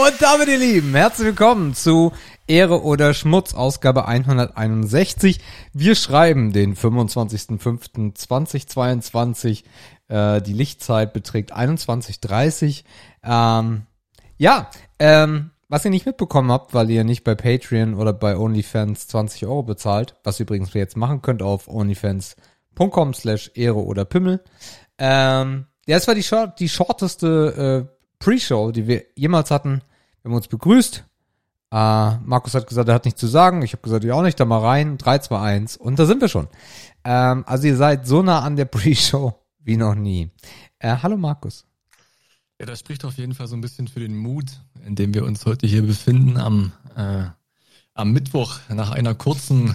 Und damit, ihr Lieben, herzlich willkommen zu Ehre oder Schmutz, Ausgabe 161. Wir schreiben den 25.05.2022. Äh, die Lichtzeit beträgt 21.30 ähm, Ja, ähm, was ihr nicht mitbekommen habt, weil ihr nicht bei Patreon oder bei OnlyFans 20 Euro bezahlt, was ihr übrigens jetzt machen könnt auf onlyfans.com slash Ehre oder Pimmel. Ähm, ja, es war die, short, die shorteste äh, Pre-Show, die wir jemals hatten. Wir haben uns begrüßt. Äh, Markus hat gesagt, er hat nichts zu sagen. Ich habe gesagt, ich auch nicht, da mal rein. 3, 2, 1. Und da sind wir schon. Ähm, also ihr seid so nah an der Pre-Show wie noch nie. Äh, hallo Markus. Ja, das spricht auf jeden Fall so ein bisschen für den Mut, in dem wir uns heute hier befinden am, äh, am Mittwoch nach einer kurzen,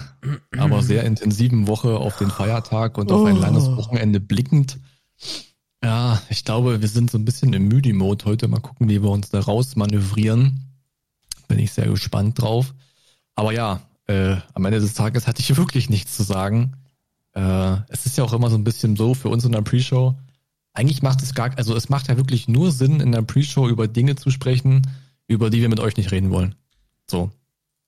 aber sehr intensiven Woche auf den Feiertag und auf ein langes Wochenende blickend. Ja, ich glaube, wir sind so ein bisschen im Müdi-Mode heute. Mal gucken, wie wir uns da raus manövrieren. Bin ich sehr gespannt drauf. Aber ja, äh, am Ende des Tages hatte ich wirklich nichts zu sagen. Äh, es ist ja auch immer so ein bisschen so für uns in der Pre-Show. Eigentlich macht es gar, also es macht ja wirklich nur Sinn, in der Pre-Show über Dinge zu sprechen, über die wir mit euch nicht reden wollen. So.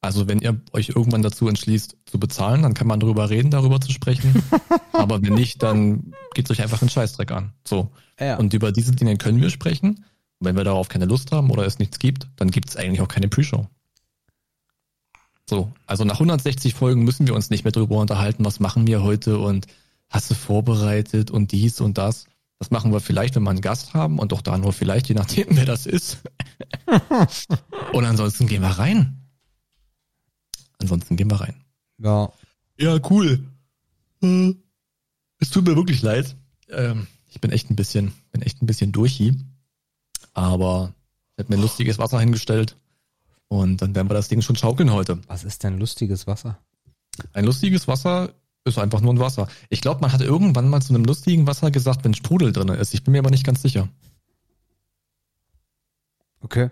Also wenn ihr euch irgendwann dazu entschließt zu bezahlen, dann kann man darüber reden, darüber zu sprechen. Aber wenn nicht, dann geht euch einfach einen Scheißdreck an. So. Ja. Und über diese Dinge können wir sprechen. Und wenn wir darauf keine Lust haben oder es nichts gibt, dann gibt es eigentlich auch keine Pre-Show. So, also nach 160 Folgen müssen wir uns nicht mehr darüber unterhalten, was machen wir heute und hast du vorbereitet und dies und das. Das machen wir vielleicht, wenn wir einen Gast haben und auch da nur vielleicht, je nachdem, wer das ist. und ansonsten gehen wir rein. Ansonsten gehen wir rein. Ja. Ja, cool. Äh, es tut mir wirklich leid. Ähm, ich bin echt ein bisschen, bin echt ein bisschen durchi. Aber ich habe mir lustiges Wasser hingestellt. Und dann werden wir das Ding schon schaukeln heute. Was ist denn lustiges Wasser? Ein lustiges Wasser ist einfach nur ein Wasser. Ich glaube, man hat irgendwann mal zu einem lustigen Wasser gesagt, wenn Sprudel drin ist. Ich bin mir aber nicht ganz sicher. Okay.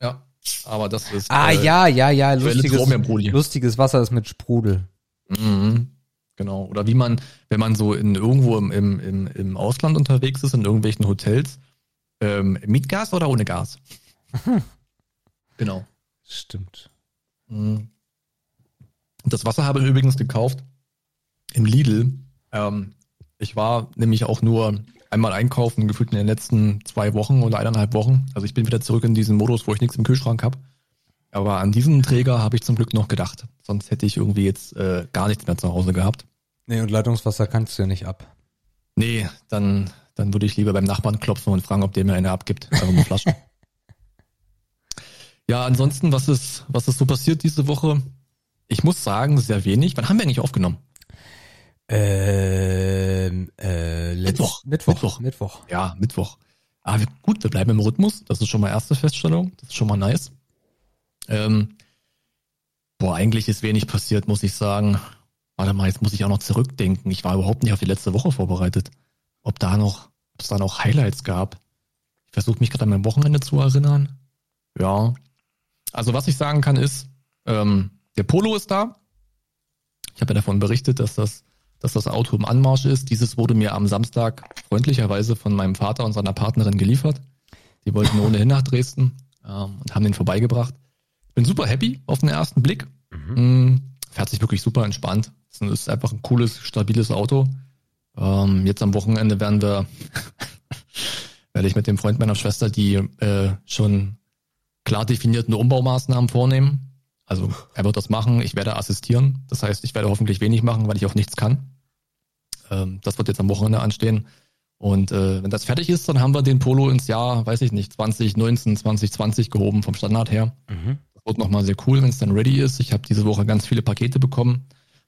Ja. Aber das ist. Ah, äh, ja, ja, ja, lustiges, lustiges Wasser ist mit Sprudel. Mhm. Genau. Oder wie man, wenn man so in irgendwo im, im, im Ausland unterwegs ist, in irgendwelchen Hotels, ähm, mit Gas oder ohne Gas? Genau. Stimmt. Mhm. Das Wasser habe ich übrigens gekauft im Lidl. Ähm, ich war nämlich auch nur einmal einkaufen, gefühlt in den letzten zwei Wochen oder eineinhalb Wochen. Also ich bin wieder zurück in diesen Modus, wo ich nichts im Kühlschrank habe. Aber an diesen Träger habe ich zum Glück noch gedacht. Sonst hätte ich irgendwie jetzt äh, gar nichts mehr zu Hause gehabt. Nee, und Leitungswasser kannst du ja nicht ab. Nee, dann, dann würde ich lieber beim Nachbarn klopfen und fragen, ob der mir eine abgibt. Also eine Flasche. ja, ansonsten, was ist, was ist so passiert diese Woche? Ich muss sagen, sehr wenig. Wann haben wir eigentlich aufgenommen? Ähm, äh, Mittwoch. Mittwoch. Mittwoch. Mittwoch. Ja, Mittwoch. Aber ah, gut, wir bleiben im Rhythmus. Das ist schon mal erste Feststellung. Das ist schon mal nice. Ähm, boah, eigentlich ist wenig passiert, muss ich sagen. Warte mal, jetzt muss ich auch noch zurückdenken. Ich war überhaupt nicht auf die letzte Woche vorbereitet. Ob da noch, ob es da noch Highlights gab. Ich versuche mich gerade an mein Wochenende zu erinnern. Ja. Also was ich sagen kann ist, ähm, der Polo ist da. Ich habe ja davon berichtet, dass das dass das Auto im Anmarsch ist. Dieses wurde mir am Samstag freundlicherweise von meinem Vater und seiner Partnerin geliefert. Die wollten ohnehin nach Dresden ähm, und haben den vorbeigebracht. Bin super happy auf den ersten Blick. Mhm. Mm, fährt sich wirklich super entspannt. Es ist einfach ein cooles, stabiles Auto. Ähm, jetzt am Wochenende werden wir, werde ich mit dem Freund meiner Schwester die äh, schon klar definierten Umbaumaßnahmen vornehmen. Also er wird das machen, ich werde assistieren. Das heißt, ich werde hoffentlich wenig machen, weil ich auch nichts kann. Ähm, das wird jetzt am Wochenende anstehen. Und äh, wenn das fertig ist, dann haben wir den Polo ins Jahr, weiß ich nicht, 2019, 2020 gehoben vom Standard her. Mhm. Das wird nochmal sehr cool, wenn es dann ready ist. Ich habe diese Woche ganz viele Pakete bekommen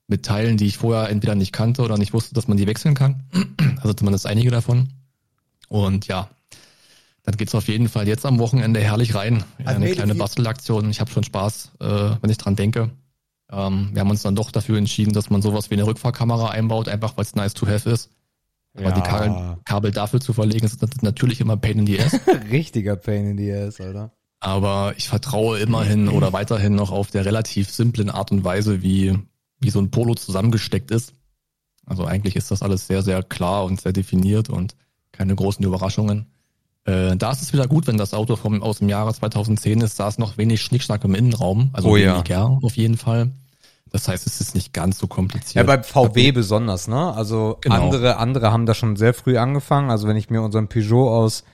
mit Teilen, die ich vorher entweder nicht kannte oder nicht wusste, dass man die wechseln kann. Also zumindest einige davon. Und ja, dann geht's auf jeden Fall jetzt am Wochenende herrlich rein. Also Eine kleine Bastelaktion. Ich habe schon Spaß, äh, wenn ich dran denke. Ähm, wir haben uns dann doch dafür entschieden, dass man sowas wie eine Rückfahrkamera einbaut, einfach weil es nice to have ist. Aber ja. die Kabel, Kabel dafür zu verlegen, ist natürlich immer Pain in the Ass. Richtiger Pain in the Ass, Alter. Aber ich vertraue immerhin oder weiterhin noch auf der relativ simplen Art und Weise, wie, wie so ein Polo zusammengesteckt ist. Also eigentlich ist das alles sehr, sehr klar und sehr definiert und keine großen Überraschungen. Äh, da ist es wieder gut, wenn das Auto vom, aus dem Jahre 2010 ist, da ist noch wenig Schnickschnack im Innenraum, also Oh ja. weniger auf jeden Fall. Das heißt, es ist nicht ganz so kompliziert. Ja, bei VW besonders, ne? Also Genau. andere, andere haben da schon sehr früh angefangen. Also wenn ich mir unseren Peugeot aus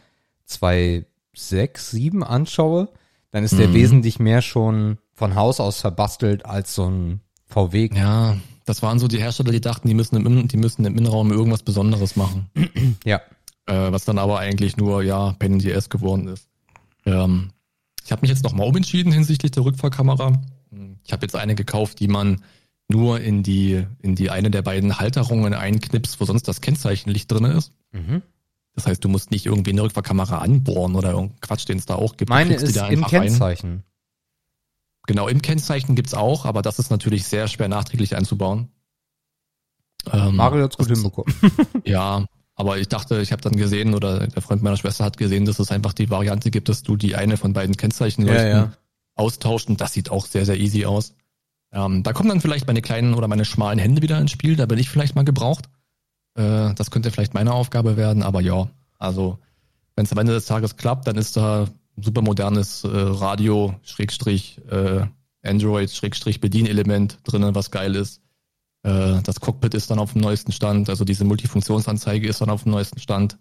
2.6, 7 anschaue, dann ist der Mhm. wesentlich mehr schon von Haus aus verbastelt als so ein VW. Ja, das waren so die Hersteller, die dachten, die müssen im, die müssen im Innenraum irgendwas Besonderes machen. Ja. äh, was dann aber eigentlich nur, ja, the Ass geworden ist. Ähm, ich habe mich jetzt nochmal umentschieden hinsichtlich der Rückfahrkamera. Ich habe jetzt eine gekauft, die man nur in die, in die eine der beiden Halterungen einknipst, wo sonst das Kennzeichenlicht drin ist. Mhm. Das heißt, du musst nicht irgendwie eine Rückfahrkamera anbohren oder irgendein Quatsch, den es da auch gibt. Meine ist im einfach rein. Kennzeichen. Genau, im Kennzeichen gibt's auch, aber das ist natürlich sehr schwer nachträglich einzubauen. Ähm, Mario hat's gut hinbekommen. Ja, aber ich dachte, ich habe dann gesehen oder der Freund meiner Schwester hat gesehen, dass es einfach die Variante gibt, dass du die eine von beiden Kennzeichenleuchten Ja, ja. Austauscht und das sieht auch sehr, sehr easy aus. Ähm, da kommen dann vielleicht meine kleinen oder meine schmalen Hände wieder ins Spiel, da bin ich vielleicht mal gebraucht. Äh, das könnte vielleicht meine Aufgabe werden, aber ja, also wenn es am Ende des Tages klappt, dann ist da super modernes äh, Radio, Schrägstrich, äh, Android, Schrägstrich, Bedienelement drinnen, was geil ist. Äh, das Cockpit ist dann auf dem neuesten Stand, also diese Multifunktionsanzeige ist dann auf dem neuesten Stand.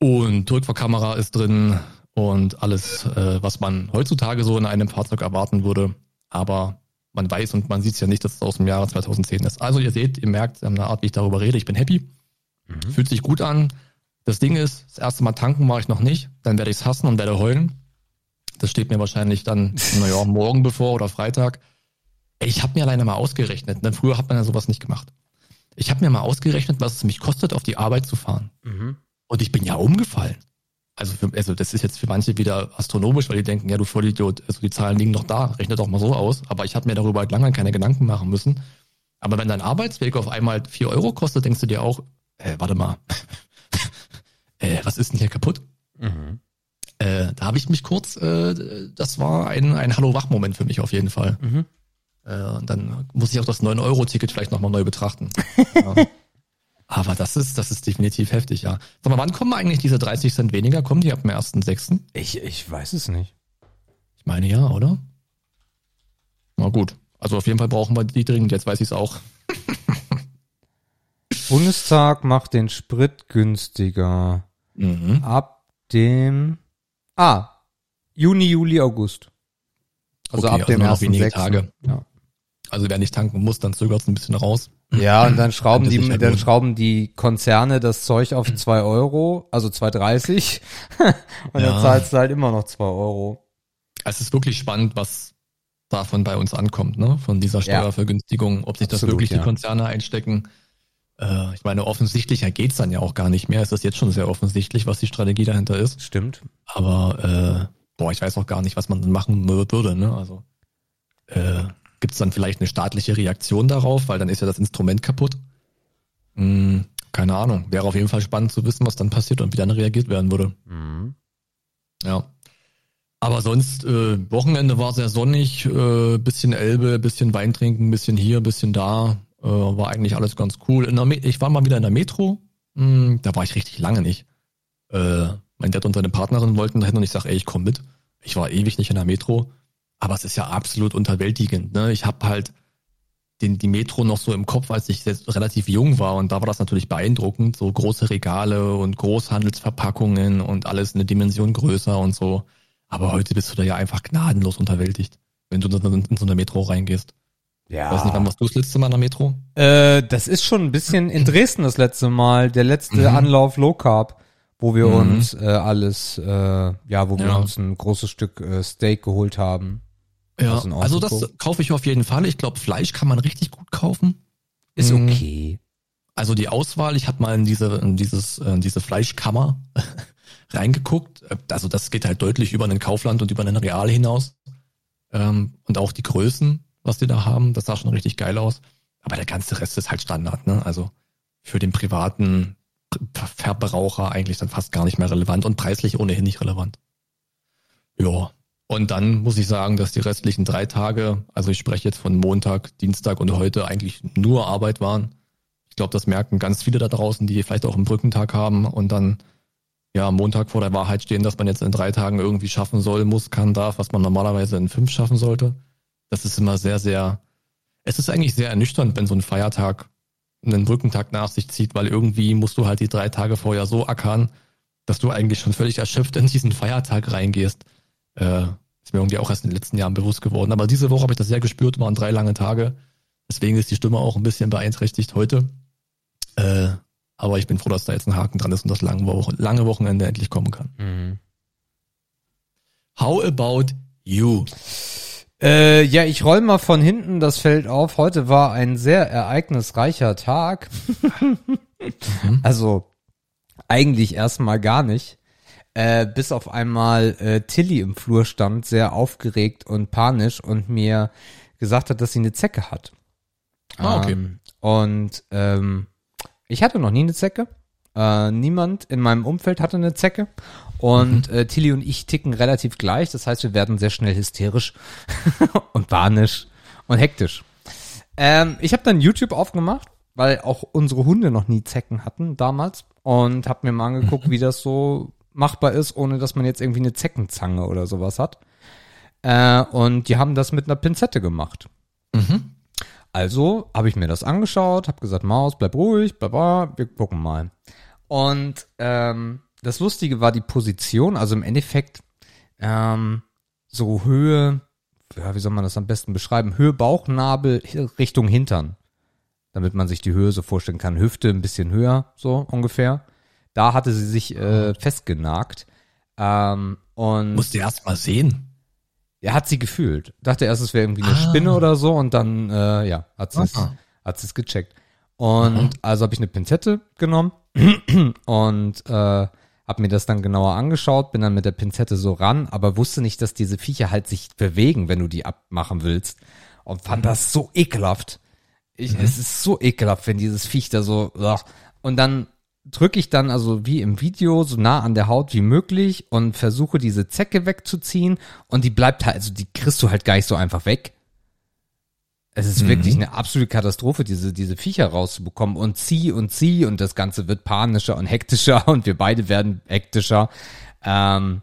Und Rückfahrkamera ist drin und alles, äh, was man heutzutage so in einem Fahrzeug erwarten würde. Aber man weiß und man sieht es ja nicht, dass es aus dem Jahre 2010 ist. Also ihr seht, ihr merkt an der Art, wie ich darüber rede, ich bin happy. Mhm. Fühlt sich gut an. Das Ding ist, das erste Mal tanken war ich noch nicht. Dann werde ich es hassen und werde heulen. Das steht mir wahrscheinlich dann, naja, morgen bevor oder Freitag. Ich habe mir alleine mal ausgerechnet. Ne? Früher hat man ja sowas nicht gemacht. Ich habe mir mal ausgerechnet, was es mich kostet, auf die Arbeit zu fahren. Mhm. Und ich bin ja umgefallen. Also, für, also das ist jetzt für manche wieder astronomisch, weil die denken, ja du Vollidiot, also die Zahlen liegen doch da, rechne doch mal so aus. Aber ich habe mir darüber halt lange keine Gedanken machen müssen. Aber wenn dein Arbeitsweg auf einmal vier Euro kostet, denkst du dir auch, äh, warte mal, äh, was ist denn hier kaputt? Mhm. Äh, da habe ich mich kurz, äh, das war ein, ein Hallo-Wach-Moment für mich auf jeden Fall. Mhm. Äh, und dann muss ich auch das 9-Euro-Ticket vielleicht nochmal neu betrachten. ja. Aber das ist, das ist definitiv heftig, ja. Sag mal, wann kommen eigentlich diese 30 Cent weniger? Kommen die ab dem 1.6.? Ich, ich weiß es nicht. Ich meine ja, oder? Na gut. Also auf jeden Fall brauchen wir die dringend, jetzt weiß ich es auch. Bundestag macht den Sprit günstiger. Mhm. Ab dem, ah, Juni, Juli, August. Also Okay, ab dem also noch ersten. Tage. Ja. Also wer nicht tanken muss, dann zögert es ein bisschen raus. Ja, und dann schrauben die, dann schrauben die Konzerne das Zeug auf zwei Euro, also 2,30 und Ja. dann zahlst du halt immer noch zwei Euro. Es ist wirklich spannend, was davon bei uns ankommt, ne? Von dieser. Steuervergünstigung, ob sich das Absolut, wirklich ja. die Konzerne einstecken. Äh, ich meine, offensichtlicher geht's dann ja auch gar nicht mehr. Es ist jetzt schon sehr offensichtlich, was die Strategie dahinter ist. Stimmt. Aber äh, boah, ich weiß auch gar nicht, was man dann machen würde, ne? Also äh, gibt es dann vielleicht eine staatliche Reaktion darauf, weil dann ist ja das Instrument kaputt. Hm, keine Ahnung. Wäre auf jeden Fall spannend zu wissen, was dann passiert und wie dann reagiert werden würde. Mhm. Ja. Aber sonst, äh, Wochenende war sehr sonnig, äh, bisschen Elbe, bisschen Wein trinken, bisschen hier, bisschen da. Äh, war eigentlich alles ganz cool. Ich war mal wieder in der Metro. Hm, da war ich richtig lange nicht. Äh, mein Dad und seine Partnerin wollten dahin und ich sag, ey, ich komm mit. Ich war ewig nicht in der Metro. Aber es ist ja absolut unterwältigend. Ne? Ich habe halt den, die Metro noch so im Kopf, als ich jetzt relativ jung war. Und da war das natürlich beeindruckend. So große Regale und Großhandelsverpackungen und alles eine Dimension größer und so. Aber heute bist du da ja einfach gnadenlos unterwältigt, wenn du in in so eine Metro reingehst. Ja. Weiß nicht, wann warst du das letzte Mal in der Metro? Äh, das ist schon ein bisschen in Dresden das letzte Mal, der letzte Mhm. Anlauf Low Carb, wo wir Mhm. uns äh, alles, äh, ja, wo wir Ja. uns ein großes Stück äh, Steak geholt haben. Ja, also das kaufe ich auf jeden Fall. Ich glaube, Fleisch kann man richtig gut kaufen. Ist Mhm. okay. Also die Auswahl, ich habe mal in diese, in dieses, in diese Fleischkammer reingeguckt. Also das geht halt deutlich über einen Kaufland und über einen Real hinaus. Ähm, und auch die Größen, was die da haben, das sah schon richtig geil aus. Aber der ganze Rest ist halt Standard, ne? Also für den privaten Ver- Verbraucher eigentlich dann fast gar nicht mehr relevant und preislich ohnehin nicht relevant. Ja. Und dann muss ich sagen, dass die restlichen drei Tage, also ich spreche jetzt von Montag, Dienstag und heute eigentlich nur Arbeit waren. Ich glaube, das merken ganz viele da draußen, die vielleicht auch einen Brückentag haben und dann ja, Montag vor der Wahrheit stehen, dass man jetzt in drei Tagen irgendwie schaffen soll, muss, kann, darf, was man normalerweise in fünf schaffen sollte. Das ist immer sehr, sehr, es ist eigentlich sehr ernüchternd, wenn so ein Feiertag einen Brückentag nach sich zieht, weil irgendwie musst du halt die drei Tage vorher so ackern, dass du eigentlich schon völlig erschöpft in diesen Feiertag reingehst. Äh, ist mir irgendwie auch erst in den letzten Jahren bewusst geworden. Aber diese Woche habe ich das sehr gespürt, waren drei lange Tage. Deswegen ist die Stimme auch ein bisschen beeinträchtigt heute. Äh, aber ich bin froh, dass da jetzt ein Haken dran ist und das lange, Wo lange Wochenende endlich kommen kann. Mhm. How about you? Äh, ja, ich roll mal von hinten das Feld auf. Heute war ein sehr ereignisreicher Tag. mhm. Also eigentlich erstmal gar nicht. Äh, bis auf einmal äh, Tilly im Flur stand, sehr aufgeregt und panisch und mir gesagt hat, dass sie eine Zecke hat. Ah, okay. Ähm, und ähm, ich hatte noch nie eine Zecke. Äh, niemand in meinem Umfeld hatte eine Zecke. Und mhm. äh, Tilly und ich ticken relativ gleich. Das heißt, wir werden sehr schnell hysterisch und panisch und hektisch. Ähm, ich habe dann YouTube aufgemacht, weil auch unsere Hunde noch nie Zecken hatten damals. Und habe mir mal angeguckt, wie das so machbar ist, ohne dass man jetzt irgendwie eine Zeckenzange oder sowas hat. Äh, und die haben das mit einer Pinzette gemacht. Mhm. Also habe ich mir das angeschaut, habe gesagt, Maus, bleib ruhig, bla bla, wir gucken mal. Und ähm, das Lustige war die Position, also im Endeffekt ähm, so Höhe, ja, wie soll man das am besten beschreiben? Höhe Bauchnabel Richtung Hintern. Damit man sich die Höhe so vorstellen kann. Hüfte ein bisschen höher, so ungefähr. Da hatte sie sich äh, festgenagt. Ähm, und Musste erst mal sehen. Er hat sie gefühlt. Dachte erst, es wäre irgendwie eine ah. Spinne oder so und dann, äh, ja, hat sie es, hat sie es gecheckt. Und Aha. also habe ich eine Pinzette genommen und äh, habe mir das dann genauer angeschaut, bin dann mit der Pinzette so ran, aber wusste nicht, dass diese Viecher halt sich bewegen, wenn du die abmachen willst. Und fand mhm. das so ekelhaft. Ich, mhm. Es ist so ekelhaft, wenn dieses Viech da so. Und dann drücke ich dann also wie im Video so nah an der Haut wie möglich und versuche diese Zecke wegzuziehen und die bleibt halt, also die kriegst du halt gar nicht so einfach weg. Es ist mhm. wirklich eine absolute Katastrophe, diese, diese Viecher rauszubekommen und zieh und zieh und das Ganze wird panischer und hektischer und wir beide werden hektischer. Ähm,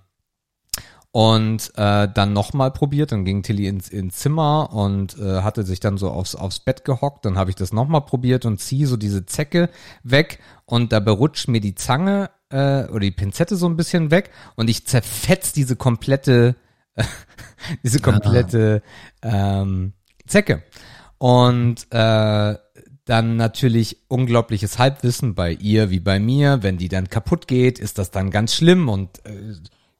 und äh, dann nochmal probiert, dann ging Tilly ins, ins Zimmer und äh, hatte sich dann so aufs, aufs Bett gehockt, dann habe ich das nochmal probiert und ziehe so diese Zecke weg. Und dabei rutscht mir die Zange äh, oder die Pinzette so ein bisschen weg. Und ich zerfetz diese komplette, diese komplette ähm, Zecke. Und äh, dann natürlich unglaubliches Halbwissen bei ihr wie bei mir. Wenn die dann kaputt geht, ist das dann ganz schlimm. Und äh,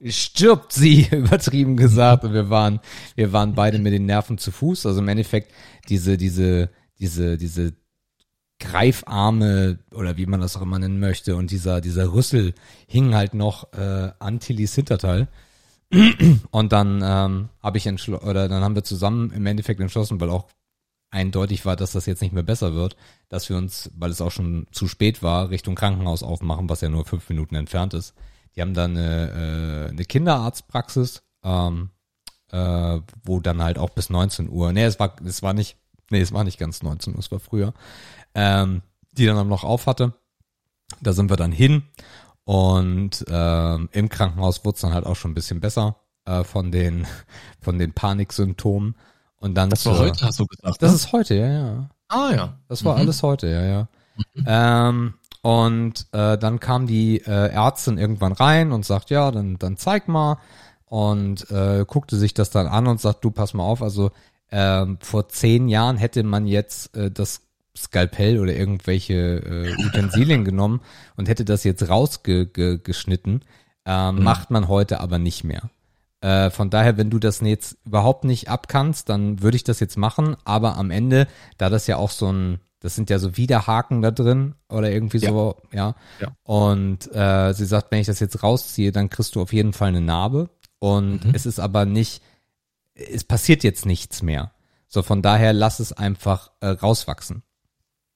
stirbt sie, übertrieben gesagt. Und wir waren, wir waren beide mit den Nerven zu Fuß. Also im Endeffekt diese, diese, diese, diese Greifarme oder wie man das auch immer nennen möchte und dieser, dieser Rüssel hing halt noch äh, an Tillys Hinterteil. Und dann ähm, habe ich entschlossen, oder dann haben wir zusammen im Endeffekt entschlossen, weil auch eindeutig war, dass das jetzt nicht mehr besser wird, dass wir uns, weil es auch schon zu spät war, Richtung Krankenhaus aufmachen, was ja nur fünf Minuten entfernt ist. Die haben dann eine, äh, eine Kinderarztpraxis, ähm, äh, wo dann halt auch bis 19 Uhr, nee, es war, es war nicht, nee, es war nicht ganz 19 Uhr, es war früher, ähm, die dann noch auf hatte. Da sind wir dann hin und ähm, im Krankenhaus wurde es dann halt auch schon ein bisschen besser äh, von den von den Paniksymptomen. Und dann das war zur, heute, hast du gesagt. Das ne? ist heute, ja, ja. Ah ja. Das war mhm. alles heute, ja, ja. Mhm. Ähm, und äh, dann kam die äh, Ärztin irgendwann rein und sagt, ja, dann, dann zeig mal. Und äh, guckte sich das dann an und sagt, du pass mal auf, also äh, vor zehn Jahren hätte man jetzt äh, das Skalpell oder irgendwelche äh, Utensilien genommen und hätte das jetzt rausgeschnitten. Äh, mhm. Macht man heute aber nicht mehr. Äh, von daher, wenn du das jetzt überhaupt nicht abkannst, dann würde ich das jetzt machen. Aber am Ende, da das ja auch so ein das sind ja so Widerhaken da drin oder irgendwie ja. so, ja. ja. Und äh, sie sagt, wenn ich das jetzt rausziehe, dann kriegst du auf jeden Fall eine Narbe. Und mhm. es ist aber nicht, es passiert jetzt nichts mehr. So, von daher lass es einfach äh, rauswachsen.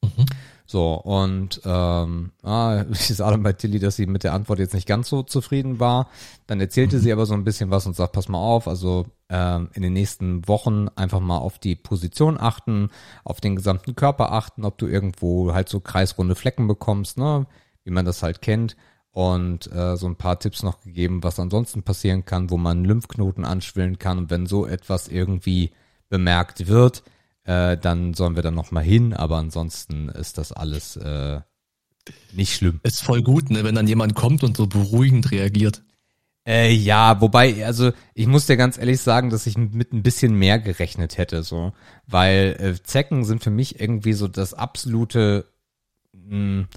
Mhm. So, und ähm, ah, ich sah dann bei Tilly, dass sie mit der Antwort jetzt nicht ganz so zufrieden war. Dann erzählte mhm. sie aber so ein bisschen was und sagt, pass mal auf, also ähm, in den nächsten Wochen einfach mal auf die Position achten, auf den gesamten Körper achten, ob du irgendwo halt so kreisrunde Flecken bekommst, ne, wie man das halt kennt. und äh, so ein paar Tipps noch gegeben, was ansonsten passieren kann, wo man Lymphknoten anschwillen kann und wenn so etwas irgendwie bemerkt wird, äh, dann sollen wir dann noch mal hin, aber ansonsten ist das alles äh, nicht schlimm. Ist voll gut, ne, wenn dann jemand kommt und so beruhigend reagiert. Äh, ja, wobei, also ich muss dir ganz ehrlich sagen, dass ich mit ein bisschen mehr gerechnet hätte, so, weil äh, Zecken sind für mich irgendwie so das absolute mh,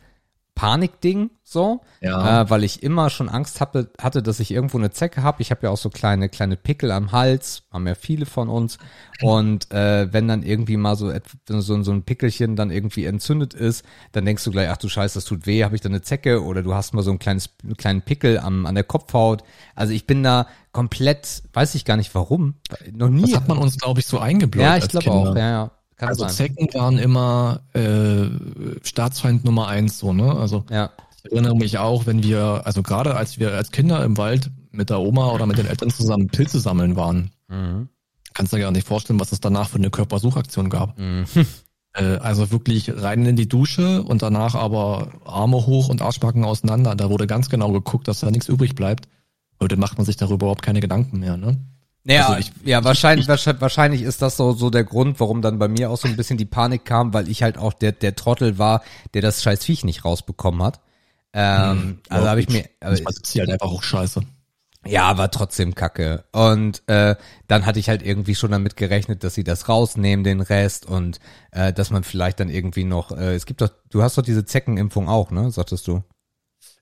Panikding, so, Ja. äh, weil ich immer schon Angst hatte, hatte, dass ich irgendwo eine Zecke habe. Ich habe ja auch so kleine kleine Pickel am Hals, haben ja viele von uns. Und äh, wenn dann irgendwie mal so so, so ein Pickelchen dann irgendwie entzündet ist, dann denkst du gleich, ach du Scheiße, das tut weh, habe ich da eine Zecke? Oder du hast mal so ein kleines einen kleinen Pickel am, an der Kopfhaut. Also ich bin da komplett, weiß ich gar nicht warum, noch nie. Das hat man uns, glaube ich, so eingebläut. ja, ich glaube auch, ja, ja. Kann Also sein. Zecken waren immer äh, Staatsfeind Nummer eins, so, ne? Also Ja. ich erinnere mich auch, wenn wir, also gerade als wir als Kinder im Wald mit der Oma oder mit den Eltern zusammen Pilze sammeln waren, Mhm. kannst du dir gar nicht vorstellen, was es danach für eine Körpersuchaktion gab. Mhm. Äh, also wirklich rein in die Dusche und danach aber Arme hoch und Arschbacken auseinander. Da wurde ganz genau geguckt, dass da nichts übrig bleibt. Heute macht man sich darüber überhaupt keine Gedanken mehr, ne? Naja, Also ich- ja, wahrscheinlich, wahrscheinlich, wahrscheinlich ist das so, so der Grund, warum dann bei mir auch so ein bisschen die Panik kam, weil ich halt auch der, der Trottel war, der das scheiß Viech nicht rausbekommen hat. Ähm, also Ja, habe ich mir, aber, Manchmal ist halt einfach auch scheiße. ja, war trotzdem kacke. Und äh, dann hatte ich halt irgendwie schon damit gerechnet, dass sie das rausnehmen, den Rest und äh, dass man vielleicht dann irgendwie noch, äh, es gibt doch, du hast doch diese Zeckenimpfung auch, ne, sagtest du?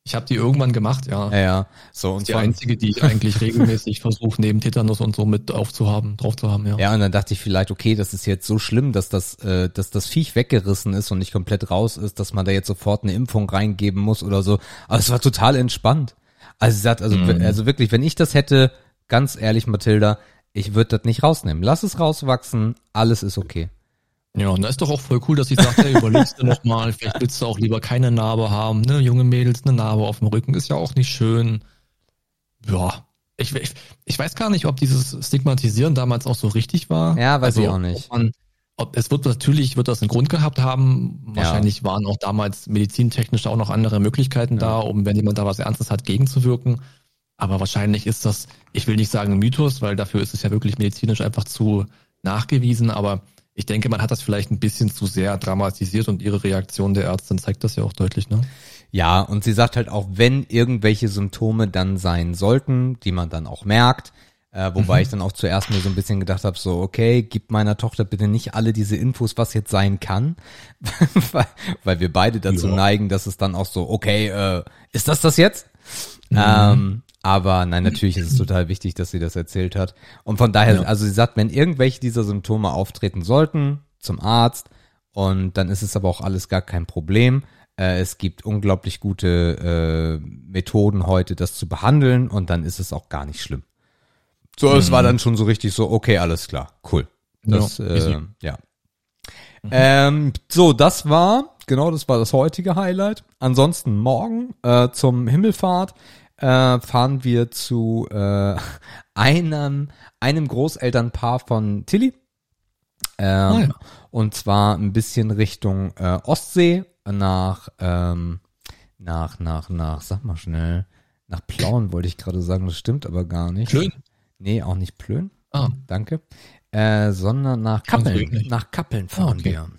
Ich habe die irgendwann gemacht, ja. Ja, ja. So und die einzige, die ich eigentlich regelmäßig versuche, neben Tetanus und so mit aufzuhaben, drauf zu haben, ja. Ja, und dann dachte ich vielleicht, okay, das ist jetzt so schlimm, dass das, äh, dass das Viech weggerissen ist und nicht komplett raus ist, dass man da jetzt sofort eine Impfung reingeben muss oder so. Aber es war total entspannt. Also sagt, also, Mhm. also wirklich, wenn ich das hätte, ganz ehrlich, Mathilda, ich würde das nicht rausnehmen. Lass es rauswachsen, alles ist okay. Ja, und da ist doch auch voll cool, dass ich sagte, hey, überlegst du noch mal, vielleicht willst du auch lieber keine Narbe haben, ne? Junge Mädels, eine Narbe auf dem Rücken ist ja auch nicht schön. Ja, ich, ich, ich weiß gar nicht, ob dieses Stigmatisieren damals auch so richtig war. Ja, weiß ich auch nicht. Ob man, ob, es wird natürlich, wird das einen Grund gehabt haben. Wahrscheinlich waren auch damals medizintechnisch auch noch andere Möglichkeiten da, um, wenn jemand da was Ernstes hat, gegenzuwirken. Aber wahrscheinlich ist das, ich will nicht sagen ein Mythos, weil dafür ist es ja wirklich medizinisch einfach zu nachgewiesen, aber ich denke, man hat das vielleicht ein bisschen zu sehr dramatisiert und ihre Reaktion der Ärztin zeigt das ja auch deutlich, ne? Ja, und sie sagt halt auch, wenn irgendwelche Symptome dann sein sollten, die man dann auch merkt, äh, wobei ich dann auch zuerst mir so ein bisschen gedacht habe, so, okay, gib meiner Tochter bitte nicht alle diese Infos, was jetzt sein kann, weil, weil wir beide dazu Ja. neigen, dass es dann auch so, okay, äh, ist das das jetzt? Ähm, aber nein, natürlich ist es total wichtig, dass sie das erzählt hat. Und von daher, Ja. also sie sagt, wenn irgendwelche dieser Symptome auftreten sollten, zum Arzt, und dann ist es aber auch alles gar kein Problem. Äh, es gibt unglaublich gute äh, Methoden heute, das zu behandeln, und dann ist es auch gar nicht schlimm. So, es war dann schon so richtig so, okay, alles klar, cool. Das, Ja, äh, ja. Ähm, so, das war, genau, das war das heutige Highlight. Ansonsten morgen äh, zum Himmelfahrt äh, fahren wir zu äh, einem, einem Großelternpaar von Tilly. Ähm, Ah, ja. Und zwar ein bisschen Richtung äh, Ostsee nach, ähm, nach, nach, nach, sag mal schnell, nach Plauen wollte ich gerade sagen, das stimmt aber gar nicht. Plön? Nee, auch nicht Plön. Ah, Danke. Äh, sondern nach Kappeln. Nach Kappeln fahren Ah, okay. wir.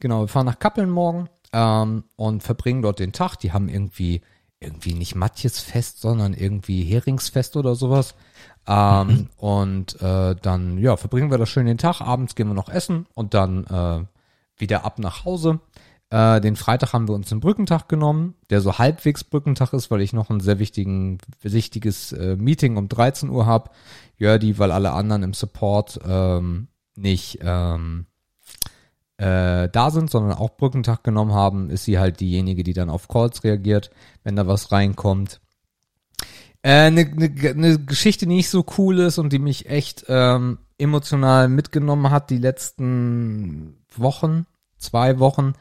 Genau, wir fahren nach Kappeln morgen ähm, und verbringen dort den Tag. Die haben irgendwie, irgendwie nicht Matjesfest, sondern irgendwie Heringsfest oder sowas. Ähm, Mhm. Und äh, dann, ja, verbringen wir da schön den Tag. Abends gehen wir noch essen und dann äh, wieder ab nach Hause. Äh, den Freitag haben wir uns einen Brückentag genommen, der so halbwegs Brückentag ist, weil ich noch ein sehr wichtigen, wichtiges äh, Meeting um 13 Uhr hab. Jördi, weil alle anderen im Support ähm, nicht ähm, äh, da sind, sondern auch Brückentag genommen haben, ist sie halt diejenige, die dann auf Calls reagiert, wenn da was reinkommt. Eine äh, ne, ne, ne Geschichte, die nicht so cool ist und die mich echt ähm, emotional mitgenommen hat die letzten Wochen, zwei Wochen,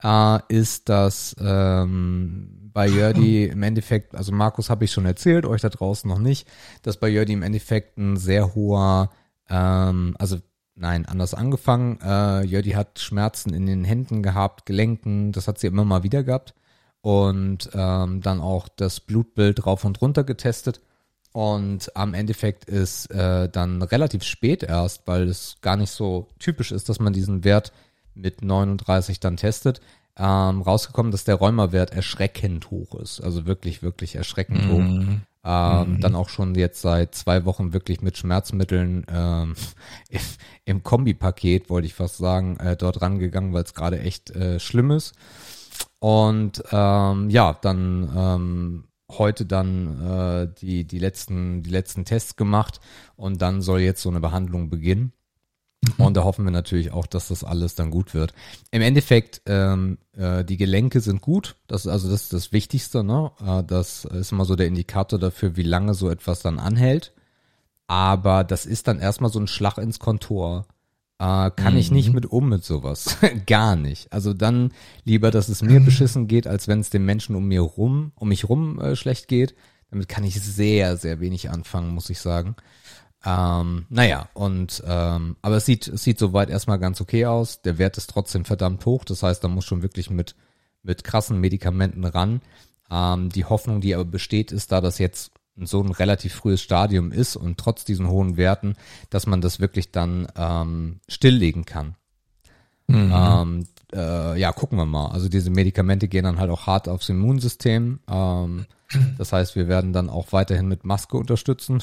äh, ist, dass ähm, bei Jördi im Endeffekt, also Markus habe ich schon erzählt, euch da draußen noch nicht, dass bei Jördi im Endeffekt ein sehr hoher, ähm, also nein, anders angefangen. Äh, Jördi hat Schmerzen in den Händen gehabt, Gelenken, das hat sie immer mal wieder gehabt. und ähm, dann auch das Blutbild rauf und runter getestet. Und am Endeffekt ist äh, dann relativ spät erst, weil es gar nicht so typisch ist, dass man diesen Wert mit 39 dann testet, ähm, rausgekommen, dass der Rheumawert erschreckend hoch ist. Also wirklich, wirklich erschreckend Mhm. hoch. Ähm, Dann auch schon jetzt seit zwei Wochen wirklich mit Schmerzmitteln ähm, im, im Kombipaket, wollte ich fast sagen, äh, dort rangegangen, weil es gerade echt äh, schlimm ist. Und ähm, ja, dann ähm, heute dann äh, die, die, letzten, die letzten Tests gemacht und dann soll jetzt so eine Behandlung beginnen. Und da hoffen wir natürlich auch, dass das alles dann gut wird. Im Endeffekt, ähm, äh, die Gelenke sind gut. Das ist also das, ist das Wichtigste. Ne? Äh, das ist immer so der Indikator dafür, wie lange so etwas dann anhält. Aber das ist dann erstmal so ein Schlag ins Kontor. Äh, kann ich nicht mit um mit sowas. Gar nicht. Also dann lieber, dass es mir beschissen geht, als wenn es den Menschen um mir rum, um mich rum äh, schlecht geht. Damit kann ich sehr, sehr wenig anfangen, muss ich sagen. Ähm, naja, und ähm, aber es sieht, es sieht soweit erstmal ganz okay aus. Der Wert ist trotzdem verdammt hoch. Das heißt, da muss schon wirklich mit, mit krassen Medikamenten ran. Ähm, die Hoffnung, die aber besteht, ist, da das jetzt so ein relativ frühes Stadium ist und trotz diesen hohen Werten, dass man das wirklich dann ähm, stilllegen kann. Ähm, äh, ja, gucken wir mal. Also diese Medikamente gehen dann halt auch hart aufs Immunsystem. Ähm, das heißt, wir werden dann auch weiterhin mit Maske unterstützen,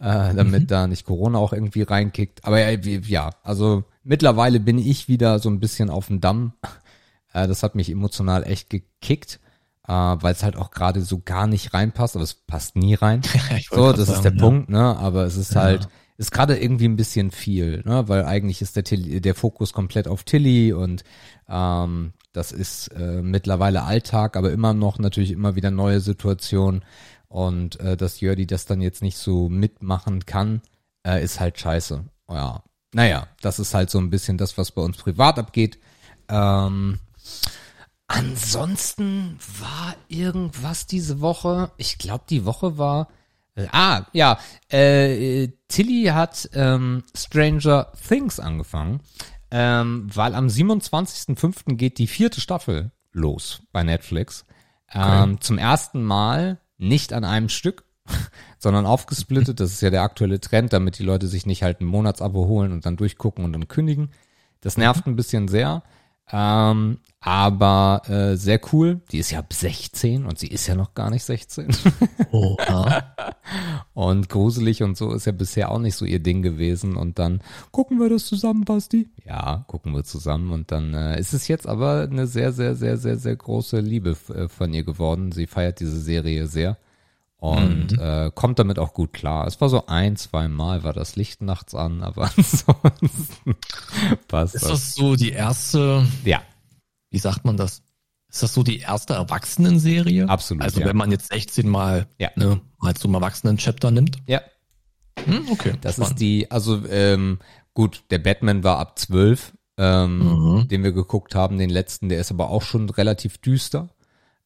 äh, damit da nicht Corona auch irgendwie reinkickt. Aber ja, wie- ja, also mittlerweile bin ich wieder so ein bisschen auf dem Damm. Äh, das hat mich emotional echt gekickt, äh, weil es halt auch gerade so gar nicht reinpasst, aber es passt nie rein. So, das ist sagen, der ja. Punkt, ne? Aber es ist halt, ist gerade irgendwie ein bisschen viel, ne? Weil eigentlich ist der Tilly, der Fokus komplett auf Tilly und ähm, das ist äh, mittlerweile Alltag, aber immer noch natürlich immer wieder neue Situationen und äh, dass Jördi das dann jetzt nicht so mitmachen kann, äh, ist halt scheiße. Ja, naja, das ist halt so ein bisschen das, was bei uns privat abgeht. Ähm, ansonsten war irgendwas diese Woche. Ich glaube, die Woche war. Äh, ah, ja. Äh, Tilly hat ähm, Stranger Things angefangen, ähm, weil am 27.05. geht die vierte Staffel los bei Netflix. Ähm, Zum ersten Mal nicht an einem Stück, sondern aufgesplittet. Das ist ja der aktuelle Trend, damit die Leute sich nicht halt ein Monatsabo holen und dann durchgucken und dann kündigen. Das nervt ein bisschen sehr. Ähm, aber äh, sehr cool. Die ist ja ab 16 und sie ist ja noch gar nicht 16. Oha. und gruselig und so ist ja bisher auch nicht so ihr Ding gewesen. Und dann gucken wir das zusammen, Basti. Ja, gucken wir zusammen. Und dann äh, ist es jetzt aber eine sehr, sehr, sehr, sehr, sehr große Liebe äh, von ihr geworden. Sie feiert diese Serie sehr und äh, kommt damit auch gut klar. Es war so ein, zwei Mal war das Licht nachts an, aber ansonsten passt Ist das. das so die erste, Ja, wie sagt man das? Ist das so die erste Erwachsenenserie? Absolut, Also ja. wenn man jetzt 16 mal, Ja. ne, so einen Erwachsenen-Chapter nimmt. ja. Hm, okay. Das spannend. ist die, also ähm, gut, der Batman war ab 12, ähm, Mhm. den wir geguckt haben, den letzten, der ist aber auch schon relativ düster.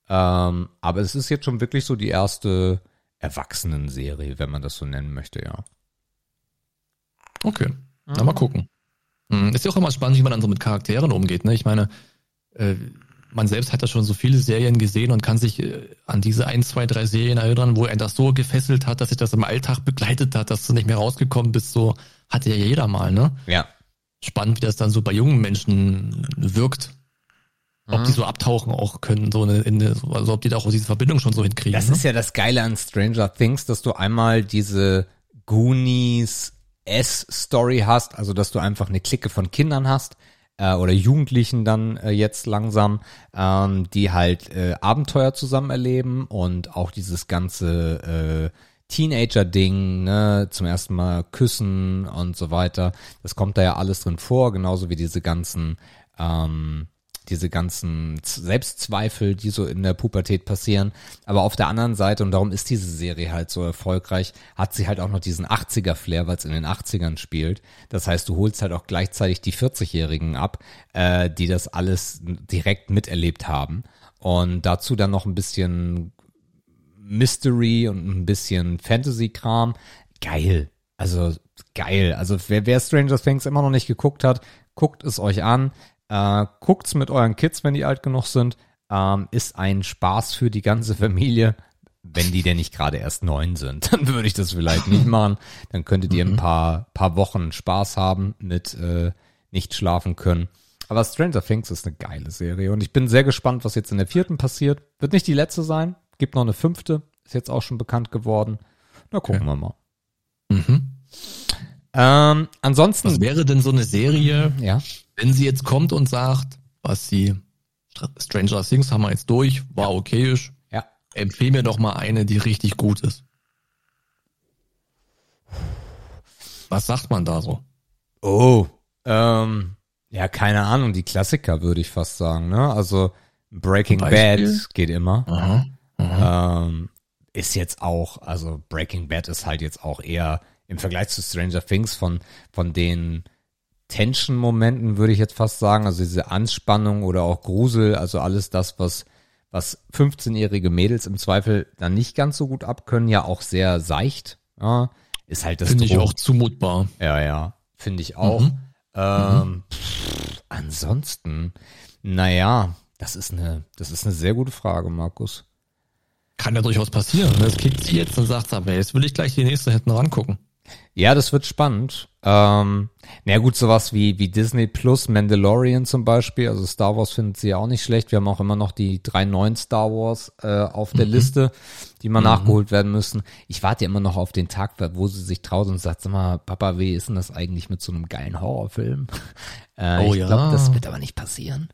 Ähm, aber es ist jetzt schon wirklich so die erste Erwachsenenserie, wenn man das so nennen möchte, ja. Okay. Na, mal gucken. Hm, Ist ja auch immer spannend, wie man dann so mit Charakteren umgeht. Ne? Ich meine, äh, man selbst hat ja schon so viele Serien gesehen und kann sich äh, an diese ein, zwei, drei Serien erinnern, wo er das so gefesselt hat, dass sich das im Alltag begleitet hat, dass du nicht mehr rausgekommen bist. So hatte ja jeder mal, ne? Ja. Spannend, wie das dann so bei jungen Menschen wirkt. Ob Mhm. die so abtauchen auch können, so eine, in eine, also ob die da auch diese Verbindung schon so hinkriegen. Das ne? ist ja das Geile an Stranger Things, dass du einmal diese Goonies S-Story hast, also dass du einfach eine Clique von Kindern hast äh, oder Jugendlichen dann äh, jetzt langsam, ähm, die halt äh, Abenteuer zusammen erleben und auch dieses ganze äh, Teenager-Ding, ne, zum ersten Mal küssen und so weiter. Das kommt da ja alles drin vor, genauso wie diese ganzen ähm, diese ganzen Selbstzweifel, die so in der Pubertät passieren. Aber auf der anderen Seite, und darum ist diese Serie halt so erfolgreich, hat sie halt auch noch diesen 80er-Flair, weil es in den 80ern spielt. Das heißt, du holst halt auch gleichzeitig die 40-Jährigen ab, äh, die das alles direkt miterlebt haben. Und dazu dann noch ein bisschen Mystery und ein bisschen Fantasy-Kram. Geil. Also geil. Also wer, wer Stranger Things immer noch nicht geguckt hat, guckt es euch an. Äh, guckt's mit euren Kids, wenn die alt genug sind. ähm, ist ein Spaß für die ganze Familie. Wenn die denn nicht gerade erst neun sind, dann würde ich das vielleicht nicht machen. Dann könntet ihr ein paar, paar Wochen Spaß haben mit äh, nicht schlafen können. Aber Stranger Things ist eine geile Serie und ich bin sehr gespannt, was jetzt in der vierten passiert. Wird nicht die letzte sein. Gibt noch eine fünfte. Ist jetzt auch schon bekannt geworden. Na, gucken Okay. wir mal. Mhm. Ähm, ansonsten, Was wäre denn so eine Serie, ja. Wenn sie jetzt kommt und sagt, was sie Stranger Things haben wir jetzt durch, war okayisch, Ja. empfehle mir doch mal eine, die richtig gut ist. Was sagt man da so? Oh, ähm, ja, keine Ahnung, die Klassiker würde ich fast sagen, ne? Also Breaking Bad geht immer. Aha. Aha. Ähm, ist jetzt auch, also Breaking Bad ist halt jetzt auch eher im Vergleich zu Stranger Things von, von den Tension-Momenten, würde ich jetzt fast sagen, also diese Anspannung oder auch Grusel, also alles das, was, was 15-jährige Mädels im Zweifel dann nicht ganz so gut abkönnen, ja auch sehr seicht, ja, ist halt das Finde ich auch zumutbar. ja, ja, finde ich auch. Mhm. Ähm, pff, ansonsten, naja, das ist eine, das ist eine sehr gute Frage, Markus. Kann ja durchaus passieren. ne? Das kickt sie jetzt und sagt, aber jetzt will ich gleich die nächste hinten rangucken. Ja, das wird spannend. Ähm, na gut, sowas wie, wie Disney Plus, Mandalorian zum Beispiel, also Star Wars findet sie ja auch nicht schlecht. Wir haben auch immer noch die drei neuen Star Wars äh, auf der Liste, die mal nachgeholt werden müssen. Ich warte ja immer noch auf den Tag, wo sie sich traut und sagt, sag mal, Papa, wie ist denn das eigentlich mit so einem geilen Horrorfilm? Äh, Oh ich ja. glaube, das wird aber nicht passieren.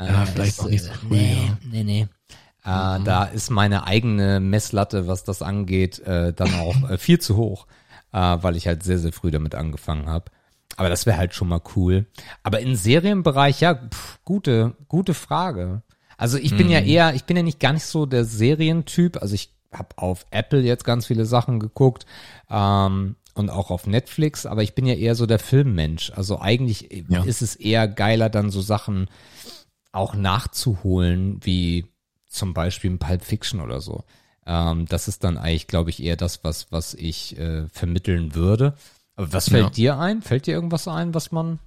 Ja, Äh, vielleicht das, auch nicht so äh, früh, Nee, ja. nee, nee. Äh, Da ist meine eigene Messlatte, was das angeht, äh, dann auch äh, viel zu hoch, äh, weil ich halt sehr, sehr früh damit angefangen habe. Aber das wäre halt schon mal cool. Aber im Serienbereich, ja, pff, gute, gute Frage. Also ich bin ja eher, ich bin ja nicht gar nicht so der Serientyp. Also ich habe auf Apple jetzt ganz viele Sachen geguckt ähm, und auch auf Netflix, aber ich bin ja eher so der Filmmensch. Also eigentlich Ja. ist es eher geiler, dann so Sachen auch nachzuholen, wie zum Beispiel ein Pulp Fiction oder so. Ähm, das ist dann eigentlich, glaube ich, eher das, was, was ich äh, vermitteln würde. Aber was fällt Ja. dir ein? Fällt dir irgendwas ein, was man.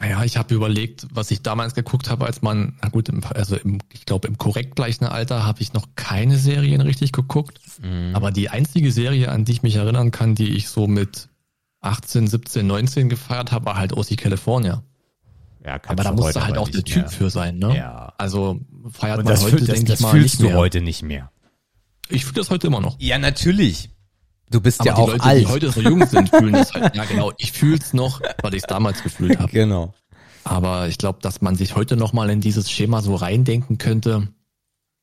Naja, ich habe überlegt, was ich damals geguckt habe, als man, na gut, im, also im, ich glaube im korrekt gleichen Alter habe ich noch keine Serien richtig geguckt. Aber die einzige Serie, an die ich mich erinnern kann, die ich so mit 18, 17, 19 gefeiert habe, war halt OC California. Ja, Aber da musste halt auch der Typ für sein, ne? Ja. Also feiert Und man das, heute, fühl, das, denke das ich mal, fühlst nicht du mehr. heute nicht mehr. Ich fühle das heute immer noch. Ja, natürlich. Du bist Aber ja die auch Leute, alt. die heute so jung sind, fühlen das halt. Ja, genau. Ich fühle es noch, weil ich es damals gefühlt habe. genau. Aber ich glaube, dass man sich heute noch mal in dieses Schema so reindenken könnte.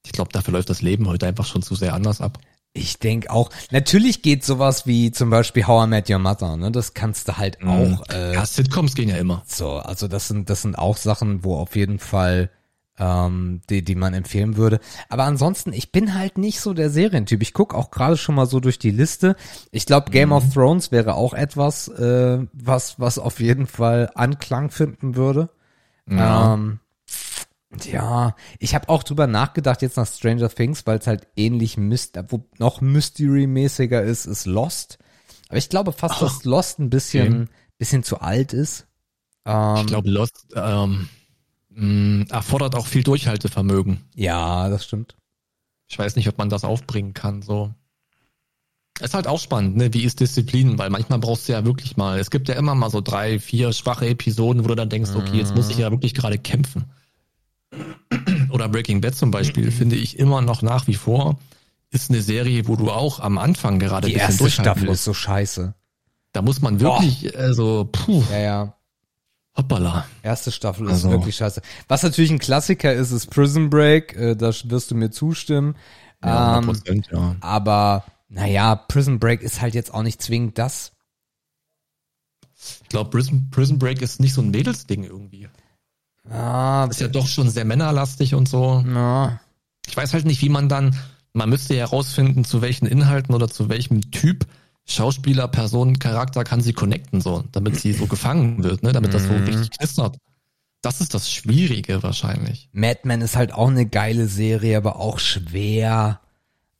Ich glaube, dafür läuft das Leben heute einfach schon zu sehr anders ab. Ich denk auch. Natürlich geht sowas wie zum Beispiel How I Met Your Mother, ne? Das kannst du halt auch. Äh, ja, Sitcoms gehen ja immer. So, also das sind, das sind auch Sachen, wo auf jeden Fall ähm, die, die man empfehlen würde. Aber ansonsten, ich bin halt nicht so der Serientyp. Ich guck auch gerade schon mal so durch die Liste. Ich glaube, Game of Thrones wäre auch etwas, äh, was, was auf jeden Fall Anklang finden würde. Ja. Ähm, ja, ich habe auch drüber nachgedacht jetzt nach Stranger Things, weil es halt ähnlich Myst wo noch Mystery-mäßiger ist, ist Lost. Aber ich glaube fast, dass Lost ein bisschen, bisschen zu alt ist. Ähm, Ich glaube, Lost ähm, mh, erfordert auch viel Durchhaltevermögen. ja, das stimmt. Ich weiß nicht, ob man das aufbringen kann. So. Ist halt auch spannend, ne? Wie ist Disziplin? Weil manchmal brauchst du ja wirklich mal. Es gibt ja immer mal so drei, vier schwache Episoden, wo du dann denkst, okay, jetzt muss ich ja wirklich gerade kämpfen. Oder Breaking Bad zum Beispiel, finde ich immer noch nach wie vor, ist eine Serie, wo du auch am Anfang gerade Die erste Staffel ist so scheiße. Da muss man wirklich, also, puh, Ja, ja. Hoppala. Erste Staffel ist Also- wirklich scheiße. Was natürlich ein Klassiker ist, ist Prison Break. Äh, da wirst du mir zustimmen. Ja, ähm, 100%, ja. aber naja, Prison Break ist halt jetzt auch nicht zwingend das. Ich glaube, Prison, Prison Break ist nicht so ein Mädelsding irgendwie. Ah, Ist ja doch schon sehr männerlastig und so. na, Ich weiß halt nicht, wie man dann, man müsste ja herausfinden, zu welchen Inhalten oder zu welchem Typ Schauspieler, Person, Charakter kann sie connecten, so, damit sie so gefangen wird, ne, damit das so Mhm. richtig knistert. Das ist das Schwierige wahrscheinlich. Mad Men ist halt auch eine geile Serie, aber auch schwer.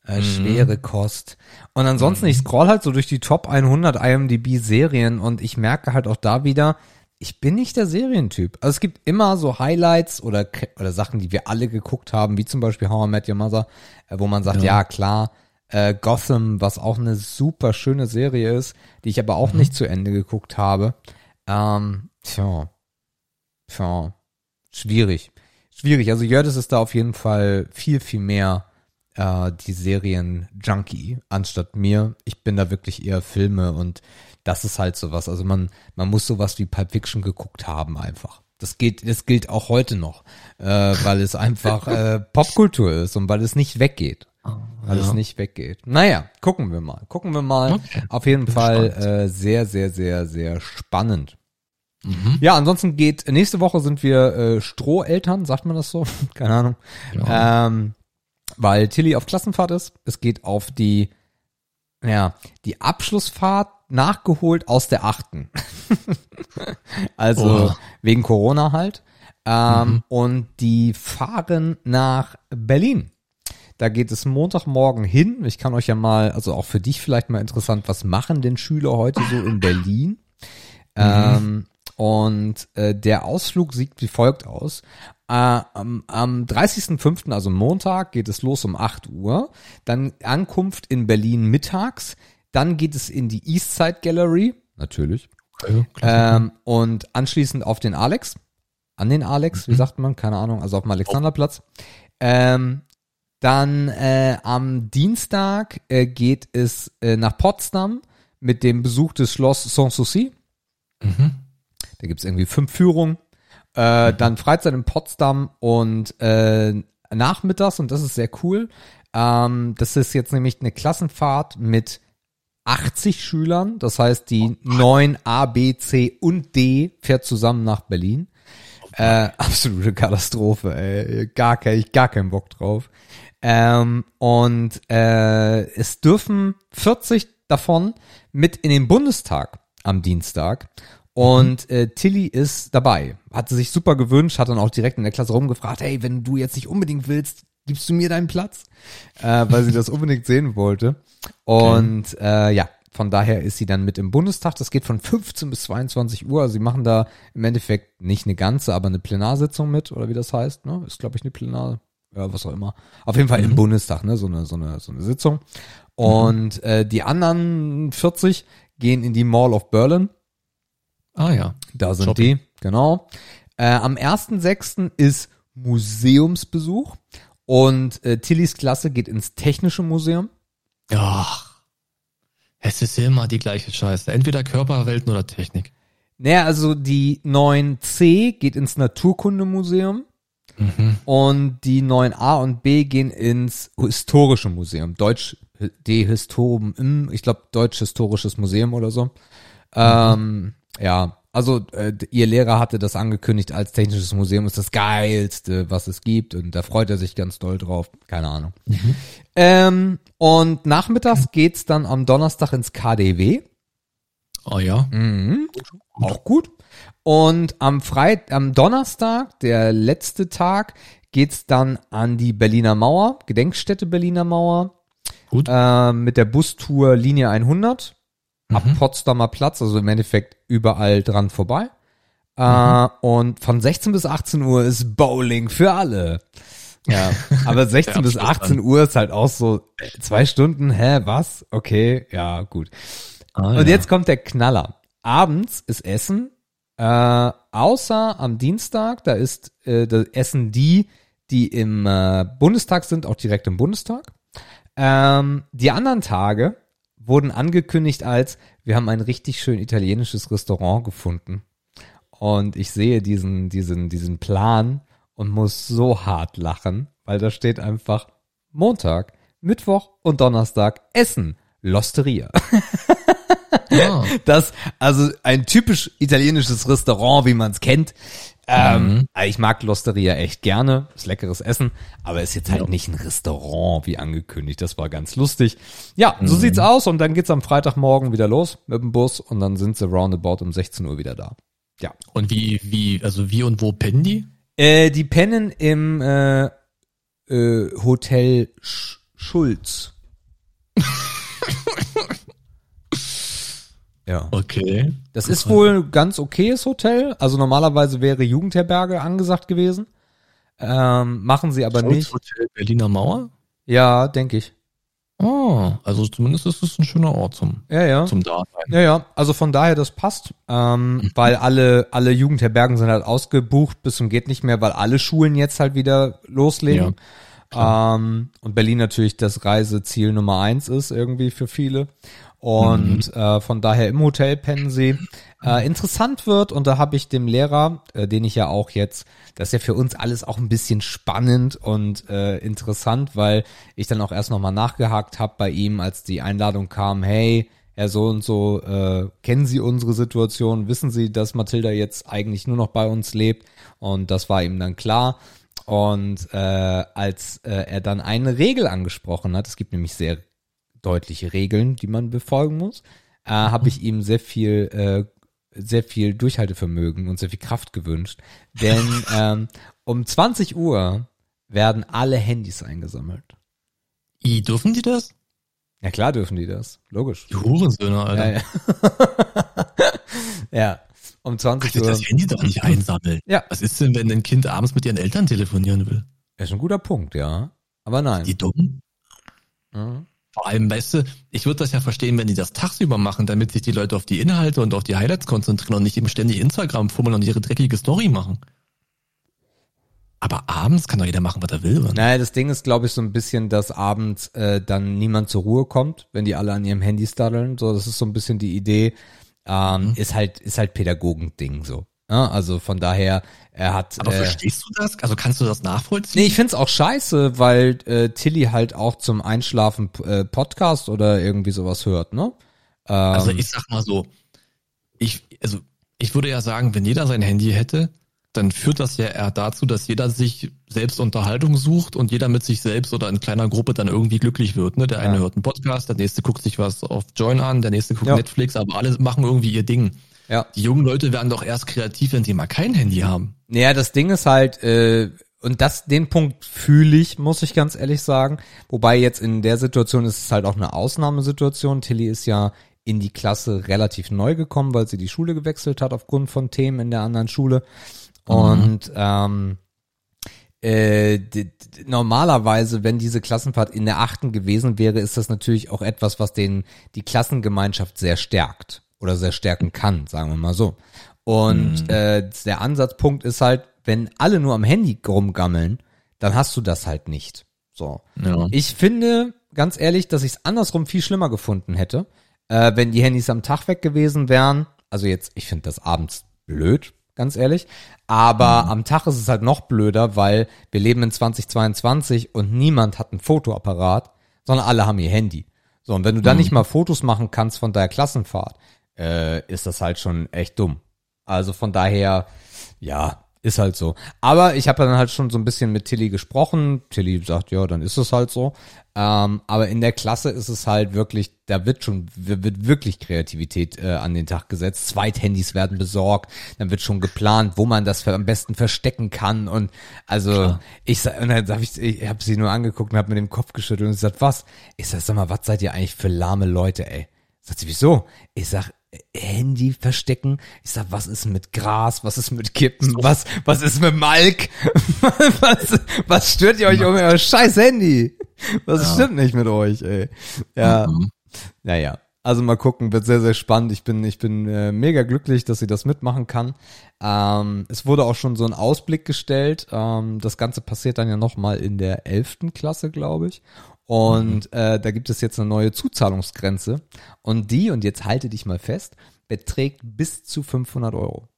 Äh, schwere Kost. Und ansonsten, ich scroll halt so durch die Top 100 IMDb Serien und ich merke halt auch da wieder, ich bin nicht der Serientyp. Also es gibt immer so Highlights oder, oder Sachen, die wir alle geguckt haben, wie zum Beispiel How I Met Your Mother, äh, wo man sagt, ja, Ja. klar, äh, Gotham, was auch eine super schöne Serie ist, die ich aber auch nicht zu Ende geguckt habe. Ähm, tja, tja, schwierig. Schwierig. Also Jördes ist da auf jeden Fall viel, viel mehr äh, die Serien-Junkie anstatt mir. Ich bin da wirklich eher Filme und das ist halt sowas. Also man, man muss sowas wie Pulp Fiction geguckt haben einfach. Das gilt, das gilt auch heute noch, äh, weil es einfach äh, Popkultur ist und weil es nicht weggeht. Weil es nicht weggeht. Naja, gucken wir mal. Gucken wir mal. Okay. Auf jeden Bin Fall äh, sehr, sehr, sehr, sehr spannend. Mhm. Ja, ansonsten geht, nächste Woche sind wir äh, Stroheltern, sagt man das so? Keine Ahnung. Ja. Ähm, weil Tilly auf Klassenfahrt ist. Es geht auf die, ja, die Abschlussfahrt nachgeholt aus der achten. also Oh. wegen Corona halt. Ähm, Und die fahren nach Berlin. Da geht es Montagmorgen hin. Ich kann euch ja mal, also auch für dich vielleicht mal interessant, was machen denn Schüler heute so in Berlin? Ähm, und äh, der Ausflug sieht wie folgt aus. Äh, am, am 30.05., also Montag, geht es los um 8 Uhr. Dann Ankunft in Berlin mittags. Dann geht es in die Eastside Gallery, natürlich. Klasse. Ähm, und anschließend auf den Alex. An den Alex, wie sagt man? Keine Ahnung, also auf dem Alexanderplatz. Ähm, dann äh, am Dienstag äh, geht es äh, nach Potsdam mit dem Besuch des Schloss Sanssouci. Mhm. Da gibt's irgendwie fünf Führungen. Äh, dann Freizeit in Potsdam und äh, nachmittags, und das ist sehr cool. Ähm, das ist jetzt nämlich eine Klassenfahrt mit 80 Schülern. Das heißt, die 9 A, B, C und D fährt zusammen nach Berlin. Äh, absolute Katastrophe, ey. Gar kein, gar keinen Bock drauf. Ähm, und äh, es dürfen 40 davon mit in den Bundestag am Dienstag. Und äh, Tilly ist dabei. Hat sie sich super gewünscht, hat dann auch direkt in der Klasse rumgefragt, hey, wenn du jetzt nicht unbedingt willst, gibst du mir deinen Platz? Äh, weil sie das unbedingt sehen wollte. Und äh, ja, von daher ist sie dann mit im Bundestag. Das geht von 15 bis 22 Uhr. Also sie machen da im Endeffekt nicht eine ganze, aber eine Plenarsitzung mit, oder wie das heißt. Ne? Ist, glaube ich, eine Plenar, ja, was auch immer. Auf jeden Fall im Bundestag, ne? So eine, so eine, so eine Sitzung. Und äh, die anderen 40 gehen in die Mall of Berlin. Ah ja. Da sind Shopping. die, genau. Äh, am 1.6. ist Museumsbesuch und äh, Tillys Klasse geht ins Technische Museum. Ach. Es ist immer die gleiche Scheiße. Entweder Körperwelten oder Technik. Naja, also die 9C geht ins Naturkundemuseum Mhm. und die 9A und B gehen ins Historische Museum. Deutsch, die Historium, im, ich glaube Deutsch Historisches Museum oder so. Ähm, ja, also äh, ihr Lehrer hatte das angekündigt als Technisches Museum ist das geilste, was es gibt und da freut er sich ganz doll drauf. Keine Ahnung. Ähm, und nachmittags geht's dann am Donnerstag ins KDW. Oh ja. Mhm. Auch gut. Und am Freit am Donnerstag, der letzte Tag, geht's dann an die Berliner Mauer, Gedenkstätte Berliner Mauer, Gut. äh, mit der Bustour Linie 100 ab Potsdamer Platz, also im Endeffekt überall dran vorbei. Äh, und von 16 bis 18 Uhr ist Bowling für alle. Ja, aber 16 Der bis Abschluss 18 Uhr ist halt auch so zwei Stunden, hä, was? Okay, ja, gut. Ah, Und ja. jetzt kommt der Knaller. Abends ist Essen, äh, außer am Dienstag, da ist äh, da essen die, die im äh, Bundestag sind, auch direkt im Bundestag. Ähm, die anderen Tage wurden angekündigt als, wir haben ein richtig schön italienisches Restaurant gefunden. Und ich sehe diesen, diesen, diesen Plan und muss so hart lachen, weil da steht einfach Montag, Mittwoch und Donnerstag Essen, Losteria. Ah. Das, also ein typisch italienisches Restaurant, wie man es kennt. Ähm, Ich mag Losteria echt gerne, ist leckeres Essen, aber ist jetzt halt nicht ein Restaurant wie angekündigt. Das war ganz lustig. Ja, so sieht's aus und dann geht's am Freitagmorgen wieder los mit dem Bus und dann sind sie roundabout um 16 Uhr wieder da. Ja. Und wie, wie, also wie und wo pennen die? Äh, die pennen im äh, äh, Hotel Sch Schulz. Ja. Okay. Das ist wohl ganz okayes Hotel. Also normalerweise wäre Jugendherberge angesagt gewesen. Ähm, machen sie aber nicht. Hotel Berliner Mauer? Ja, denke ich. Oh, also zumindest ist es ein schöner Ort zum, Ja, ja. zum Dasein. Ja, ja. Also von daher, das passt. Ähm, weil alle, alle Jugendherbergen sind halt ausgebucht bis zum geht nicht mehr, weil alle Schulen jetzt halt wieder loslegen. ähm, und Berlin natürlich das Reiseziel Nummer eins ist irgendwie für viele. Und äh, von daher im Hotel pennen sie. Äh, interessant wird, und da habe ich dem Lehrer, äh, den ich ja auch jetzt, das ist ja für uns alles auch ein bisschen spannend und äh, interessant, weil ich dann auch erst nochmal nachgehakt habe bei ihm, als die Einladung kam, hey, Herr so und so, äh, kennen Sie unsere Situation? Wissen Sie, dass Mathilda jetzt eigentlich nur noch bei uns lebt? Und das war ihm dann klar. Und äh, als äh, er dann eine Regel angesprochen hat, es gibt nämlich sehr deutliche Regeln, die man befolgen muss, äh, habe ich ihm sehr viel, äh, sehr viel Durchhaltevermögen und sehr viel Kraft gewünscht. Denn ähm, um 20 Uhr werden alle Handys eingesammelt. I, dürfen die das? Ja klar dürfen die das, logisch. Die Hurensöhne, Alter. Ja, ja. ja. um 20 Kannst du Uhr. das Handy doch nicht einsammeln? Ja. Was ist denn, wenn ein Kind abends mit ihren Eltern telefonieren will? Das ist ein guter Punkt, ja. Aber nein. Die dumm? Mhm. Vor allem, weißt du, ich würde das ja verstehen, wenn die das tagsüber machen, damit sich die Leute auf die Inhalte und auf die Highlights konzentrieren und nicht eben ständig Instagram fummeln und ihre dreckige Story machen. Aber abends kann doch jeder machen, was er will. Mann. Naja, das Ding ist, glaube ich, so ein bisschen, dass abends äh, dann niemand zur Ruhe kommt, wenn die alle an ihrem Handy staddeln. So, das ist so ein bisschen die Idee. Ähm, Mhm. Ist halt, ist halt Pädagogending so. Ja, also von daher, er hat. Aber äh, verstehst du das? Also kannst du das nachvollziehen? Nee, ich find's auch scheiße, weil äh, Tilly halt auch zum Einschlafen äh, Podcast oder irgendwie sowas hört, ne? Ähm, Also ich sag mal so, ich, also ich würde ja sagen, wenn jeder sein Handy hätte, dann führt das ja eher dazu, dass jeder sich selbst Unterhaltung sucht und jeder mit sich selbst oder in kleiner Gruppe dann irgendwie glücklich wird. Ne? Der eine Ja. hört einen Podcast, der nächste guckt sich was auf Join an, der nächste guckt Ja. Netflix, aber alle machen irgendwie ihr Ding. Ja. Die jungen Leute werden doch erst kreativ, wenn sie mal kein Handy haben. Naja, das Ding ist halt, äh, und das, den Punkt fühle ich, muss ich ganz ehrlich sagen. Wobei jetzt in der Situation ist es halt auch eine Ausnahmesituation. Tilly ist ja in die Klasse relativ neu gekommen, weil sie die Schule gewechselt hat aufgrund von Themen in der anderen Schule. Und ähm, äh, normalerweise, wenn diese Klassenfahrt in der achten gewesen wäre, ist das natürlich auch etwas, was den die Klassengemeinschaft sehr stärkt oder sehr stärken kann, sagen wir mal so. Und äh, der Ansatzpunkt ist halt, wenn alle nur am Handy rumgammeln, dann hast du das halt nicht. So. Ja. Ich finde, ganz ehrlich, dass ich es andersrum viel schlimmer gefunden hätte, äh, wenn die Handys am Tag weg gewesen wären. Also jetzt, ich finde das abends blöd, ganz ehrlich. Aber am Tag ist es halt noch blöder, weil wir leben in 2022 und niemand hat einen Fotoapparat, sondern alle haben ihr Handy. So, und wenn du dann nicht mal Fotos machen kannst von deiner Klassenfahrt, äh, ist das halt schon echt dumm. Also von daher, ja, ist halt so. Aber ich habe dann halt schon so ein bisschen mit Tilly gesprochen. Tilly sagt, ja, dann ist es halt so. Ähm, aber in der Klasse ist es halt wirklich, da wird schon, wird wirklich Kreativität äh, an den Tag gesetzt. Zweithandys werden besorgt, dann wird schon geplant, wo man das am besten verstecken kann. Und also ich sa- und dann hab ich, ich habe sie nur angeguckt und habe mit dem Kopf geschüttelt und gesagt, was? Ich sag, sag mal, was seid ihr eigentlich für lahme Leute, ey? Sagt sie, wieso? Ich sag, Handy verstecken. Ich sag, was ist mit Gras? Was ist mit Kippen? Was, was ist mit Malk? was, was stört ihr euch um euer scheiß Handy? Was stimmt nicht mit euch, ey? Ja, Mhm. naja. Also mal gucken, wird sehr, sehr spannend. Ich bin, ich bin äh, mega glücklich, dass sie das mitmachen kann. Ähm, es wurde auch schon so ein Ausblick gestellt. Ähm, das Ganze passiert dann ja nochmal in der elften Klasse, glaube ich. Und äh, da gibt es jetzt eine neue Zuzahlungsgrenze. Und die, und jetzt halte dich mal fest, beträgt bis zu 500 Euro.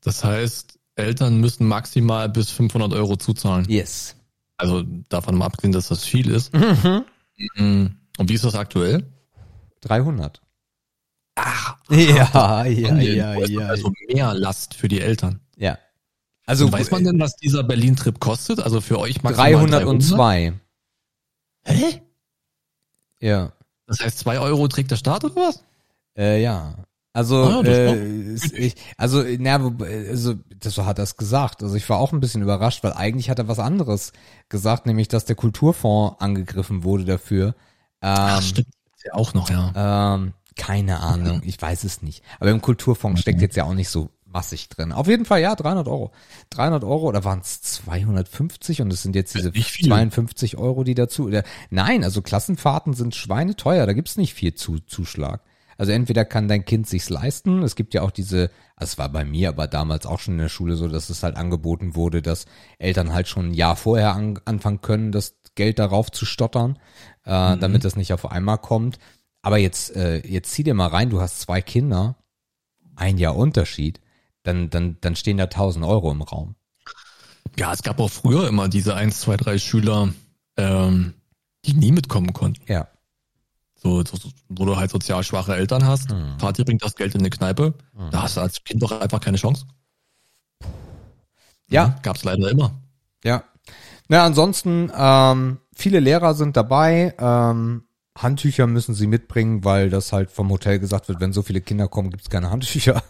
Das heißt, Eltern müssen maximal bis 500 Euro zuzahlen. Yes. Also davon mal abgesehen, dass das viel ist. Mhm. Mhm. Und wie ist das aktuell? 300. Ach, Ja, ja, Mann, ja, ist ja. Also mehr Last für die Eltern. Ja. Also Und weiß man denn, was dieser Berlin-Trip kostet? Also für euch maximal 302. Hä? Ja. Das heißt, zwei Euro trägt der Staat oder was? Äh, ja. Also, Ah, äh, ich, also, na, also, das so hat er es gesagt. Also ich war auch ein bisschen überrascht, weil eigentlich hat er was anderes gesagt, nämlich, dass der Kulturfonds angegriffen wurde dafür. Ähm, Ach, stimmt. Ist ja auch noch, ja. ähm, Keine Ahnung, ich weiß es nicht. Aber im Kulturfonds steckt jetzt ja auch nicht so massig drin. Auf jeden Fall, ja, 300 Euro. 300 Euro oder waren es 250 und es sind jetzt diese 52 Euro, die dazu. Nein, also Klassenfahrten sind schweineteuer, da gibt's nicht viel zu, Zuschlag. Also entweder kann dein Kind sich's leisten. Es gibt ja auch diese, also es war bei mir aber damals auch schon in der Schule so, dass es halt angeboten wurde, dass Eltern halt schon ein Jahr vorher an, anfangen können, das Geld darauf zu stottern, äh, mhm. damit das nicht auf einmal kommt. Aber jetzt, äh, jetzt zieh dir mal rein, du hast zwei Kinder, ein Jahr Unterschied, dann, dann, dann stehen da 1000 Euro im Raum. Ja, es gab auch früher immer diese 1, 2, 3 Schüler, ähm, die nie mitkommen konnten. Ja. So, so, wo du halt sozial schwache Eltern hast, hm. Vati bringt das Geld in eine Kneipe, hm. da hast du als Kind doch einfach keine Chance. Ja. Mhm, gab's leider immer. Ja. Na, ansonsten, ähm, viele Lehrer sind dabei. Ähm, Handtücher müssen sie mitbringen, weil das halt vom Hotel gesagt wird, wenn so viele Kinder kommen, gibt's keine Handtücher.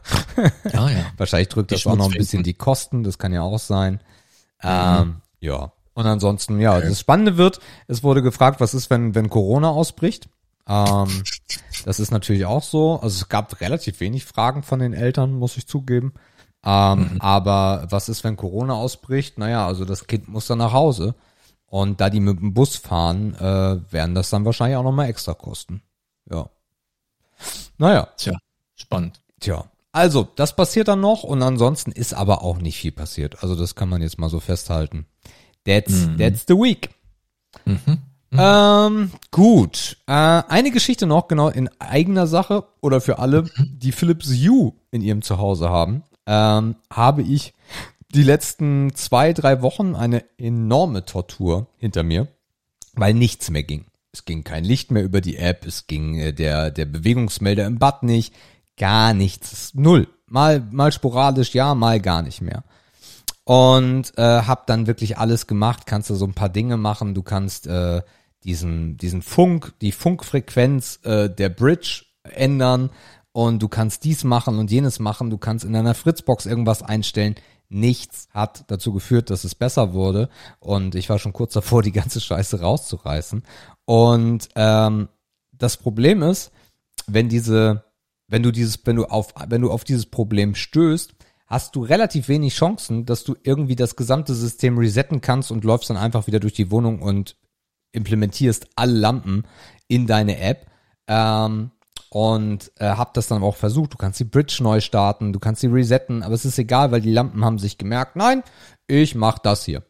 Ja, ja. Wahrscheinlich drückt die das auch noch ein bisschen die Kosten, das kann ja auch sein. Ähm, mhm. Ja. Und ansonsten, ja, okay. das Spannende wird, es wurde gefragt, was ist, wenn, wenn Corona ausbricht? Ähm, das ist natürlich auch so. Also es gab relativ wenig Fragen von den Eltern, muss ich zugeben. Ähm, mhm. Aber was ist, wenn Corona ausbricht? Naja, also das Kind muss dann nach Hause. Und da die mit dem Bus fahren, äh, werden das dann wahrscheinlich auch nochmal extra kosten. Ja. Naja. Tja, spannend. Tja. Also, das passiert dann noch und ansonsten ist aber auch nicht viel passiert. Also, das kann man jetzt mal so festhalten. That's, mhm. that's the week. Mhm. Mhm. Ähm, gut. Äh, eine Geschichte noch, genau in eigener Sache oder für alle, mhm. die Philips Hue in ihrem Zuhause haben, ähm, habe ich die letzten zwei, drei Wochen eine enorme Tortur hinter mir, weil nichts mehr ging. Es ging kein Licht mehr über die App, es ging äh, der, der Bewegungsmelder im Bad nicht, gar nichts, null. Mal, mal sporadisch, ja, mal gar nicht mehr. Und äh, hab dann wirklich alles gemacht, kannst du so ein paar Dinge machen, du kannst äh, diesen, diesen Funk, die Funkfrequenz äh, der Bridge ändern und du kannst dies machen und jenes machen, du kannst in deiner Fritzbox irgendwas einstellen nichts hat dazu geführt, dass es besser wurde. Und ich war schon kurz davor, die ganze Scheiße rauszureißen. Und ähm, das Problem ist, wenn diese, wenn du dieses, wenn du auf, wenn du auf dieses Problem stößt, hast du relativ wenig Chancen, dass du irgendwie das gesamte System resetten kannst und läufst dann einfach wieder durch die Wohnung und implementierst alle Lampen in deine App. Ähm, und äh, habe das dann auch versucht. Du kannst die Bridge neu starten, du kannst sie resetten, aber es ist egal, weil die Lampen haben sich gemerkt, nein, ich mach das hier.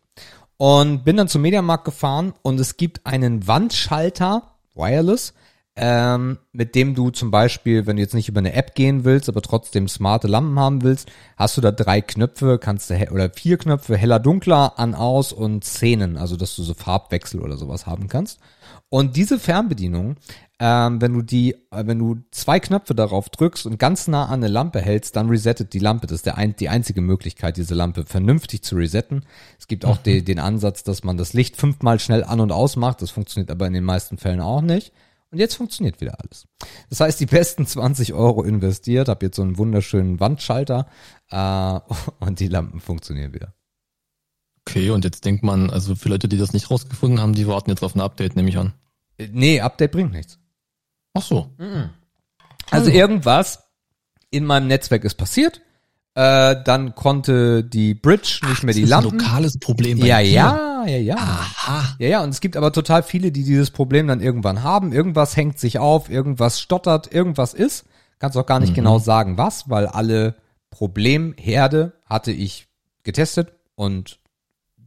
Und bin dann zum Mediamarkt gefahren und es gibt einen Wandschalter, wireless, ähm, mit dem du zum Beispiel, wenn du jetzt nicht über eine App gehen willst, aber trotzdem smarte Lampen haben willst, hast du da drei Knöpfe, kannst du oder vier Knöpfe, heller, dunkler, an, aus und Szenen, also dass du so Farbwechsel oder sowas haben kannst. Und diese Fernbedienung ähm, wenn du die, äh, wenn du zwei Knöpfe darauf drückst und ganz nah an eine Lampe hältst, dann resettet die Lampe. Das ist der ein, die einzige Möglichkeit, diese Lampe vernünftig zu resetten. Es gibt auch mhm. de, den Ansatz, dass man das Licht fünfmal schnell an und aus macht. Das funktioniert aber in den meisten Fällen auch nicht. Und jetzt funktioniert wieder alles. Das heißt, die besten 20 Euro investiert, habe jetzt so einen wunderschönen Wandschalter äh, und die Lampen funktionieren wieder. Okay, und jetzt denkt man, also für Leute, die das nicht rausgefunden haben, die warten jetzt auf ein Update, nehme ich an. Nee, Update bringt nichts. Ach so. Also irgendwas in meinem Netzwerk ist passiert. Äh, dann konnte die Bridge nicht Ach, mehr die das Lampen. Ist ein lokales Problem. Bei ja, dir. ja, ja, ja. Aha. Ja, ja. Und es gibt aber total viele, die dieses Problem dann irgendwann haben. Irgendwas hängt sich auf, irgendwas stottert, irgendwas ist. Kannst auch gar nicht mhm. genau sagen, was, weil alle Problemherde hatte ich getestet und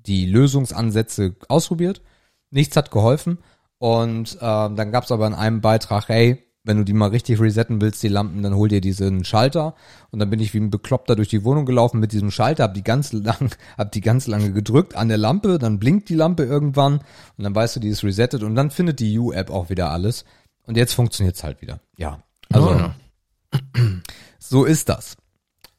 die Lösungsansätze ausprobiert. Nichts hat geholfen. Und äh, dann gab es aber in einem Beitrag, hey, wenn du die mal richtig resetten willst, die Lampen, dann hol dir diesen Schalter. Und dann bin ich wie ein Bekloppter durch die Wohnung gelaufen mit diesem Schalter, hab die ganz lang, hab die ganz lange gedrückt an der Lampe, dann blinkt die Lampe irgendwann und dann weißt du, die ist resettet und dann findet die U-App auch wieder alles. Und jetzt funktioniert's halt wieder. Ja. Also, oh, ja. so ist das.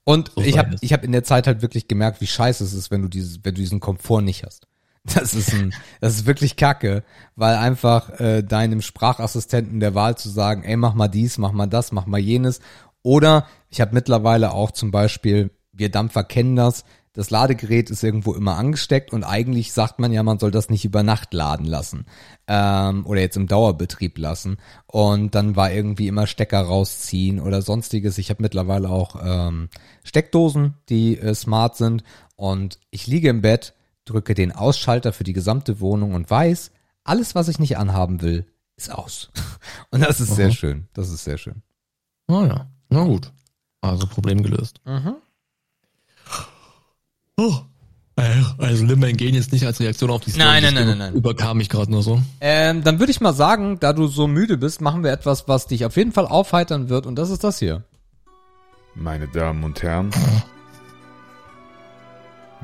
Und so ich habe ich hab in der Zeit halt wirklich gemerkt, wie scheiße es ist, wenn du dieses, wenn du diesen Komfort nicht hast. Das ist ein, das ist wirklich kacke, weil einfach äh, deinem Sprachassistenten der Wahl zu sagen, ey, mach mal dies, mach mal das, mach mal jenes. Oder ich habe mittlerweile auch zum Beispiel, wir Dampfer kennen das, das Ladegerät ist irgendwo immer angesteckt und eigentlich sagt man ja, man soll das nicht über Nacht laden lassen ähm, oder jetzt im Dauerbetrieb lassen und dann war irgendwie immer Stecker rausziehen oder sonstiges. Ich habe mittlerweile auch ähm, Steckdosen, die äh, smart sind und ich liege im Bett, drücke den Ausschalter für die gesamte Wohnung und weiß, alles, was ich nicht anhaben will, ist aus. Und das ist Aha. sehr schön. Das ist sehr schön. Oh ja, na gut. Also Problem gelöst. Mhm. Oh. Also nimm mein Gen jetzt nicht als Reaktion auf die Story. Nein, nein, nein, nein, nein. Überkam mich gerade nur so. Ähm, dann würde ich mal sagen, da du so müde bist, machen wir etwas, was dich auf jeden Fall aufheitern wird und das ist das hier. Meine Damen und Herren,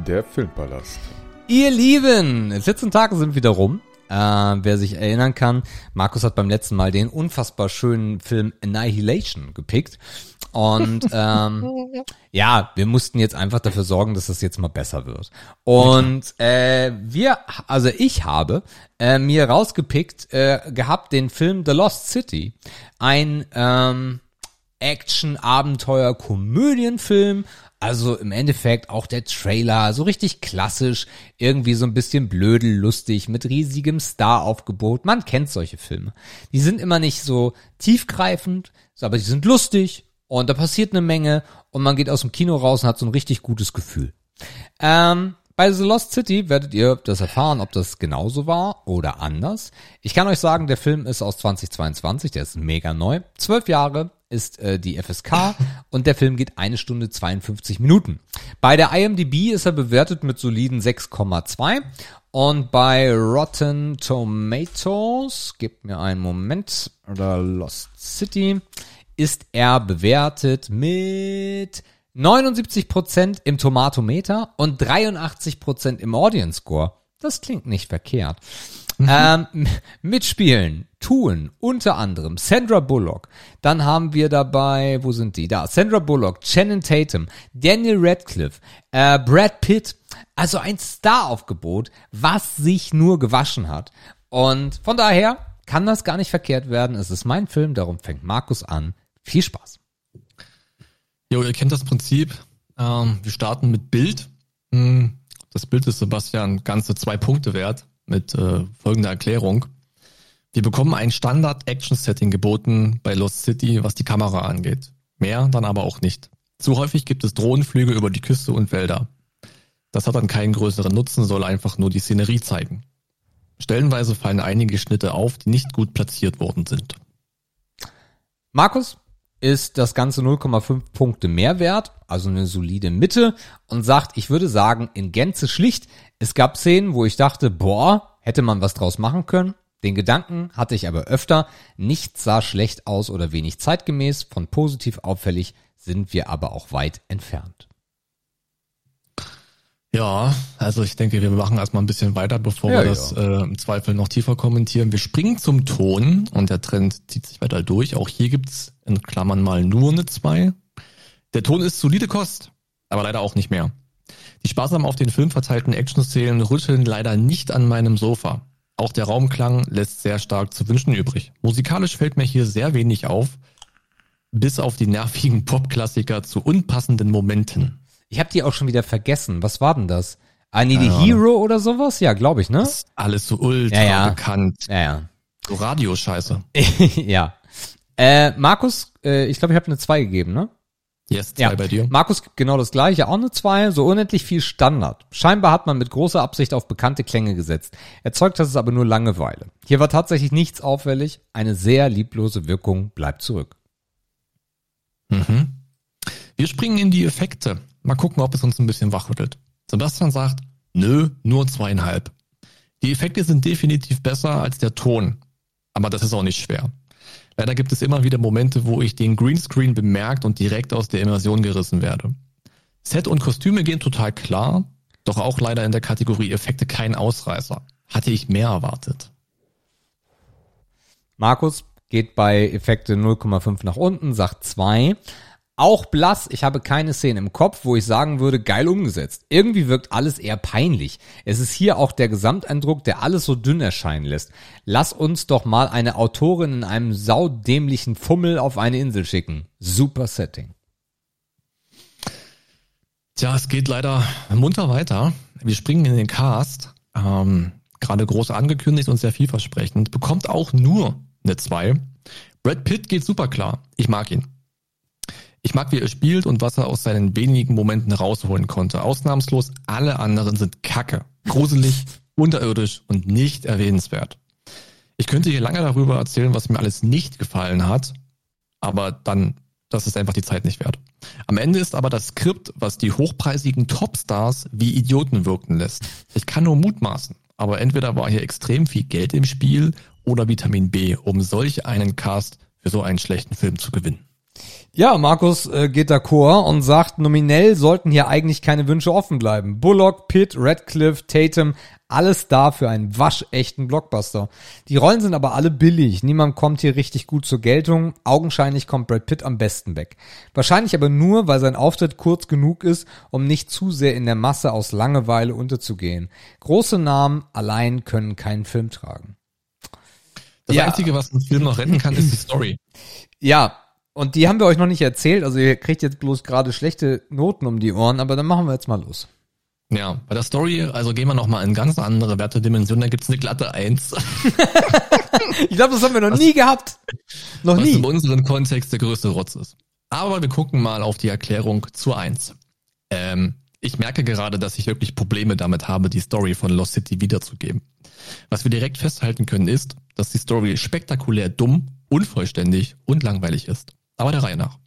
der Filmpalast. Ihr Lieben, 14 Tage sind wieder rum. Äh, wer sich erinnern kann, Markus hat beim letzten Mal den unfassbar schönen Film Annihilation gepickt. Und ähm, ja, wir mussten jetzt einfach dafür sorgen, dass das jetzt mal besser wird. Und äh, wir, also ich habe äh, mir rausgepickt äh, gehabt den Film The Lost City, ein ähm, Action, Abenteuer, Komödienfilm also im Endeffekt auch der Trailer, so richtig klassisch, irgendwie so ein bisschen blödel, lustig, mit riesigem Star-Aufgebot. Man kennt solche Filme. Die sind immer nicht so tiefgreifend, aber die sind lustig und da passiert eine Menge und man geht aus dem Kino raus und hat so ein richtig gutes Gefühl. Ähm, bei The Lost City werdet ihr das erfahren, ob das genauso war oder anders. Ich kann euch sagen, der Film ist aus 2022, der ist mega neu. Zwölf Jahre ist äh, die FSK und der Film geht eine Stunde 52 Minuten. Bei der IMDb ist er bewertet mit soliden 6,2 und bei Rotten Tomatoes, gebt mir einen Moment, oder Lost City, ist er bewertet mit 79% im Tomatometer und 83% im Audience Score. Das klingt nicht verkehrt. Mhm. Ähm, mitspielen tun unter anderem Sandra Bullock. Dann haben wir dabei, wo sind die? Da, Sandra Bullock, Channing Tatum, Daniel Radcliffe, äh, Brad Pitt. Also ein Star-Aufgebot, was sich nur gewaschen hat. Und von daher kann das gar nicht verkehrt werden. Es ist mein Film, darum fängt Markus an. Viel Spaß. Jo, ihr kennt das Prinzip. Ähm, wir starten mit Bild. Hm, das Bild ist Sebastian ganze zwei Punkte wert mit äh, folgender Erklärung. Wir bekommen ein Standard-Action-Setting geboten bei Lost City, was die Kamera angeht. Mehr dann aber auch nicht. Zu häufig gibt es Drohnenflüge über die Küste und Wälder. Das hat dann keinen größeren Nutzen, soll einfach nur die Szenerie zeigen. Stellenweise fallen einige Schnitte auf, die nicht gut platziert worden sind. Markus, ist das Ganze 0,5 Punkte mehr wert, also eine solide Mitte und sagt, ich würde sagen, in Gänze schlicht. Es gab Szenen, wo ich dachte, boah, hätte man was draus machen können. Den Gedanken hatte ich aber öfter. Nichts sah schlecht aus oder wenig zeitgemäß. Von positiv auffällig sind wir aber auch weit entfernt. Ja, also ich denke, wir machen erstmal ein bisschen weiter, bevor ja, wir das ja. äh, im Zweifel noch tiefer kommentieren. Wir springen zum Ton und der Trend zieht sich weiter durch. Auch hier gibt's in Klammern mal nur eine 2. Der Ton ist solide Kost, aber leider auch nicht mehr. Die sparsam auf den Film verteilten Action-Szenen rütteln leider nicht an meinem Sofa. Auch der Raumklang lässt sehr stark zu wünschen übrig. Musikalisch fällt mir hier sehr wenig auf, bis auf die nervigen Pop-Klassiker zu unpassenden Momenten. Ich habe die auch schon wieder vergessen. Was war denn das? I Need a Hero oder sowas? Ja, glaube ich, ne? Das ist alles so ultra ja, ja. bekannt. Ja, ja. So Radioscheiße. ja. Äh, Markus, äh, ich glaube, ich habe eine 2 gegeben, ne? Yes, zwei ja. bei dir. Markus genau das gleiche, auch eine 2, so unendlich viel Standard. Scheinbar hat man mit großer Absicht auf bekannte Klänge gesetzt. Erzeugt hat es aber nur Langeweile. Hier war tatsächlich nichts auffällig, eine sehr lieblose Wirkung bleibt zurück. Mhm. Wir springen in die Effekte. Mal gucken, ob es uns ein bisschen wachrüttelt. Sebastian sagt, nö, nur zweieinhalb. Die Effekte sind definitiv besser als der Ton. Aber das ist auch nicht schwer. Leider gibt es immer wieder Momente, wo ich den Greenscreen bemerkt und direkt aus der Immersion gerissen werde. Set und Kostüme gehen total klar, doch auch leider in der Kategorie Effekte kein Ausreißer. Hatte ich mehr erwartet. Markus geht bei Effekte 0,5 nach unten, sagt 2. Auch blass, ich habe keine Szene im Kopf, wo ich sagen würde, geil umgesetzt. Irgendwie wirkt alles eher peinlich. Es ist hier auch der Gesamteindruck, der alles so dünn erscheinen lässt. Lass uns doch mal eine Autorin in einem saudämlichen Fummel auf eine Insel schicken. Super Setting. Tja, es geht leider munter weiter. Wir springen in den Cast. Ähm, Gerade groß angekündigt und sehr vielversprechend. Bekommt auch nur eine 2. Brad Pitt geht super klar. Ich mag ihn. Ich mag, wie er spielt und was er aus seinen wenigen Momenten rausholen konnte. Ausnahmslos alle anderen sind kacke, gruselig, unterirdisch und nicht erwähnenswert. Ich könnte hier lange darüber erzählen, was mir alles nicht gefallen hat, aber dann, das ist einfach die Zeit nicht wert. Am Ende ist aber das Skript, was die hochpreisigen Topstars wie Idioten wirken lässt. Ich kann nur mutmaßen, aber entweder war hier extrem viel Geld im Spiel oder Vitamin B, um solch einen Cast für so einen schlechten Film zu gewinnen. Ja, Markus äh, geht d'accord und sagt, nominell sollten hier eigentlich keine Wünsche offen bleiben. Bullock, Pitt, Radcliffe, Tatum, alles da für einen waschechten Blockbuster. Die Rollen sind aber alle billig. Niemand kommt hier richtig gut zur Geltung. Augenscheinlich kommt Brad Pitt am besten weg. Wahrscheinlich aber nur, weil sein Auftritt kurz genug ist, um nicht zu sehr in der Masse aus Langeweile unterzugehen. Große Namen allein können keinen Film tragen. Das ja. Einzige, was einen Film noch retten kann, ist die Story. Ja, und die haben wir euch noch nicht erzählt. Also ihr kriegt jetzt bloß gerade schlechte Noten um die Ohren, aber dann machen wir jetzt mal los. Ja, bei der Story, also gehen wir nochmal in ganz andere Wertedimensionen, da gibt's eine glatte Eins. ich glaube, das haben wir noch was, nie gehabt. Noch was nie. in unserem Kontext der größte Rotz ist. Aber wir gucken mal auf die Erklärung zu Eins. Ähm, ich merke gerade, dass ich wirklich Probleme damit habe, die Story von Lost City wiederzugeben. Was wir direkt festhalten können ist, dass die Story spektakulär dumm, unvollständig und langweilig ist. Aber der Reihe nach.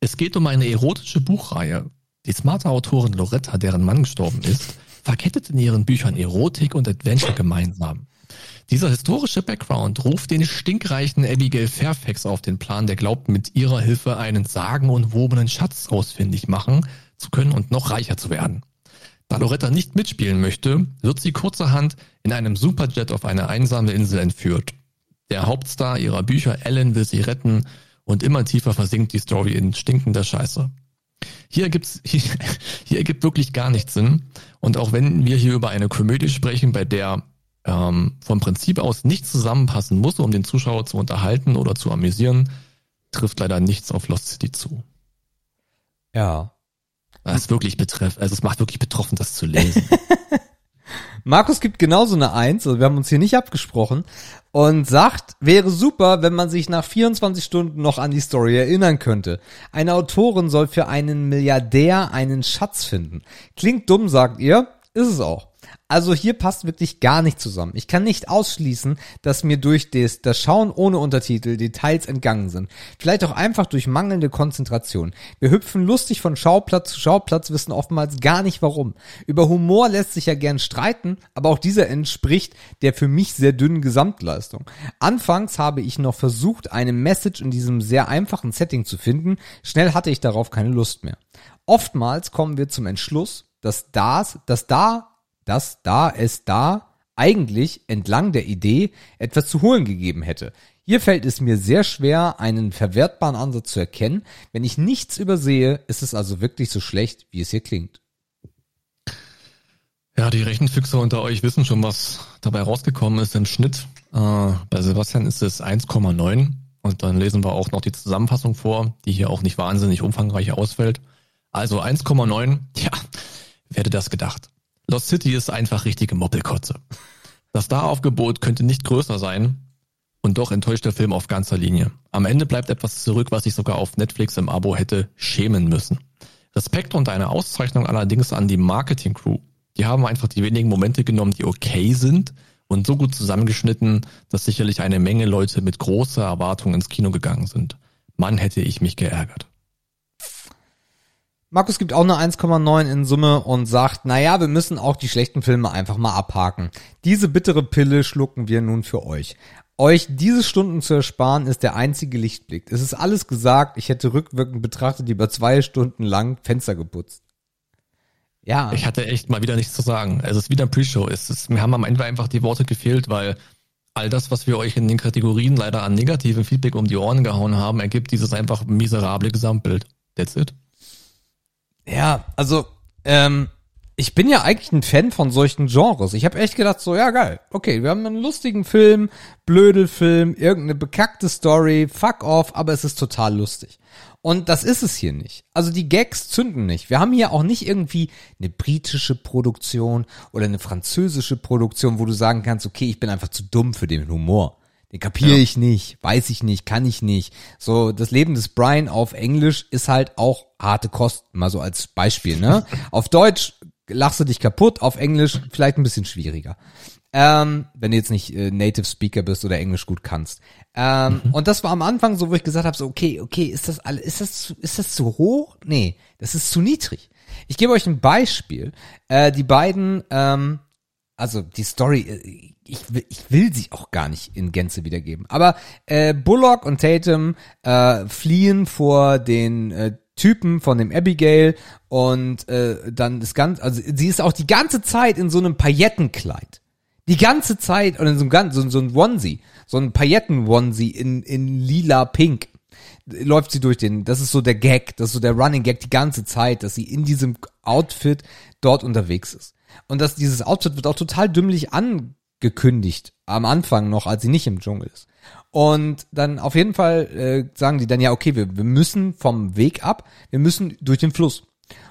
Es geht um eine erotische Buchreihe. Die smarte Autorin Loretta, deren Mann gestorben ist, verkettet in ihren Büchern Erotik und Adventure gemeinsam. Dieser historische Background ruft den stinkreichen Abigail Fairfax auf den Plan, der glaubt, mit ihrer Hilfe einen sagenumwobenen Schatz ausfindig machen zu können und noch reicher zu werden. Da Loretta nicht mitspielen möchte, wird sie kurzerhand in einem Superjet auf eine einsame Insel entführt. Der Hauptstar ihrer Bücher, Ellen, will sie retten und immer tiefer versinkt die Story in stinkender Scheiße. Hier gibt's, hier, hier ergibt wirklich gar nichts Sinn. Und auch wenn wir hier über eine Komödie sprechen, bei der ähm, vom Prinzip aus nichts zusammenpassen muss, um den Zuschauer zu unterhalten oder zu amüsieren, trifft leider nichts auf Lost City zu. Ja. Das ist wirklich betreff, also es macht wirklich betroffen, das zu lesen. Markus gibt genauso eine Eins, also wir haben uns hier nicht abgesprochen und sagt, wäre super, wenn man sich nach 24 Stunden noch an die Story erinnern könnte. Eine Autorin soll für einen Milliardär einen Schatz finden. Klingt dumm, sagt ihr, ist es auch. Also hier passt wirklich gar nicht zusammen. Ich kann nicht ausschließen, dass mir durch das, das Schauen ohne Untertitel Details entgangen sind. Vielleicht auch einfach durch mangelnde Konzentration. Wir hüpfen lustig von Schauplatz zu Schauplatz, wissen oftmals gar nicht warum. Über Humor lässt sich ja gern streiten, aber auch dieser entspricht der für mich sehr dünnen Gesamtleistung. Anfangs habe ich noch versucht, eine Message in diesem sehr einfachen Setting zu finden. Schnell hatte ich darauf keine Lust mehr. Oftmals kommen wir zum Entschluss, dass das, dass da dass da es da eigentlich entlang der Idee etwas zu holen gegeben hätte. Hier fällt es mir sehr schwer, einen verwertbaren Ansatz zu erkennen. Wenn ich nichts übersehe, ist es also wirklich so schlecht, wie es hier klingt. Ja, die Rechenfüchse unter euch wissen schon, was dabei rausgekommen ist im Schnitt. Äh, bei Sebastian ist es 1,9 und dann lesen wir auch noch die Zusammenfassung vor, die hier auch nicht wahnsinnig umfangreich ausfällt. Also 1,9, ja, wer hätte das gedacht? Lost City ist einfach richtige Moppelkotze. Das Star-Aufgebot könnte nicht größer sein und doch enttäuscht der Film auf ganzer Linie. Am Ende bleibt etwas zurück, was ich sogar auf Netflix im Abo hätte schämen müssen. Respekt und eine Auszeichnung allerdings an die Marketing-Crew. Die haben einfach die wenigen Momente genommen, die okay sind und so gut zusammengeschnitten, dass sicherlich eine Menge Leute mit großer Erwartung ins Kino gegangen sind. Mann hätte ich mich geärgert. Markus gibt auch eine 1,9 in Summe und sagt, naja, wir müssen auch die schlechten Filme einfach mal abhaken. Diese bittere Pille schlucken wir nun für euch. Euch diese Stunden zu ersparen, ist der einzige Lichtblick. Es ist alles gesagt, ich hätte rückwirkend betrachtet lieber zwei Stunden lang Fenster geputzt. Ja. Ich hatte echt mal wieder nichts zu sagen. Also es ist wieder ein Pre-Show. Mir haben am Ende einfach die Worte gefehlt, weil all das, was wir euch in den Kategorien leider an negativen Feedback um die Ohren gehauen haben, ergibt dieses einfach miserable Gesamtbild. That's it. Ja, also, ähm, ich bin ja eigentlich ein Fan von solchen Genres. Ich habe echt gedacht, so, ja geil, okay, wir haben einen lustigen Film, Blödelfilm, irgendeine bekackte Story, fuck off, aber es ist total lustig. Und das ist es hier nicht. Also die Gags zünden nicht. Wir haben hier auch nicht irgendwie eine britische Produktion oder eine französische Produktion, wo du sagen kannst, okay, ich bin einfach zu dumm für den Humor. Den kapiere Ja. ich nicht, weiß ich nicht, kann ich nicht. So, das Leben des Brian auf Englisch ist halt auch harte Kost, mal so als Beispiel, ne? auf Deutsch lachst du dich kaputt, auf Englisch vielleicht ein bisschen schwieriger. Ähm, wenn du jetzt nicht äh, Native Speaker bist oder Englisch gut kannst. Ähm, Und das war am Anfang so, wo ich gesagt habe, so okay, okay, ist das alles, ist das, zu- ist das zu hoch? Nee, das ist zu niedrig. Ich gebe euch ein Beispiel. Äh, die beiden, ähm, also die Story, äh, ich will, ich will sie auch gar nicht in Gänze wiedergeben. Aber äh, Bullock und Tatum äh, fliehen vor den äh, Typen von dem Abigail und äh, dann das ganze, also sie ist auch die ganze Zeit in so einem Paillettenkleid. Die ganze Zeit, oder in so einem ganz, so, so ein Onesie, so ein Pailletten-Onesie in, in lila Pink läuft sie durch den, das ist so der Gag, das ist so der Running Gag die ganze Zeit, dass sie in diesem Outfit dort unterwegs ist. Und dass dieses Outfit wird auch total dümmlich angekündigt am Anfang noch, als sie nicht im Dschungel ist. Und dann auf jeden Fall äh, sagen die dann ja, okay, wir, wir müssen vom Weg ab, wir müssen durch den Fluss.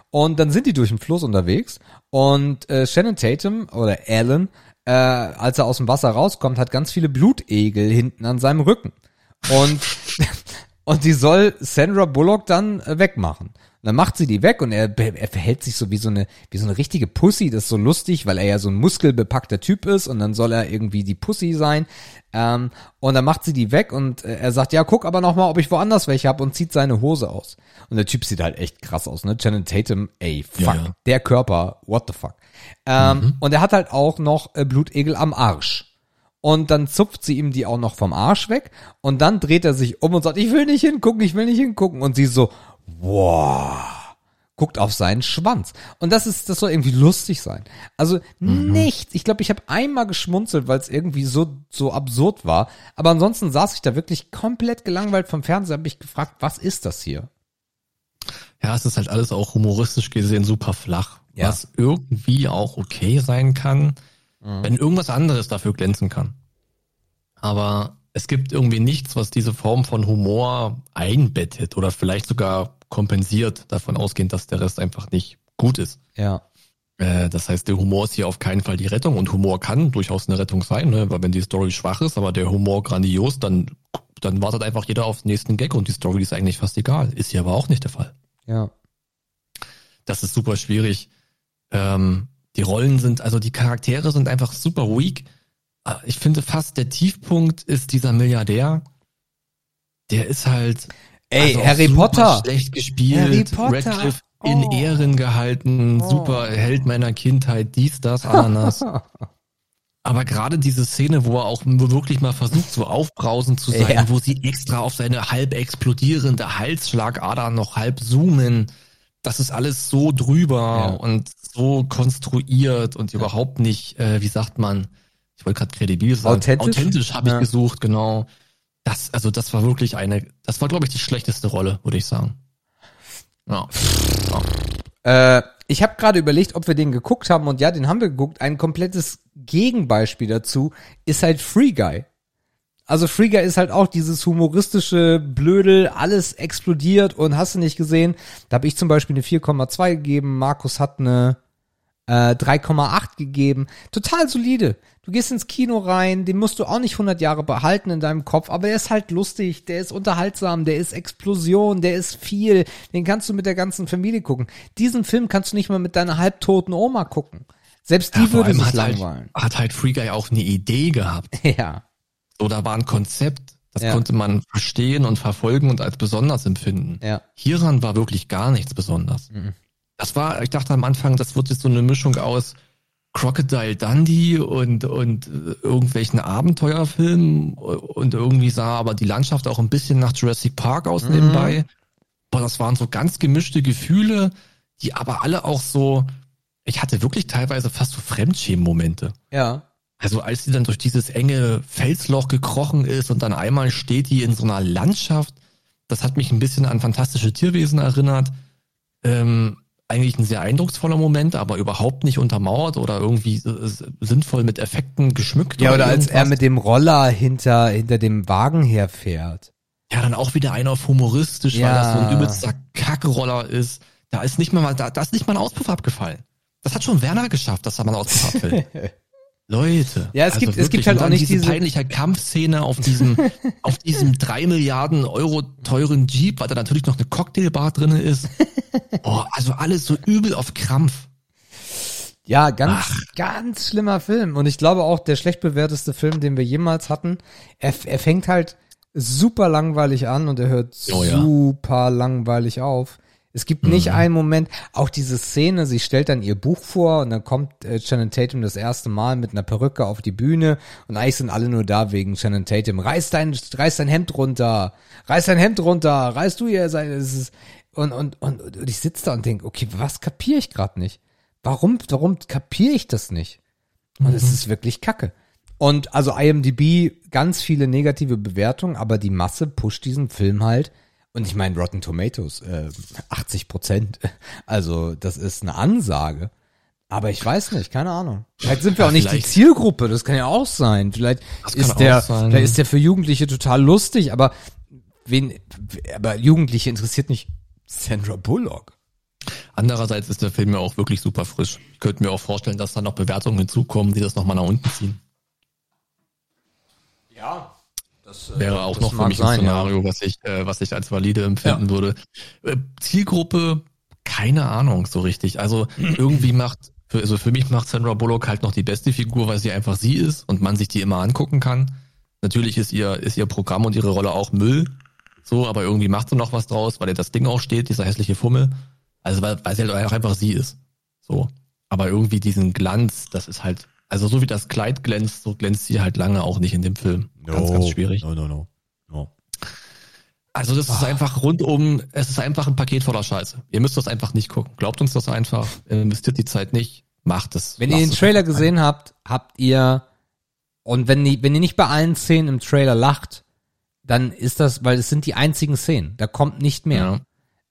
Und dann sind die durch den Fluss unterwegs und äh, Shannon Tatum oder Alan, äh, als er aus dem Wasser rauskommt, hat ganz viele Blutegel hinten an seinem Rücken. Und und die soll Sandra Bullock dann äh, wegmachen. Und dann macht sie die weg und er, er verhält sich so wie so eine wie so eine richtige Pussy. Das ist so lustig, weil er ja so ein muskelbepackter Typ ist und dann soll er irgendwie die Pussy sein. Ähm, und dann macht sie die weg und äh, er sagt, ja, guck aber noch mal, ob ich woanders welche hab und zieht seine Hose aus. Und der Typ sieht halt echt krass aus, ne? Channing Tatum, ey, fuck, Ja, ja. der Körper, what the fuck. Ähm, Und er hat halt auch noch äh, Blutegel am Arsch. Und dann zupft sie ihm die auch noch vom Arsch weg. Und dann dreht er sich um und sagt, ich will nicht hingucken, ich will nicht hingucken. Und sie so, wow, guckt auf seinen Schwanz. Und das ist, das soll irgendwie lustig sein. Also nichts. Ich glaube, ich habe einmal geschmunzelt, weil es irgendwie so, so absurd war. Aber ansonsten saß ich da wirklich komplett gelangweilt vom Fernseher, habe ich gefragt, was ist das hier? Ja, es ist halt alles auch humoristisch gesehen super flach. Ja. Was irgendwie auch okay sein kann, wenn irgendwas anderes dafür glänzen kann. Aber es gibt irgendwie nichts, was diese Form von Humor einbettet oder vielleicht sogar kompensiert, davon ausgehend, dass der Rest einfach nicht gut ist. Ja. Äh, das heißt, der Humor ist hier auf keinen Fall die Rettung und Humor kann durchaus eine Rettung sein, ne? weil wenn die Story schwach ist, aber der Humor grandios, dann, dann wartet einfach jeder auf den nächsten Gag und die Story ist eigentlich fast egal. Ist hier aber auch nicht der Fall. Ja. Das ist super schwierig. Ähm, die Rollen sind, also die Charaktere sind einfach super weak. Ich finde fast der Tiefpunkt ist dieser Milliardär. Der ist halt Ey, also Harry super Potter. schlecht gespielt, Harry Potter. Radcliffe in Oh. Ehren gehalten, Oh. super Held meiner Kindheit, dies, das, Ananas. Aber gerade diese Szene, wo er auch wirklich mal versucht, so aufbrausend zu sein, Ja. wo sie extra auf seine halb explodierende Halsschlagader noch halb zoomen, das ist alles so drüber Ja. und so konstruiert und überhaupt nicht, äh, wie sagt man, ich wollte gerade kredibil sagen, Authentisch? authentisch habe ich Ja. gesucht, genau. Das, also das war wirklich eine, das war glaube ich die schlechteste Rolle, würde ich sagen. Ja. Äh, ich habe gerade überlegt, ob wir den geguckt haben und ja, den haben wir geguckt. Ein komplettes Gegenbeispiel dazu ist halt Free Guy. Also Free Guy ist halt auch dieses humoristische Blödel, alles explodiert und hast du nicht gesehen. Da habe ich zum Beispiel eine 4,2 gegeben, Markus hat eine äh, 3,8 gegeben. Total solide. Du gehst ins Kino rein, den musst du auch nicht 100 Jahre behalten in deinem Kopf, aber er ist halt lustig, der ist unterhaltsam, der ist Explosion, der ist viel. Den kannst du mit der ganzen Familie gucken. Diesen Film kannst du nicht mal mit deiner halbtoten Oma gucken. Selbst die Ja, würde sich hat langweilen. halt, hat halt Free Guy auch eine Idee gehabt. Ja. So, da war ein Konzept, das Ja. konnte man verstehen und verfolgen und als besonders empfinden. Ja. Hieran war wirklich gar nichts besonders. Mhm. Das war, ich dachte am Anfang, das wird jetzt so eine Mischung aus Crocodile Dundee und, und äh, irgendwelchen Abenteuerfilmen und irgendwie sah aber die Landschaft auch ein bisschen nach Jurassic Park aus Mhm. nebenbei. Aber das waren so ganz gemischte Gefühle, die aber alle auch so, ich hatte wirklich teilweise fast so Fremdschämen-Momente. Ja. Also als sie dann durch dieses enge Felsloch gekrochen ist und dann einmal steht die in so einer Landschaft, das hat mich ein bisschen an fantastische Tierwesen erinnert. Ähm, eigentlich ein sehr eindrucksvoller Moment, aber überhaupt nicht untermauert oder irgendwie äh, sinnvoll mit Effekten geschmückt. Ja, oder als er mit dem Roller hinter, hinter dem Wagen herfährt. Ja, dann auch wieder einer auf humoristisch, weil Ja. das so ein übelster Kackroller ist. Da ist nicht mal, da, da ist nicht mal ein Auspuff abgefallen. Das hat schon Werner geschafft, dass da mal ein Auspuff abfällt. Leute. Ja, es gibt- es wirklich. gibt halt auch nicht diese, diese- peinliche Kampfszene auf diesem, auf diesem drei Milliarden Euro teuren Jeep, weil da natürlich noch eine Cocktailbar drinne ist. Oh, also alles so übel auf Krampf. Ja, ganz, ganz schlimmer Film. Und ich glaube auch, der schlecht bewerteste Film, den wir jemals hatten, er, er fängt halt super langweilig an und er hört Oh ja. super langweilig auf. Es gibt Mhm. nicht einen Moment, auch diese Szene, sie stellt dann ihr Buch vor und dann kommt äh, Shannon Tatum das erste Mal mit einer Perücke auf die Bühne und eigentlich sind alle nur da wegen Shannon Tatum. Reiß dein, reiß dein Hemd runter, reiß dein Hemd runter, reiß du ihr sein, es ist, und, und, und, und ich sitze da und denke, okay, was kapiere ich gerade nicht? Warum, warum kapiere ich das nicht? Und es ist wirklich kacke. Und also IMDb, ganz viele negative Bewertungen, aber die Masse pusht diesen Film halt. Und ich meine, Rotten Tomatoes, äh, 80 Prozent. Also, das ist eine Ansage. Aber ich weiß nicht, keine Ahnung. Vielleicht sind wir Ja, auch nicht die Zielgruppe, das kann ja auch sein. Vielleicht ist der, sein. vielleicht ist der für Jugendliche total lustig, aber wen, aber Jugendliche interessiert nicht Sandra Bullock. Andererseits ist der Film ja auch wirklich super frisch. Ich könnte mir auch vorstellen, dass da noch Bewertungen hinzukommen, die das nochmal nach unten ziehen. Ja. Das Wäre auch noch für mich sein, ein ja. Szenario, was ich, äh, was ich als valide empfinden würde. Äh, Zielgruppe, keine Ahnung so richtig. Also irgendwie macht, für, also für mich macht Sandra Bullock halt noch die beste Figur, weil sie einfach sie ist und man sich die immer angucken kann. Natürlich ist ihr, ist ihr Programm und ihre Rolle auch Müll. So, aber irgendwie macht sie noch was draus, weil ihr das Ding auch steht, dieser hässliche Fummel. Also weil, weil sie halt auch einfach sie ist. So. Aber irgendwie diesen Glanz, das ist halt, also so wie das Kleid glänzt, so glänzt sie halt lange auch nicht in dem Film. Ganz, ganz schwierig. No, no, no. no. Also das ist einfach rundum, es ist einfach ein Paket voller Scheiße. Ihr müsst das einfach nicht gucken. Glaubt uns das einfach, investiert die Zeit nicht, macht es. Wenn ihr den Trailer gesehen habt, habt ihr und wenn die, wenn ihr nicht bei allen Szenen im Trailer lacht, dann ist das, weil es sind die einzigen Szenen. Da kommt nicht mehr.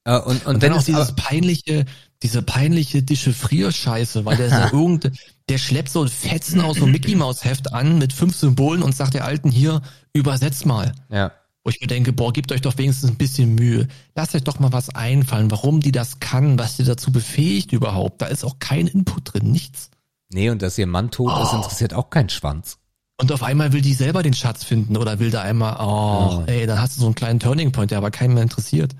Äh, und, und, Und wenn dann auch es dieses aber, peinliche, diese peinliche Dechiffrier-Scheiße, weil der so irgend, der schleppt so ein Fetzen aus so einem Mickey Maus Heft an mit fünf Symbolen und sagt der Alten hier, übersetz mal. ja. Wo ich mir denke, boah, gebt euch doch wenigstens ein bisschen Mühe. Lasst euch doch mal was einfallen, warum die das kann, was die dazu befähigt überhaupt. Da ist auch kein Input drin, nichts. Nee, und dass ihr Mann tot ist, Oh. interessiert auch keinen Schwanz. Und auf einmal will die selber den Schatz finden oder will da einmal, oh, ey, dann hast du so einen kleinen Turning Point, der aber keinen mehr interessiert.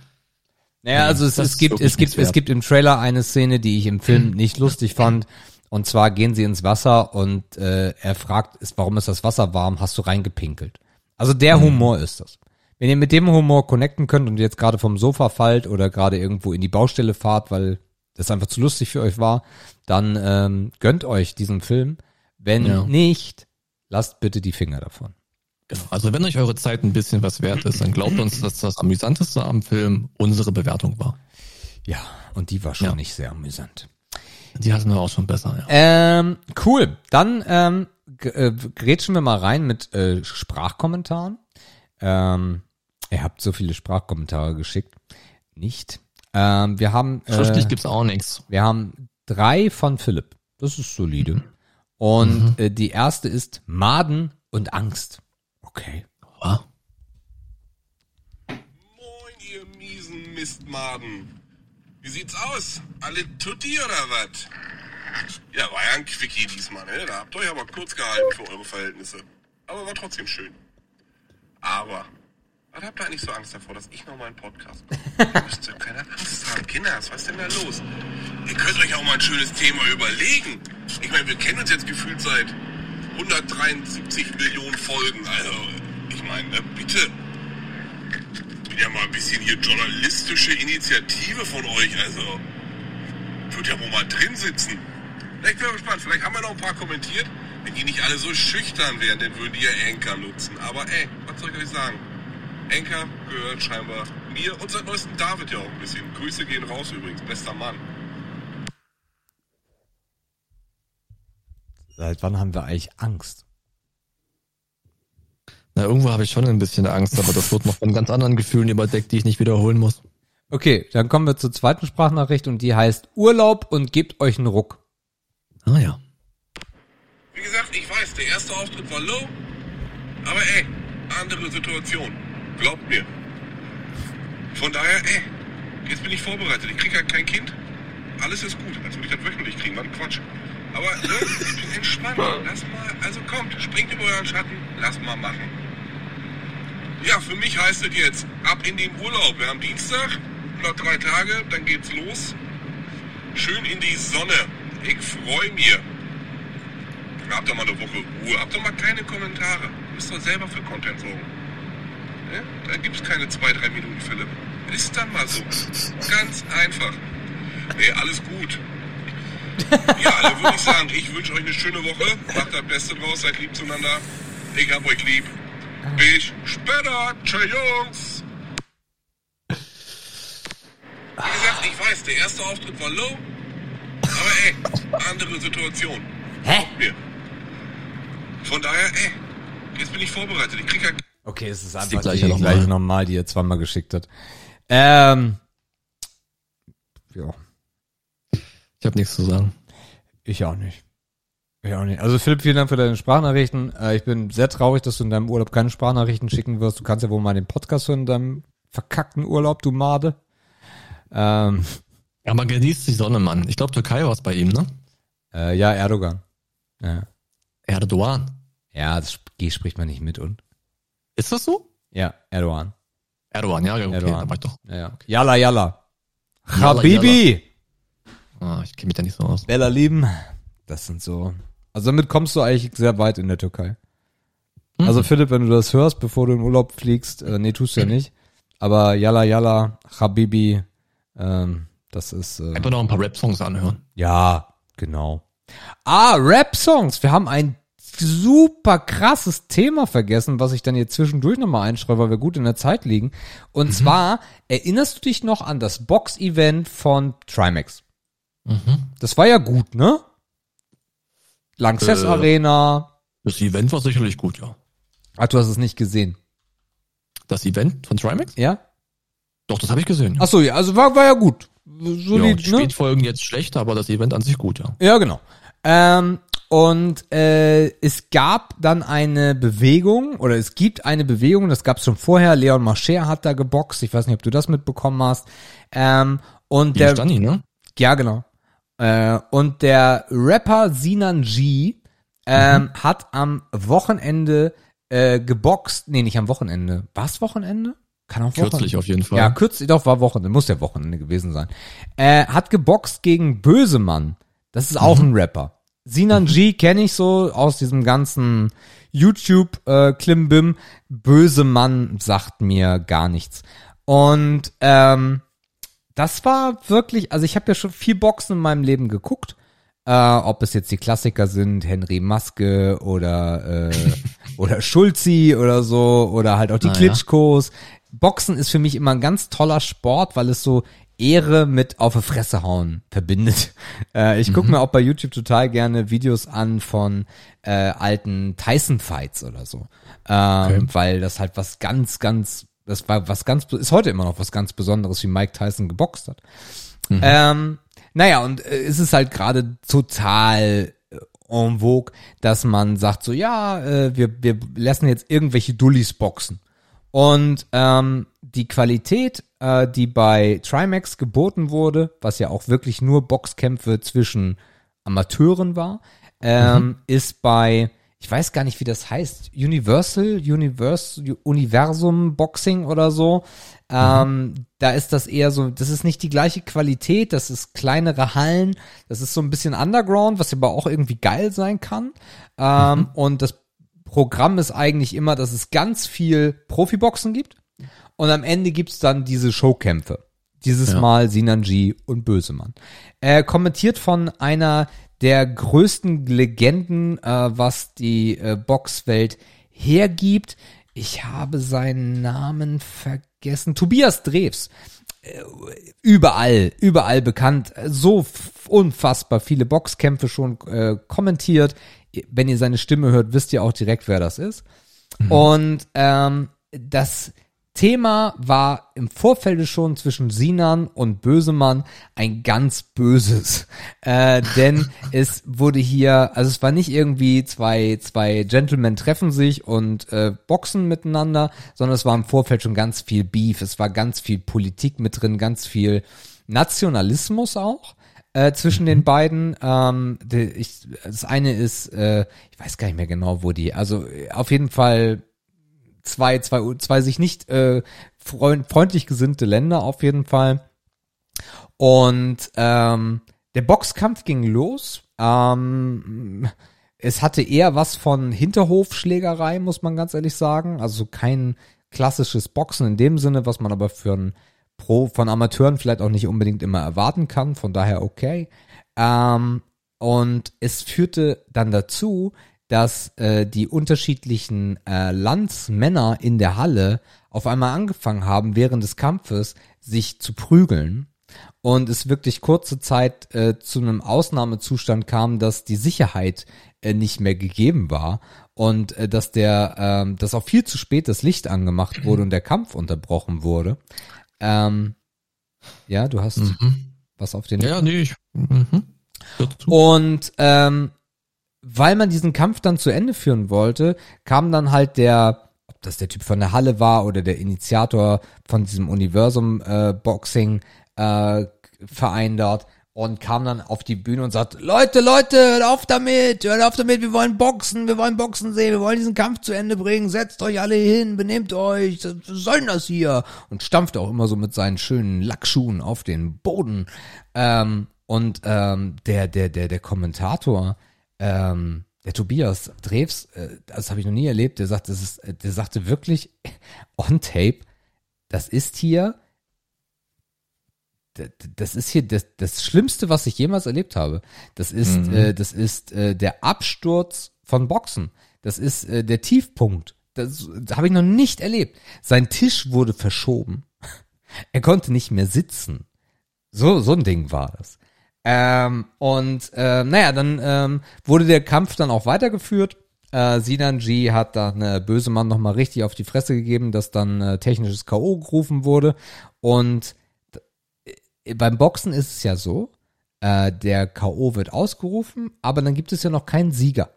Naja, also es, es gibt, es gibt, es gibt im Trailer eine Szene, die ich im Film nicht lustig fand. Und zwar gehen sie ins Wasser und äh, er fragt, ist, warum ist das Wasser warm? Hast du reingepinkelt? Also der Humor ist das. Wenn ihr mit dem Humor connecten könnt und jetzt gerade vom Sofa fallt oder gerade irgendwo in die Baustelle fahrt, weil das einfach zu lustig für euch war, dann ähm, gönnt euch diesen Film. Wenn Ja. nicht, lasst bitte die Finger davon. Genau. Also wenn euch eure Zeit ein bisschen was wert ist, dann glaubt uns, dass das amüsanteste am Film unsere Bewertung war. Ja, und die war schon Ja. nicht sehr amüsant. Die hatten wir auch schon besser, ja. Ähm, cool. Dann ähm, äh, grätschen wir mal rein mit äh, Sprachkommentaren. Ähm, ihr habt so viele Sprachkommentare geschickt. Nicht. Ähm, wir haben Schriftlich äh, gibt's auch nichts. wir haben drei von Philipp. Das ist solide. Und äh, die erste ist Maden und Angst. Okay. Ja. Moin, ihr miesen Mistmaden. Wie sieht's aus? Alle tutti oder was? Ja, war ja ein Quickie diesmal, ne? Da habt ihr euch aber kurz gehalten für eure Verhältnisse. Aber war trotzdem schön. Aber, was habt ihr eigentlich so Angst davor, dass ich noch mal einen Podcast mache? Ihr müsst ja keine Angst haben, Kinders. Was ist denn da los? Ihr könnt euch auch mal ein schönes Thema überlegen. Ich meine, wir kennen uns jetzt gefühlt seit 173 Millionen Folgen. Also, ich meine, ne, bitte bin ja mal ein bisschen hier journalistische Initiative von euch, also wird ja wohl mal drin sitzen. Ich bin gespannt, vielleicht haben wir noch ein paar kommentiert. Wenn die nicht alle so schüchtern wären, dann würden die ja Anchor nutzen. Aber ey, was soll ich euch sagen? Anchor gehört scheinbar mir und seit neuestem David ja auch ein bisschen. Grüße gehen raus übrigens, bester Mann. Seit wann haben wir eigentlich Angst? Na, irgendwo habe ich schon ein bisschen Angst, aber das wird noch von ganz anderen Gefühlen überdeckt, die ich nicht wiederholen muss. Okay, dann kommen wir zur zweiten Sprachnachricht und die heißt Urlaub und gebt euch einen Ruck. Ah ja. Wie gesagt, ich weiß, der erste Auftritt war low, aber ey, andere Situation. Glaubt mir, Von daher, ey, jetzt bin ich vorbereitet. Ich krieg ja kein Kind. Alles ist gut. Als würde ich das wöchentlich kriegen. Mann, Quatsch. Aber bin entspannt. Lass mal, also kommt, springt über euren Schatten. Lass mal machen. Ja, für mich heißt es jetzt ab in den Urlaub. Wir haben Dienstag, noch drei Tage, dann geht's los. Schön in die Sonne. Ich freue mich. Habt ihr mal eine Woche Ruhe. Habt ihr mal keine Kommentare. Müsst ihr selber für Content sorgen. Ne? Da gibt's keine zwei, drei Minuten, Philipp. Ist dann mal so. Ganz einfach. Nee, alles gut. Ja, alle würde ich sagen, ich wünsche euch eine schöne Woche. Macht das Beste draus, seid lieb zueinander. Ich hab euch lieb. Bis später. Tschö, Jungs. Wie gesagt, ich weiß, der erste Auftritt war low. Aber ey, andere Situation. Hä? Mir. Von daher, ey, jetzt bin ich vorbereitet. Ich krieg ja Okay, es ist die einfach die gleiche gleiche, nochmal. nochmal, die er zweimal geschickt hat. Ähm, ja, Ich habe nichts zu sagen. ich auch nicht. Ich auch nicht. Also Philipp, vielen Dank für deine Sprachnachrichten. Äh, ich bin sehr traurig, dass du in deinem Urlaub keine Sprachnachrichten schicken wirst. Du kannst ja wohl mal den Podcast hören in deinem verkackten Urlaub, du Made. Ähm, Ja, man genießt die Sonne, Mann. Ich glaube, Türkei war es bei ihm, ne? äh, ja, Erdogan. Ja, Erdogan. ja das G spricht man nicht mit und. Ist das so? Ja, Erdogan. Erdogan, ja, okay, Erdogan. da war ich doch. Ja, ja. Yalla, yalla. Yalla, Habibi. Ah, ich kenne mich da nicht so aus. Bella Lieben. Das sind so. Also damit kommst du eigentlich sehr weit in der Türkei. Also Philipp, wenn du das hörst, bevor du in Urlaub fliegst, äh, nee, tust du ja nicht. Aber Yalla Yalla, Habibi, ähm, das ist äh, Einfach noch ein paar Rap-Songs anhören. ja, genau. Ah, Rap-Songs. Wir haben ein super krasses Thema vergessen, was ich dann jetzt zwischendurch nochmal einschreibe, weil wir gut in der Zeit liegen. Und zwar, erinnerst du dich noch an das Box-Event von Trimax? Das war ja gut, ne? Lanxess Äh. Arena. Das Event war sicherlich gut, ja. Ah, du hast es nicht gesehen. Das Event von Trimax? Ja? Doch, das habe ich gesehen. Ach so, ja, also war, war ja gut. ja, Solid, die ne? Spätfolgen jetzt schlechter, aber das Event an sich gut, ja. Ja, genau. Ähm, und äh, es gab dann eine Bewegung, oder es gibt eine Bewegung, das gab es schon vorher, Leon Marcher hat da geboxt, ich weiß nicht, ob du das mitbekommen hast. Ähm, und Der der, Stani, ne? ja genau. Äh, und der Rapper Sinan G ähm, Mhm. hat am Wochenende äh, geboxt, nee, nicht am Wochenende. War's Wochenende? Kann auch Wochenende. Kürzlich auf jeden Fall. Ja, kürzlich, doch, war Wochenende, muss ja Wochenende gewesen sein. Äh, hat geboxt gegen Bösemann. Das ist auch ein Rapper. Sinan G kenne ich so aus diesem ganzen YouTube äh, Klimbim. Bösemann sagt mir gar nichts. Und ähm, das war wirklich, also ich habe ja schon viel Boxen in meinem Leben geguckt. Äh, ob es jetzt die Klassiker sind, Henry Maske oder äh, oder Schulzi oder so oder halt auch die Ah, ja. Klitschkos. Boxen ist für mich immer ein ganz toller Sport, weil es so Ehre mit auf die Fresse hauen verbindet. Äh, ich gucke mir auch bei YouTube total gerne Videos an von äh, alten Tyson-Fights oder so. Ähm, Weil das halt was ganz, ganz, das war was ganz, ist heute immer noch was ganz Besonderes, wie Mike Tyson geboxt hat. Ähm, naja, und äh, es ist halt gerade total äh, en vogue, dass man sagt so, ja, äh, wir, wir lassen jetzt irgendwelche Dullis boxen. Und ähm, die Qualität, äh, die bei Trimax geboten wurde, was ja auch wirklich nur Boxkämpfe zwischen Amateuren war, ähm, ist bei, ich weiß gar nicht, wie das heißt, Universal, Universe, Universum Boxing oder so. Ähm, Da ist das eher so, das ist nicht die gleiche Qualität, das ist kleinere Hallen, das ist so ein bisschen Underground, was aber auch irgendwie geil sein kann. Ähm, Und das Programm ist eigentlich immer, dass es ganz viel Profiboxen gibt und am Ende gibt's dann diese Showkämpfe. Dieses Ja. Mal Sinanji und Bösemann. Äh, kommentiert von einer der größten Legenden, äh, was die äh, Boxwelt hergibt. Ich habe seinen Namen vergessen. Tobias Drews. Äh, Überall, überall bekannt. So unfassbar viele Boxkämpfe schon äh, kommentiert. Wenn ihr seine Stimme hört, wisst ihr auch direkt, wer das ist. Und ähm, das, Thema war im Vorfeld schon zwischen Sinan und Bösemann ein ganz böses. Äh, denn es wurde hier, also es war nicht irgendwie zwei, zwei Gentlemen treffen sich und äh, boxen miteinander, sondern es war im Vorfeld schon ganz viel Beef, es war ganz viel Politik mit drin, ganz viel Nationalismus auch äh, zwischen den beiden. Ähm, die, ich, das eine ist, äh, ich weiß gar nicht mehr genau, wo die, also auf jeden Fall zwei, zwei, zwei sich nicht äh, freund, freundlich gesinnte Länder auf jeden Fall. Und ähm, der Boxkampf ging los. Ähm, es hatte eher was von Hinterhofschlägerei, muss man ganz ehrlich sagen. Also kein klassisches Boxen in dem Sinne, was man aber für ein Pro von Amateuren vielleicht auch nicht unbedingt immer erwarten kann. Von daher okay. Ähm, und es führte dann dazu, dass äh, die unterschiedlichen äh, Landsmänner in der Halle auf einmal angefangen haben, während des Kampfes sich zu prügeln und es wirklich kurze Zeit äh, zu einem Ausnahmezustand kam, dass die Sicherheit äh, nicht mehr gegeben war und äh, dass der, ähm, dass auch viel zu spät das Licht angemacht wurde und der Kampf unterbrochen wurde. Ähm, ja, du hast Mhm. was auf den. Ja, nee, ich. Mhm. Und ähm, weil man diesen Kampf dann zu Ende führen wollte, kam dann halt der, ob das der Typ von der Halle war oder der Initiator von diesem Universum äh, Boxing äh, Verein dort und kam dann auf die Bühne und sagt, Leute, Leute, hört auf damit, hört auf damit, wir wollen boxen, wir wollen boxen sehen, wir wollen diesen Kampf zu Ende bringen, setzt euch alle hin, benehmt euch, was soll denn das hier? Und stampft auch immer so mit seinen schönen Lackschuhen auf den Boden. Ähm, und ähm, der, der, der, der Kommentator, ähm, der Tobias Drews, äh, das habe ich noch nie erlebt, der sagt, das ist, äh, der sagte wirklich on tape, das ist hier, das ist hier das, das Schlimmste, was ich jemals erlebt habe. Das ist, Mhm. äh, das ist äh, der Absturz von Boxen. Das ist äh, der Tiefpunkt. Das, das habe ich noch nicht erlebt. Sein Tisch wurde verschoben. Er konnte nicht mehr sitzen. So, so ein Ding war das. Ähm, und äh, naja, dann ähm, wurde der Kampf dann auch weitergeführt. Äh, Sinan G hat dann äh, Bösemann nochmal richtig auf die Fresse gegeben, dass dann äh, technisches K.O. gerufen wurde. Und äh, beim Boxen ist es ja so, äh, der K.O. wird ausgerufen, aber dann gibt es ja noch keinen Sieger.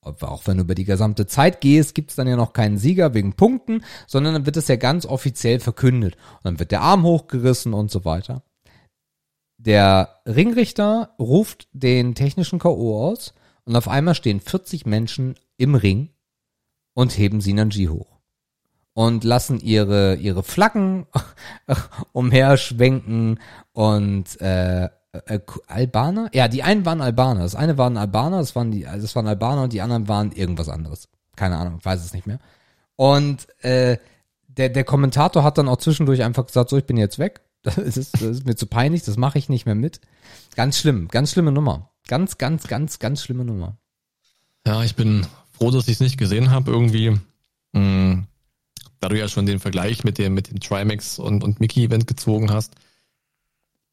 Auch wenn du über die gesamte Zeit gehst, gibt es dann ja noch keinen Sieger wegen Punkten, sondern dann wird es ja ganz offiziell verkündet. Und dann wird der Arm hochgerissen und so weiter. Der Ringrichter ruft den technischen K.O. aus und auf einmal stehen 40 Menschen im Ring und heben Sinanji hoch. Und lassen ihre, ihre Flaggen umherschwenken und äh, äh, Albaner? Ja, die einen waren Albaner. Das eine waren Albaner, das waren die, das waren Albaner und die anderen waren irgendwas anderes. Keine Ahnung, weiß es nicht mehr. Und äh, der, der Kommentator hat dann auch zwischendurch einfach gesagt, so, ich bin jetzt weg. Das ist, das ist mir zu peinlich, das mache ich nicht mehr mit. Ganz schlimm, ganz schlimme Nummer. Ganz, ganz, ganz, ganz schlimme Nummer. Ja, ich bin froh, dass ich es nicht gesehen habe. Irgendwie, mh, da du ja schon den Vergleich mit dem, mit dem Trimax und, und Mickey-Event gezogen hast,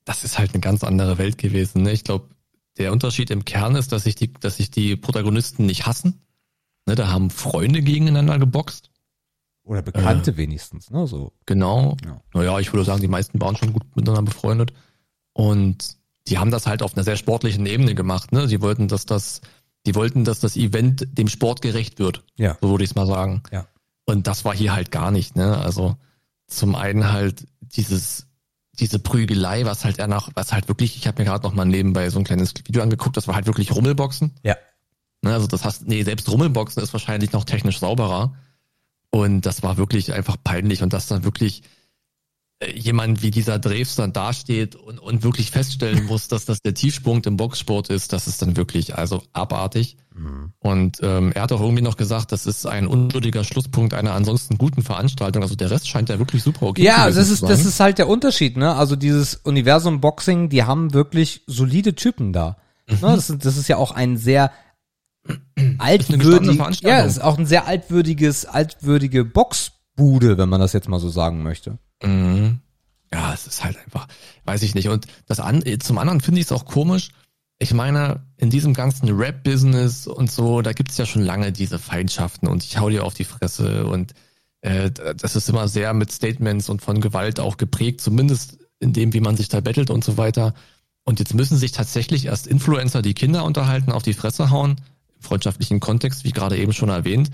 das ist halt eine ganz andere Welt gewesen. Ne? Ich glaube, der Unterschied im Kern ist, dass sich die, dass sich die Protagonisten nicht hassen. Ne, da haben Freunde gegeneinander geboxt. Oder Bekannte wenigstens, ne? So. Genau. Ja. Naja, ich würde sagen, die meisten waren schon gut miteinander befreundet. Und die haben das halt auf einer sehr sportlichen Ebene gemacht. Ne? Sie wollten, dass das, die wollten, dass das Event dem Sport gerecht wird. Ja. So würde ich es mal sagen. Ja. Und das war hier halt gar nicht. Ne? Also zum einen halt dieses diese Prügelei, was halt eher nach, was halt wirklich, ich habe mir gerade noch mal nebenbei so ein kleines Video angeguckt, das war halt wirklich Rummelboxen. Ja. Ne, also das heißt, nee, selbst Rummelboxen ist wahrscheinlich noch technisch sauberer. Und das war wirklich einfach peinlich und dass dann wirklich äh, jemand wie dieser Dreves dann dasteht und, und wirklich feststellen muss, dass das der Tiefpunkt im Boxsport ist, das ist dann wirklich also abartig. Und ähm, er hat auch irgendwie noch gesagt, das ist ein unwürdiger Schlusspunkt einer ansonsten guten Veranstaltung. Also der Rest scheint ja wirklich super okay Ja, das zu ist, das ist halt der Unterschied, ne? Also dieses Universum Boxing, die haben wirklich solide Typen da. Ne? Das, ist, das ist ja auch ein sehr altwürdig, ja, es ist auch ein sehr altwürdiges, altwürdige Boxbude, wenn man das jetzt mal so sagen möchte. Mhm. Ja, es ist halt einfach, weiß ich nicht. Und das an, zum anderen finde ich es auch komisch. Ich meine, in diesem ganzen Rap-Business und so, da gibt's ja schon lange diese Feindschaften und ich hau dir auf die Fresse und äh, das ist immer sehr mit Statements und von Gewalt auch geprägt, zumindest in dem, wie man sich da bettelt und so weiter. Und jetzt müssen sich tatsächlich erst Influencer, die Kinder unterhalten, auf die Fresse hauen, freundschaftlichen Kontext, wie gerade eben schon erwähnt,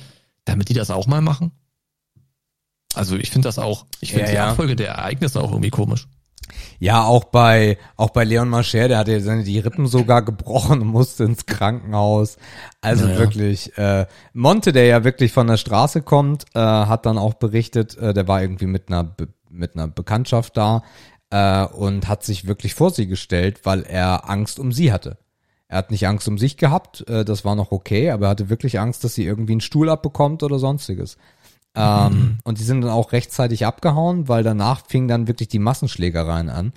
damit die das auch mal machen. Also ich finde das auch, ich finde Ja, die ja. Abfolge der Ereignisse auch irgendwie komisch. Ja, auch bei, auch bei Leon Mascher, der hatte ja seine, die Rippen sogar gebrochen und musste ins Krankenhaus. Also Naja. wirklich, äh, Monte, der ja wirklich von der Straße kommt, äh, hat dann auch berichtet, äh, der war irgendwie mit einer, mit einer Bekanntschaft da, äh, und hat sich wirklich vor sie gestellt, weil er Angst um sie hatte. Er hat nicht Angst um sich gehabt, äh, das war noch okay, aber er hatte wirklich Angst, dass sie irgendwie einen Stuhl abbekommt oder sonstiges. Ähm, Und die sind dann auch rechtzeitig abgehauen, weil danach fing dann wirklich die Massenschlägereien an.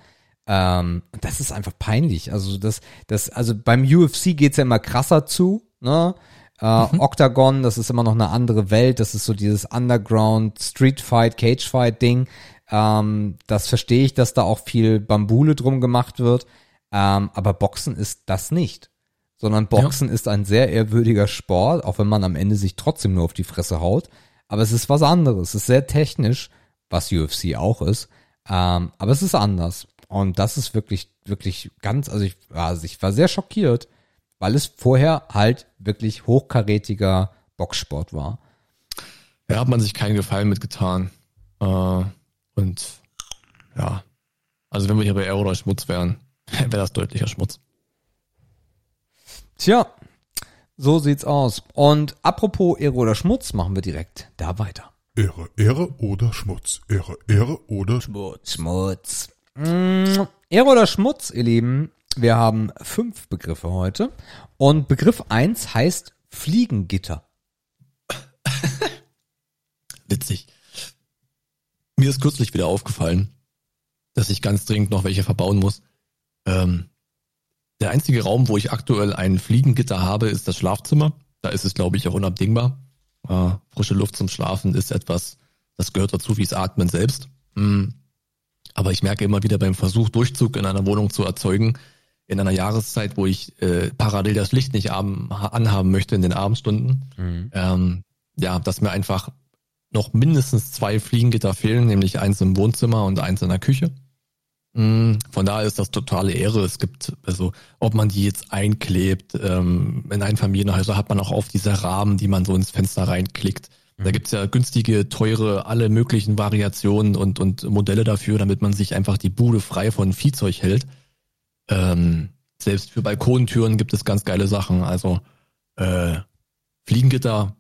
Ähm, und das ist einfach peinlich. Also das, das, also beim UFC geht's ja immer krasser zu, ne? Äh, Octagon, das ist immer noch eine andere Welt. Das ist so dieses Underground Street Fight, Cage Fight Ding. Ähm, das verstehe ich, dass da auch viel Bambule drum gemacht wird. Ähm, aber Boxen ist das nicht. Sondern Boxen ist ein sehr ehrwürdiger Sport, auch wenn man am Ende sich trotzdem nur auf die Fresse haut. Aber es ist was anderes. Es ist sehr technisch, was UFC auch ist. Ähm, aber es ist anders. Und das ist wirklich, wirklich ganz, also ich, also ich war sehr schockiert, weil es vorher halt wirklich hochkarätiger Boxsport war. Da hat man sich keinen Gefallen mitgetan. Äh, und ja, also wenn wir hier bei Aero oder Schmutz wären, wäre das deutlicher Schmutz. Tja, so sieht's aus. Und apropos Ehre oder Schmutz, machen wir direkt da weiter. Ehre, Ehre oder Schmutz. Ehre, Ehre oder Schmutz. Schmutz. Mm, Ehre oder Schmutz, ihr Lieben. Wir haben fünf Begriffe heute. Und Begriff eins heißt Fliegengitter. Witzig. Mir ist kürzlich wieder aufgefallen, dass ich ganz dringend noch welche verbauen muss. Ähm, der einzige Raum, wo ich aktuell ein Fliegengitter habe, ist das Schlafzimmer. Da ist es, glaube ich, auch unabdingbar. Äh, frische Luft zum Schlafen ist etwas, das gehört dazu wie das Atmen selbst. Mm. Aber ich merke immer wieder beim Versuch, Durchzug in einer Wohnung zu erzeugen, in einer Jahreszeit, wo ich äh, parallel das Licht nicht abend, anhaben möchte in den Abendstunden, ähm, ja, dass mir einfach noch mindestens zwei Fliegengitter fehlen, nämlich eins im Wohnzimmer und eins in der Küche. Mm, Von daher ist das totale Ehre. Es gibt, also, ob man die jetzt einklebt, ähm, in Einfamilienhäuser hat man auch oft diese Rahmen, die man so ins Fenster reinklickt. Da gibt's ja günstige, teure, alle möglichen Variationen und, und Modelle dafür, damit man sich einfach die Bude frei von Viehzeug hält. Ähm, selbst für Balkontüren gibt es ganz geile Sachen. Also äh, Fliegengitter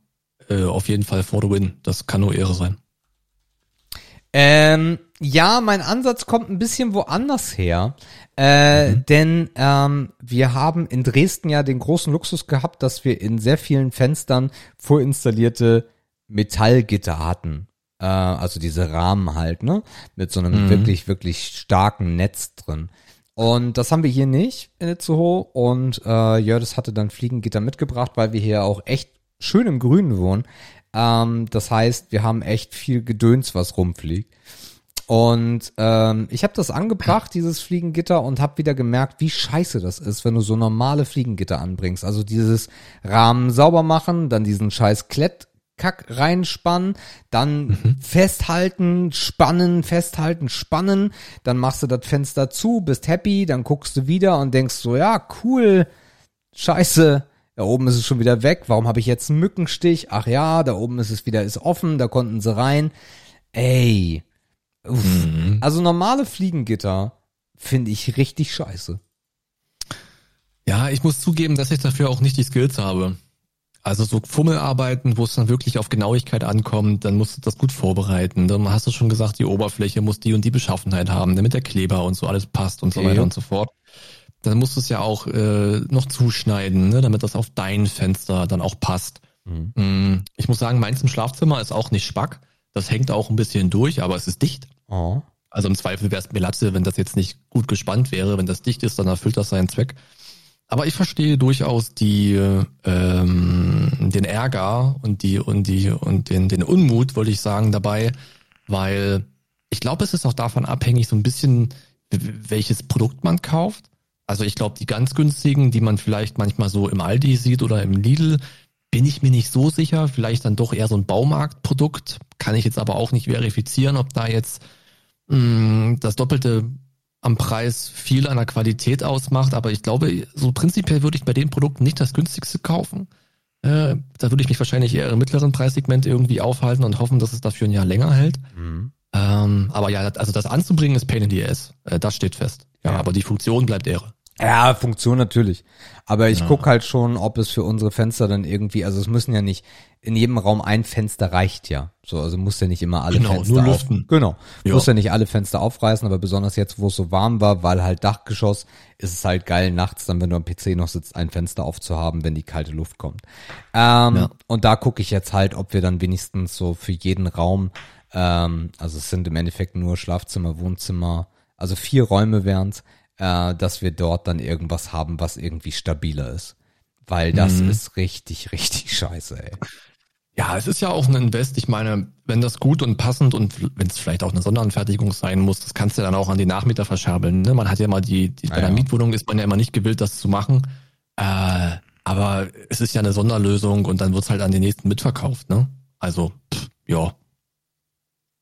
äh, auf jeden Fall for the win. Das kann nur Ehre sein. Ähm, ja, mein Ansatz kommt ein bisschen woanders her. Äh, Denn ähm, wir haben in Dresden ja den großen Luxus gehabt, dass wir in sehr vielen Fenstern vorinstallierte Metallgitter hatten. Äh, also diese Rahmen halt, ne? Mit so einem wirklich, wirklich starken Netz drin. Und das haben wir hier nicht in Itzehoe. Und äh, Jördis hatte dann Fliegengitter mitgebracht, weil wir hier auch echt schön im Grünen wohnen. Ähm, das heißt, wir haben echt viel Gedöns, was rumfliegt. Und ähm, ich habe das angebracht, dieses Fliegengitter, und habe wieder gemerkt, wie scheiße das ist, wenn du so normale Fliegengitter anbringst. Also dieses Rahmen sauber machen, dann diesen scheiß Klettkack reinspannen, dann festhalten, spannen, festhalten, spannen, dann machst du das Fenster zu, bist happy, dann guckst du wieder und denkst so, ja, cool, scheiße, da oben ist es schon wieder weg, warum habe ich jetzt einen Mückenstich? Ach ja, da oben ist es wieder, ist offen, da konnten sie rein. Ey, Uff. Also normale Fliegengitter finde ich richtig scheiße. Ja, ich muss zugeben, dass ich dafür auch nicht die Skills habe. Also so Fummelarbeiten, wo es dann wirklich auf Genauigkeit ankommt, dann musst du das gut vorbereiten. Dann hast du schon gesagt, die Oberfläche muss die und die Beschaffenheit haben, damit der Kleber und so alles passt und so Okay. weiter und so fort. Dann musst du es ja auch äh, noch zuschneiden, ne, damit das auf dein Fenster dann auch passt. Mm, Ich muss sagen, meins im Schlafzimmer ist auch nicht spack. Das hängt auch ein bisschen durch, aber es ist dicht. Oh. Also im Zweifel wäre es mir Latte, wenn das jetzt nicht gut gespannt wäre. Wenn das dicht ist, dann erfüllt das seinen Zweck. Aber ich verstehe durchaus die, ähm, den Ärger und die und die und den, den Unmut, wollte ich sagen, dabei, weil ich glaube, es ist auch davon abhängig, so ein bisschen, welches Produkt man kauft. Also ich glaube, die ganz günstigen, die man vielleicht manchmal so im Aldi sieht oder im Lidl, bin ich mir nicht so sicher. Vielleicht dann doch eher so ein Baumarktprodukt. Kann ich jetzt aber auch nicht verifizieren, ob da jetzt mh, das Doppelte am Preis viel an der Qualität ausmacht. Aber ich glaube, so prinzipiell würde ich bei den Produkten nicht das günstigste kaufen. Äh, da würde ich mich wahrscheinlich eher im mittleren Preissegment irgendwie aufhalten und hoffen, dass es dafür ein Jahr länger hält. Mhm. Ähm, aber ja, also das anzubringen ist Pain in the Ass. Äh, das steht fest. Ja, Ja. aber die Funktion bleibt Ehre. Ja, Funktion natürlich. Aber ich Ja. guck halt schon, ob es für unsere Fenster dann irgendwie, also es müssen ja nicht, in jedem Raum ein Fenster reicht ja. So, also muss ja nicht immer alle Genau, Fenster nur auf, lüften. Genau. Ja. Muss ja nicht alle Fenster aufreißen, aber besonders jetzt, wo es so warm war, weil halt Dachgeschoss, ist es halt geil, nachts dann, wenn du am PC noch sitzt, ein Fenster aufzuhaben, wenn die kalte Luft kommt. Ähm, Ja. Und da gucke ich jetzt halt, ob wir dann wenigstens so für jeden Raum, ähm, also es sind im Endeffekt nur Schlafzimmer, Wohnzimmer, also vier Räume wären's, äh, dass wir dort dann irgendwas haben, was irgendwie stabiler ist. Weil das Mhm. ist richtig, richtig scheiße, ey. Ja, es ist ja auch ein Invest. Ich meine, wenn das gut und passend und wenn es vielleicht auch eine Sonderanfertigung sein muss, das kannst du dann auch an die Nachmieter verschabeln. Ne? Man hat ja mal die, die bei Ja, der ja. Mietwohnung ist man ja immer nicht gewillt, das zu machen. Äh, aber es ist ja eine Sonderlösung und dann wird's halt an den nächsten mitverkauft. Ne? Also, pff, ja,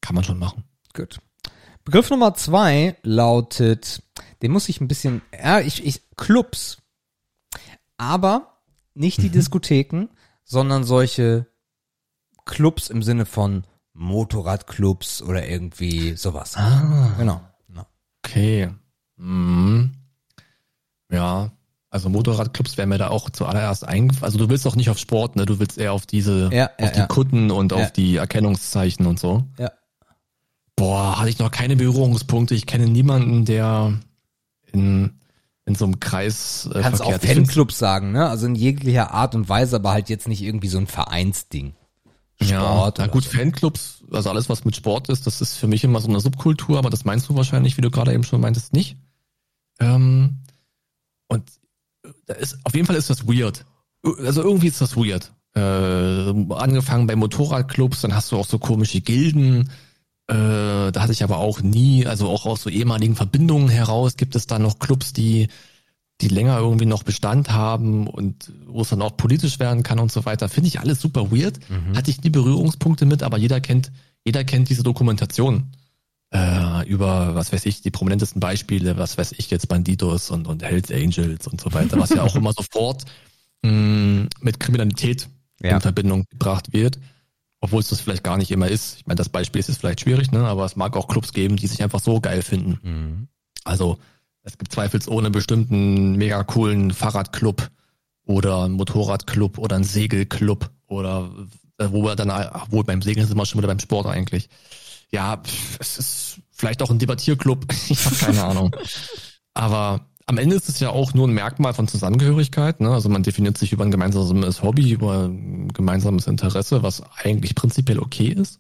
kann man schon machen. Gut. Begriff Nummer zwei lautet, den muss ich ein bisschen, ja, ich, ich, Clubs. Aber nicht die Diskotheken, sondern solche Clubs im Sinne von Motorradclubs oder irgendwie sowas. Ah, Genau. Ja. okay. Mhm. Ja, also Motorradclubs wären mir da auch zuallererst eingefallen. Also du willst doch nicht auf Sport, ne? Du willst eher auf diese, Ja, auf ja, die. Kutten und auf die Erkennungszeichen und so. Ja. Boah, hatte ich noch keine Berührungspunkte. Ich kenne niemanden, der in, in so einem Kreis äh, Kannst auch verkehrt. Find's- Fanclubs sagen, ne? Also in jeglicher Art und Weise, aber halt jetzt nicht irgendwie so ein Vereinsding. Ja, Sport na oder gut, so. Fanclubs, also alles, was mit Sport ist, das ist für mich immer so eine Subkultur, aber das meinst du wahrscheinlich, wie du gerade eben schon meintest, nicht. Ähm, und da ist, auf jeden Fall ist das weird. Also irgendwie ist das weird. Äh, angefangen bei Motorradclubs, dann hast du auch so komische Gilden. Äh, da hatte ich aber auch nie, also auch aus so ehemaligen Verbindungen heraus gibt es da noch Clubs, die die länger irgendwie noch Bestand haben und wo es dann auch politisch werden kann und so weiter. Finde ich alles super weird. Hatte ich nie Berührungspunkte mit, aber jeder kennt, jeder kennt diese Dokumentation äh, über, was weiß ich, die prominentesten Beispiele, was weiß ich jetzt, Bandidos und, und Hells Angels und so weiter, was ja auch immer sofort mh, mit Kriminalität Ja. in Verbindung gebracht wird. Obwohl es das vielleicht gar nicht immer ist. Ich meine, das Beispiel ist jetzt vielleicht schwierig, ne? aber es mag auch Clubs geben, die sich einfach so geil finden. Mhm. Also es gibt zweifelsohne bestimmten mega coolen Fahrradclub oder einen Motorradclub oder einen Segelclub oder äh, wo wir dann, obwohl beim Segeln sind wir schon wieder beim Sport eigentlich. Ja, es ist vielleicht auch ein Debattierclub, ich habe keine Ahnung. Aber am Ende ist es ja auch nur ein Merkmal von Zusammengehörigkeit. Ne? Also man definiert sich über ein gemeinsames Hobby, über ein gemeinsames Interesse, was eigentlich prinzipiell okay ist.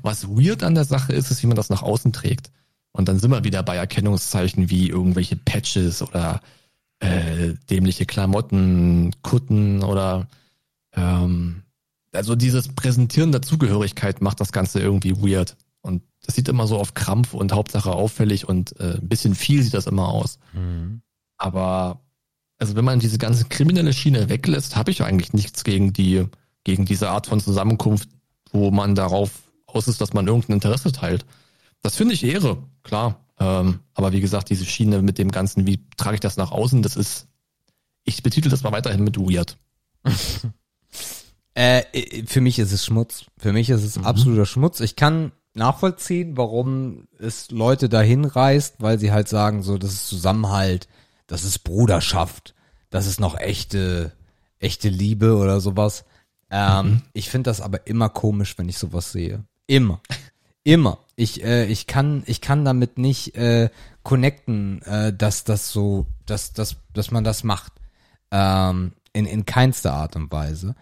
Was weird an der Sache ist, ist, wie man das nach außen trägt. Und dann sind wir wieder bei Erkennungszeichen wie irgendwelche Patches oder äh, dämliche Klamotten, Kutten oder ähm, also dieses Präsentieren der Zugehörigkeit macht das Ganze irgendwie weird. Und das sieht immer so auf Krampf und Hauptsache auffällig und äh, ein bisschen viel sieht das immer aus. Mhm. Aber also wenn man diese ganze kriminelle Schiene weglässt, habe ich eigentlich nichts gegen die gegen diese Art von Zusammenkunft, wo man darauf aus ist, dass man irgendein Interesse teilt. Das finde ich Ehre, klar. Ähm, aber wie gesagt, diese Schiene mit dem Ganzen, wie trage ich das nach außen, das ist, ich betitel das mal weiterhin mit weird. Äh, äh, für mich ist es Schmutz. Für mich ist es absoluter Schmutz. Ich kann nachvollziehen, warum es Leute dahin reißt, weil sie halt sagen, so, das ist Zusammenhalt, das ist Bruderschaft, das ist noch echte, echte Liebe oder sowas. Ähm, Ich finde das aber immer komisch, wenn ich sowas sehe. Immer. Immer. Ich, äh, ich kann, ich kann damit nicht äh, connecten, äh, dass das so, dass, dass, dass man das macht. Ähm, in, in keinster Art und Weise.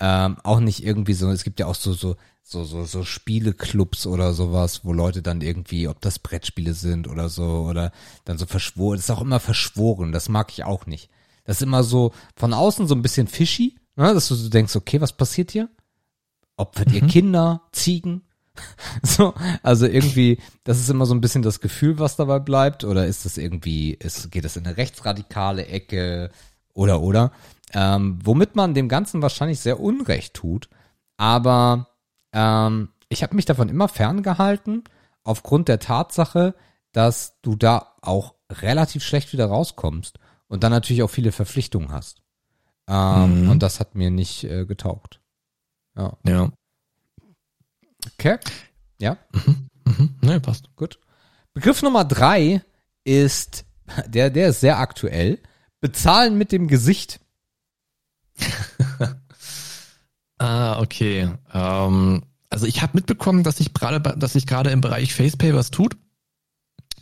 Ähm, auch nicht irgendwie so, es gibt ja auch so, so, so, so, so Spieleclubs oder sowas, wo Leute dann irgendwie, ob das Brettspiele sind oder so, oder dann so verschworen, das ist auch immer verschworen, das mag ich auch nicht. Das ist immer so von außen so ein bisschen fishy, ne, dass du so denkst, okay, was passiert hier? Opfert ihr Kinder, Ziegen? So, also irgendwie, das ist immer so ein bisschen das Gefühl, was dabei bleibt, oder ist das irgendwie, ist, geht das in eine rechtsradikale Ecke oder oder? ähm, womit man dem Ganzen wahrscheinlich sehr unrecht tut. Aber ähm, ich habe mich davon immer ferngehalten, aufgrund der Tatsache, dass du da auch relativ schlecht wieder rauskommst und dann natürlich auch viele Verpflichtungen hast. Ähm, Mhm. Und das hat mir nicht äh, getaugt. Ja. Ja. Okay. Ja, Mhm. Ne, passt. gut. Begriff Nummer drei ist, der, der ist sehr aktuell. Bezahlen mit dem Gesicht. Ah, okay. Ähm, also ich habe mitbekommen, dass sich gerade, dass sich gerade im Bereich FacePay was tut.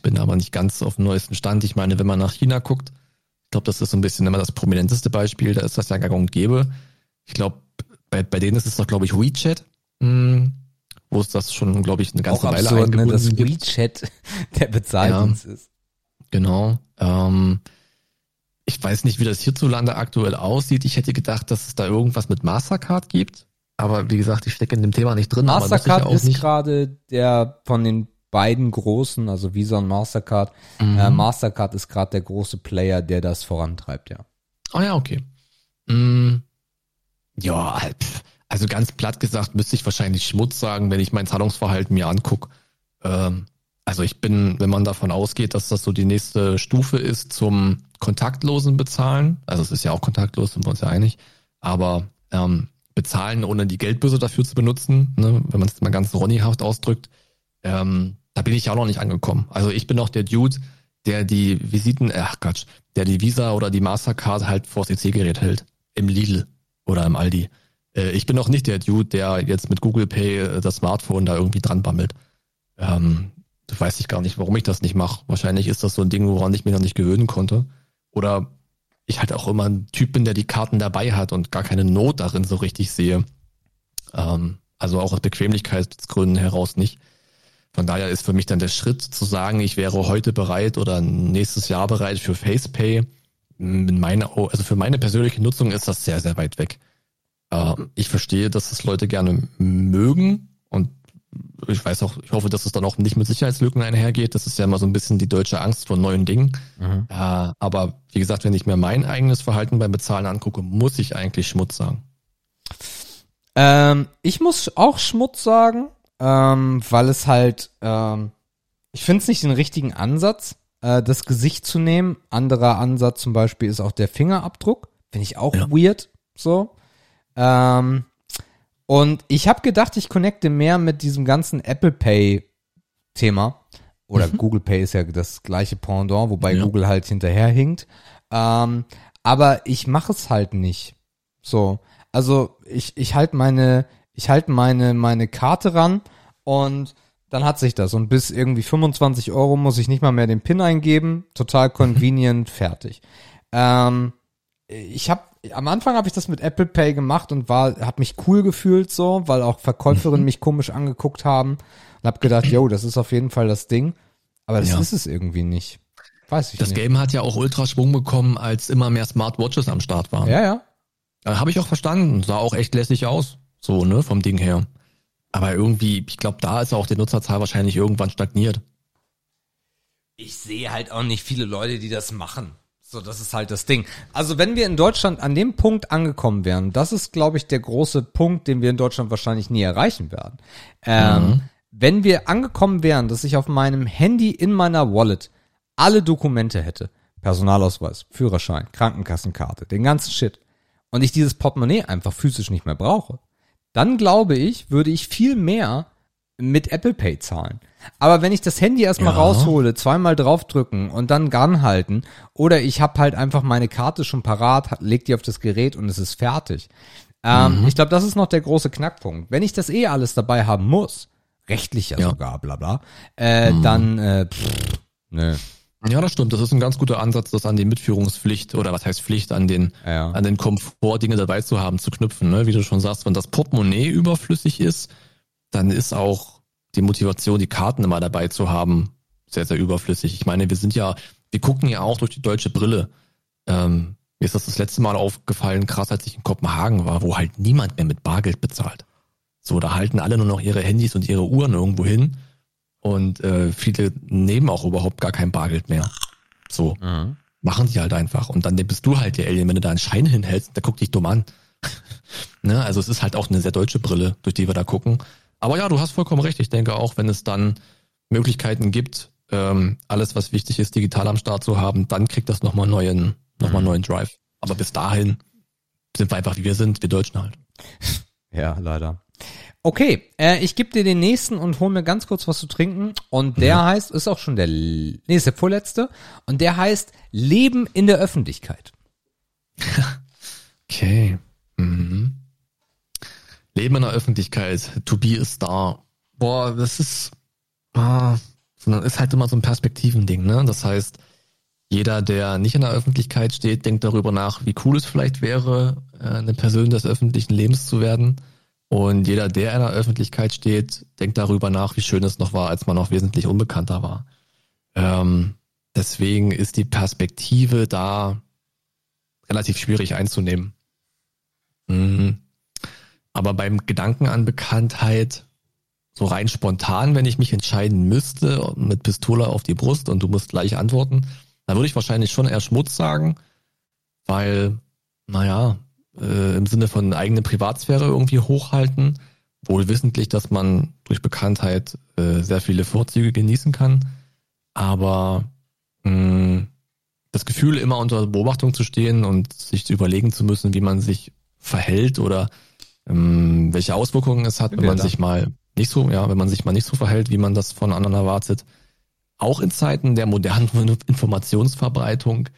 Bin aber nicht ganz auf dem neuesten Stand. Ich meine, wenn man nach China guckt, ich glaube, das ist so ein bisschen immer das prominenteste Beispiel. Da ist das ja gar und gäbe. Ich glaube, bei, bei denen ist es doch, glaube ich, WeChat, mh, wo es das schon, glaube ich, eine ganze auch Weile absurd, ne, eingebunden dass gibt. WeChat der Bezahldienst ist. Genau. Ähm, ich weiß nicht, wie das hierzulande aktuell aussieht. Ich hätte gedacht, dass es da irgendwas mit Mastercard gibt. Aber wie gesagt, ich stecke in dem Thema nicht drin. Mastercard ja ist gerade der von den beiden großen, also Visa und Mastercard. Mhm. Äh, Mastercard ist gerade der große Player, der das vorantreibt, ja. Ah ja, okay. Mm, ja, halt, also ganz platt gesagt müsste ich wahrscheinlich Schmutz sagen, wenn ich mein Zahlungsverhalten mir angucke. Ähm, also ich bin, wenn man davon ausgeht, dass das so die nächste Stufe ist zum kontaktlosen Bezahlen, also es ist ja auch kontaktlos, sind wir uns ja einig, aber ähm, bezahlen, ohne die Geldbörse dafür zu benutzen, ne, wenn man es mal ganz ronnyhaft ausdrückt, ähm, da bin ich ja auch noch nicht angekommen. Also ich bin noch der Dude, der die Visiten, ach Quatsch, der die Visa oder die Mastercard halt vors EC-Gerät hält. Im Lidl oder im Aldi. Äh, ich bin noch nicht der Dude, der jetzt mit Google Pay äh, das Smartphone da irgendwie dran bammelt. Ähm, weiß ich gar nicht, warum ich das nicht mache. Wahrscheinlich ist das so ein Ding, woran ich mich noch nicht gewöhnen konnte. Oder ich halt auch immer ein Typ bin, der die Karten dabei hat und gar keine Not darin so richtig sehe. Ähm, also auch aus Bequemlichkeitsgründen heraus nicht. Von daher ist für mich dann der Schritt zu sagen, ich wäre heute bereit oder nächstes Jahr bereit für FacePay. In meine, also für meine persönliche Nutzung ist das sehr, sehr weit weg. Ähm, ich verstehe, dass es Leute gerne mögen und ich weiß auch, ich hoffe, dass es dann auch nicht mit Sicherheitslücken einhergeht. Das ist ja immer so ein bisschen die deutsche Angst vor neuen Dingen. Mhm. Äh, aber wie gesagt, wenn ich mir mein eigenes Verhalten beim Bezahlen angucke, muss ich eigentlich Schmutz sagen. Ähm, ich muss auch Schmutz sagen, ähm, weil es halt, ähm, ich finde es nicht den richtigen Ansatz, äh, das Gesicht zu nehmen. Anderer Ansatz zum Beispiel ist auch der Fingerabdruck. Finde ich auch Ja. weird, so. Ähm, und ich habe gedacht, ich connecte mehr mit diesem ganzen Apple Pay Thema. Oder Google Pay ist ja das gleiche Pendant, wobei Ja. Google halt hinterherhinkt. Ähm, aber ich mache es halt nicht. So. Also ich, ich halte meine, ich halte meine, meine Karte ran und dann hat sich das. Und bis irgendwie 25 Euro muss ich nicht mal mehr den PIN eingeben. Total convenient, fertig. Ähm, ich habe am Anfang habe ich das mit Apple Pay gemacht und war habe mich cool gefühlt so, weil auch Verkäuferinnen mich komisch angeguckt haben und habe gedacht, yo, das ist auf jeden Fall das Ding, aber das Ja. ist es irgendwie nicht. Weiß ich Das nicht. Game hat ja auch Ultraschwung bekommen, als immer mehr Smartwatches am Start waren. Ja, ja. Äh, Habe ich auch verstanden. Sah auch echt lässig aus. So, ne, vom Ding her. Aber irgendwie, ich glaube, da ist auch die Nutzerzahl wahrscheinlich irgendwann stagniert. ich sehe halt auch nicht viele Leute, die das machen. So, das ist halt das Ding. Also wenn wir in Deutschland an dem Punkt angekommen wären, das ist, glaube ich, der große Punkt, den wir in Deutschland wahrscheinlich nie erreichen werden. Ähm, Wenn wir angekommen wären, dass ich auf meinem Handy in meiner Wallet alle Dokumente hätte, Personalausweis, Führerschein, Krankenkassenkarte, den ganzen Shit, und ich dieses Portemonnaie einfach physisch nicht mehr brauche, dann glaube ich, würde ich viel mehr mit Apple Pay zahlen. Aber wenn ich das Handy erstmal Ja. raushole, zweimal draufdrücken und dann Gun halten, oder ich habe halt einfach meine Karte schon parat, leg die auf das Gerät und es ist fertig. Ähm, Mhm. Ich glaube, das ist noch der große Knackpunkt. Wenn ich das eh alles dabei haben muss, rechtlich ja, Ja. Mhm. sogar, bla bla, äh, dann, äh, pff, nö. Ja, das stimmt. Das ist ein ganz guter Ansatz, das an die Mitführungspflicht oder was heißt Pflicht, an den, Ja. an den Komfort, Dinge dabei zu haben, zu knüpfen. Ne? Wie du schon sagst, wenn das Portemonnaie überflüssig ist, dann ist auch die Motivation, die Karten immer dabei zu haben, sehr, sehr überflüssig. Ich meine, wir sind ja, wir gucken ja auch durch die deutsche Brille. Ähm, mir ist das das letzte Mal aufgefallen, krass, als ich in Kopenhagen war, wo halt niemand mehr mit Bargeld bezahlt. So, da halten alle nur noch ihre Handys und ihre Uhren irgendwo hin. Und äh, viele nehmen auch überhaupt gar kein Bargeld mehr. So. Mhm. Machen die halt einfach. Und dann bist du halt der Alien, wenn du da einen Schein hinhältst, der guckt dich dumm an. ne? Also es ist halt auch eine sehr deutsche Brille, durch die wir da gucken. Aber ja, du hast vollkommen recht. Ich denke auch, wenn es dann Möglichkeiten gibt, ähm, alles, was wichtig ist, digital am Start zu haben, dann kriegt das nochmal neuen, nochmal Mhm. neuen Drive. Aber bis dahin sind wir einfach, wie wir sind, wir Deutschen halt. Ja, leider. Okay, äh, ich gebe dir den nächsten und hol mir ganz kurz was zu trinken. Und der heißt, ist auch schon der, nee, ist der vorletzte. Und der heißt Leben in der Öffentlichkeit. Okay. Mhm. Leben in der Öffentlichkeit, to be a star. Boah, das ist, ah, sondern ist halt immer so ein Perspektivending, ne? Das heißt, jeder, der nicht in der Öffentlichkeit steht, denkt darüber nach, wie cool es vielleicht wäre, äh, eine Person des öffentlichen Lebens zu werden. Und jeder, der in der Öffentlichkeit steht, denkt darüber nach, wie schön es noch war, als man noch wesentlich unbekannter war. Ähm, deswegen ist die Perspektive da relativ schwierig einzunehmen. Mhm. Aber beim Gedanken an Bekanntheit, so rein spontan, wenn ich mich entscheiden müsste, mit Pistole auf die Brust und du musst gleich antworten, dann würde ich wahrscheinlich schon eher Schmutz sagen, weil, naja, äh, im Sinne von eigene Privatsphäre irgendwie hochhalten, wohl wissentlich, dass man durch Bekanntheit äh, sehr viele Vorzüge genießen kann, aber mh, das Gefühl, immer unter Beobachtung zu stehen und sich zu überlegen zu müssen, wie man sich verhält oder ähm, welche Auswirkungen es hat, wenn man sich mal nicht so, ja, wenn man sich mal nicht so verhält, wie man das von anderen erwartet. Auch in Zeiten der modernen Informationsverbreitung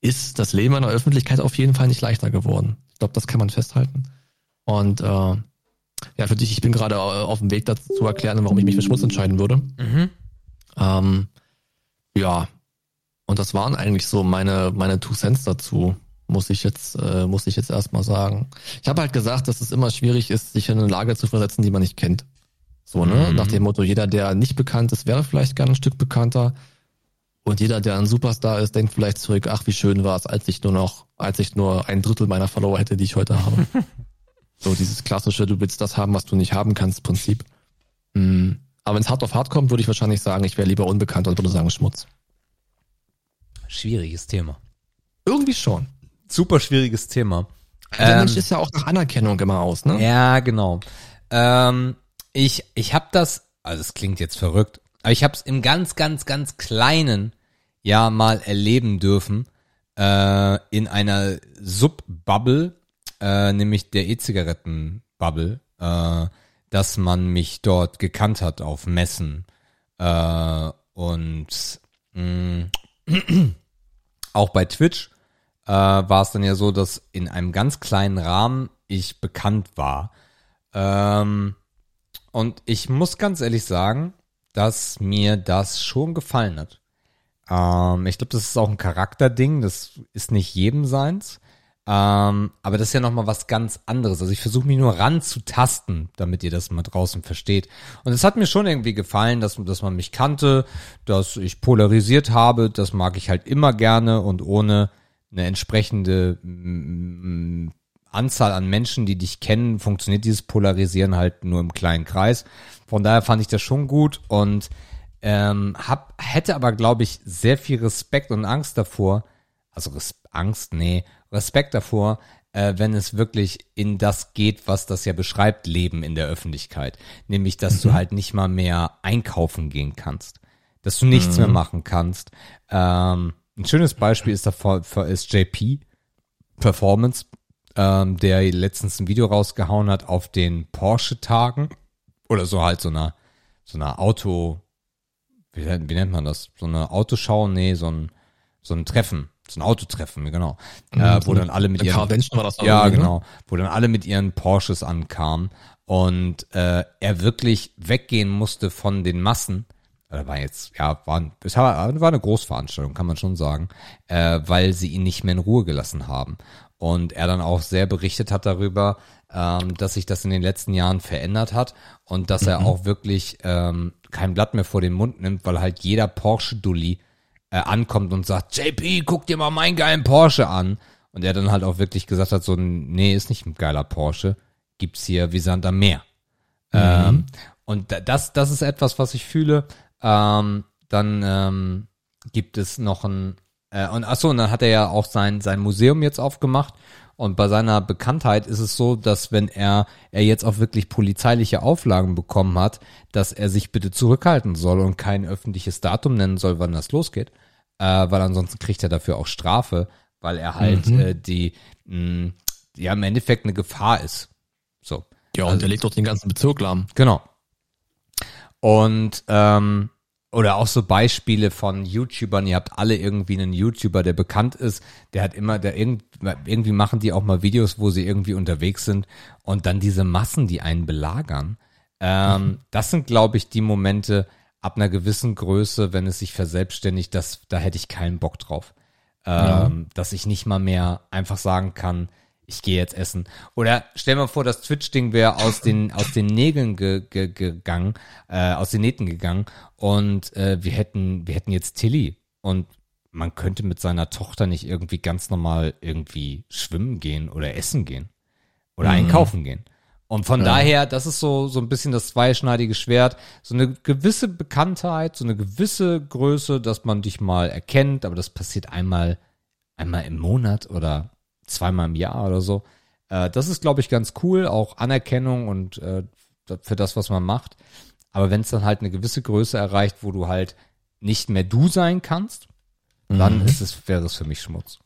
ist das Leben in der Öffentlichkeit auf jeden Fall nicht leichter geworden. Ich glaube, das kann man festhalten. Und äh, ja, für dich, ich bin gerade äh, auf dem Weg dazu zu erklären, warum ich mich für Schmutz entscheiden würde. Mhm. Ähm, ja, und das waren eigentlich so meine meine Two Cents dazu, muss ich jetzt äh, muss ich jetzt erstmal sagen. Ich habe halt gesagt, dass es immer schwierig ist, sich in eine Lage zu versetzen, die man nicht kennt. So, ne? Mhm. Nach dem Motto, jeder, der nicht bekannt ist, wäre vielleicht gerne ein Stück bekannter. Und jeder, der ein Superstar ist, denkt vielleicht zurück, ach, wie schön war es, als ich nur noch, als ich nur ein Drittel meiner Follower hätte, die ich heute habe. so dieses klassische, du willst das haben, was du nicht haben kannst, Prinzip. Mm. Aber wenn es hart auf hart kommt, würde ich wahrscheinlich sagen, ich wäre lieber unbekannt und würde sagen Schmutz. Schwieriges Thema. Irgendwie schon. Super schwieriges Thema. Der Ähm, Mensch ist ja auch nach Anerkennung immer aus, ne? Ja, genau. Ähm, ich ich habe das, also es klingt jetzt verrückt, aber ich habe es im ganz, ganz, ganz kleinen ja mal erleben dürfen äh, in einer Subbubble, äh, nämlich der E-Zigaretten-Bubble, äh, dass man mich dort gekannt hat auf Messen äh, und mh, auch bei Twitch äh, war es dann ja so, dass in einem ganz kleinen Rahmen ich bekannt war. Ähm, und ich muss ganz ehrlich sagen, dass mir das schon gefallen hat. Ähm, ich glaube, das ist auch ein Charakterding, das ist nicht jedem seins. Ähm, aber das ist ja nochmal was ganz anderes. Also ich versuche mich nur ranzutasten, damit ihr das mal draußen versteht. Und es hat mir schon irgendwie gefallen, dass, dass man mich kannte, dass ich polarisiert habe. Das mag ich halt immer gerne und ohne eine entsprechende mm, Anzahl an Menschen, die dich kennen, funktioniert dieses Polarisieren halt nur im kleinen Kreis. Von daher fand ich das schon gut und ähm, hab, hätte aber, glaube ich, sehr viel Respekt und Angst davor, also Res Angst, nee, Respekt davor, äh, wenn es wirklich in das geht, was das ja beschreibt, Leben in der Öffentlichkeit. Nämlich, dass du halt nicht mal mehr einkaufen gehen kannst. Dass du nichts mehr machen kannst. Ähm, ein schönes Beispiel ist davor ist JP Performance, ähm, der letztens ein Video rausgehauen hat auf den Porsche-Tagen. Oder so halt so einer, so einer Auto, wie, wie nennt man das? So eine Autoschau? Nee, so ein, so ein Treffen. So ein Autotreffen, genau. äh, wo dann alle mit ihren, Carvention war das ja, irgendwie, ne? genau. Wo dann alle mit ihren Porsches ankamen und äh, er wirklich weggehen musste von den Massen. Oder war jetzt, ja, war, es war, war eine Großveranstaltung, kann man schon sagen, äh, weil sie ihn nicht mehr in Ruhe gelassen haben. Und er dann auch sehr berichtet hat darüber, ähm, dass sich das in den letzten Jahren verändert hat und dass er auch wirklich ähm, kein Blatt mehr vor den Mund nimmt, weil halt jeder Porsche-Dulli äh, ankommt und sagt, JP, guck dir mal meinen geilen Porsche an. Und er dann halt auch wirklich gesagt hat, so, nee, ist nicht ein geiler Porsche, gibt's hier wie Sand am Meer. Ähm, und da- das, das ist etwas, was ich fühle. Ähm, dann ähm, gibt es noch ein, Äh, und achso, und dann hat er ja auch sein, sein Museum jetzt aufgemacht. Und bei seiner Bekanntheit ist es so, dass wenn er, er jetzt auch wirklich polizeiliche Auflagen bekommen hat, dass er sich bitte zurückhalten soll und kein öffentliches Datum nennen soll, wann das losgeht. Äh, weil ansonsten kriegt er dafür auch Strafe, weil er halt Mhm. äh, die, mh, ja, im Endeffekt eine Gefahr ist. So. Ja, und der legt doch den ganzen Bezirk lahm. Genau. Und ähm, oder auch so Beispiele von YouTubern, ihr habt alle irgendwie einen YouTuber, der bekannt ist, der hat immer, der irgend, irgendwie machen die auch mal Videos, wo sie irgendwie unterwegs sind und dann diese Massen, die einen belagern. Ähm, das sind, glaube ich, die Momente ab einer gewissen Größe, wenn es sich verselbstständigt, das, da hätte ich keinen Bock drauf. Ähm, Dass ich nicht mal mehr einfach sagen kann, ich gehe jetzt essen. Oder stell mal vor, das Twitch-Ding wäre aus den, aus den Nägeln ge, ge, gegangen, äh, aus den Nähten gegangen und äh, wir hätten, wir hätten jetzt Tilly und man könnte mit seiner Tochter nicht irgendwie ganz normal irgendwie schwimmen gehen oder essen gehen oder einkaufen gehen. Und von daher, das ist so, so ein bisschen das zweischneidige Schwert. So eine gewisse Bekanntheit, so eine gewisse Größe, dass man dich mal erkennt, aber das passiert einmal, einmal im Monat oder zweimal im Jahr oder so. Äh, das ist, glaube ich, ganz cool, auch Anerkennung und äh, für das, was man macht. Aber wenn es dann halt eine gewisse Größe erreicht, wo du halt nicht mehr du sein kannst, dann ist es, wäre es für mich Schmutz.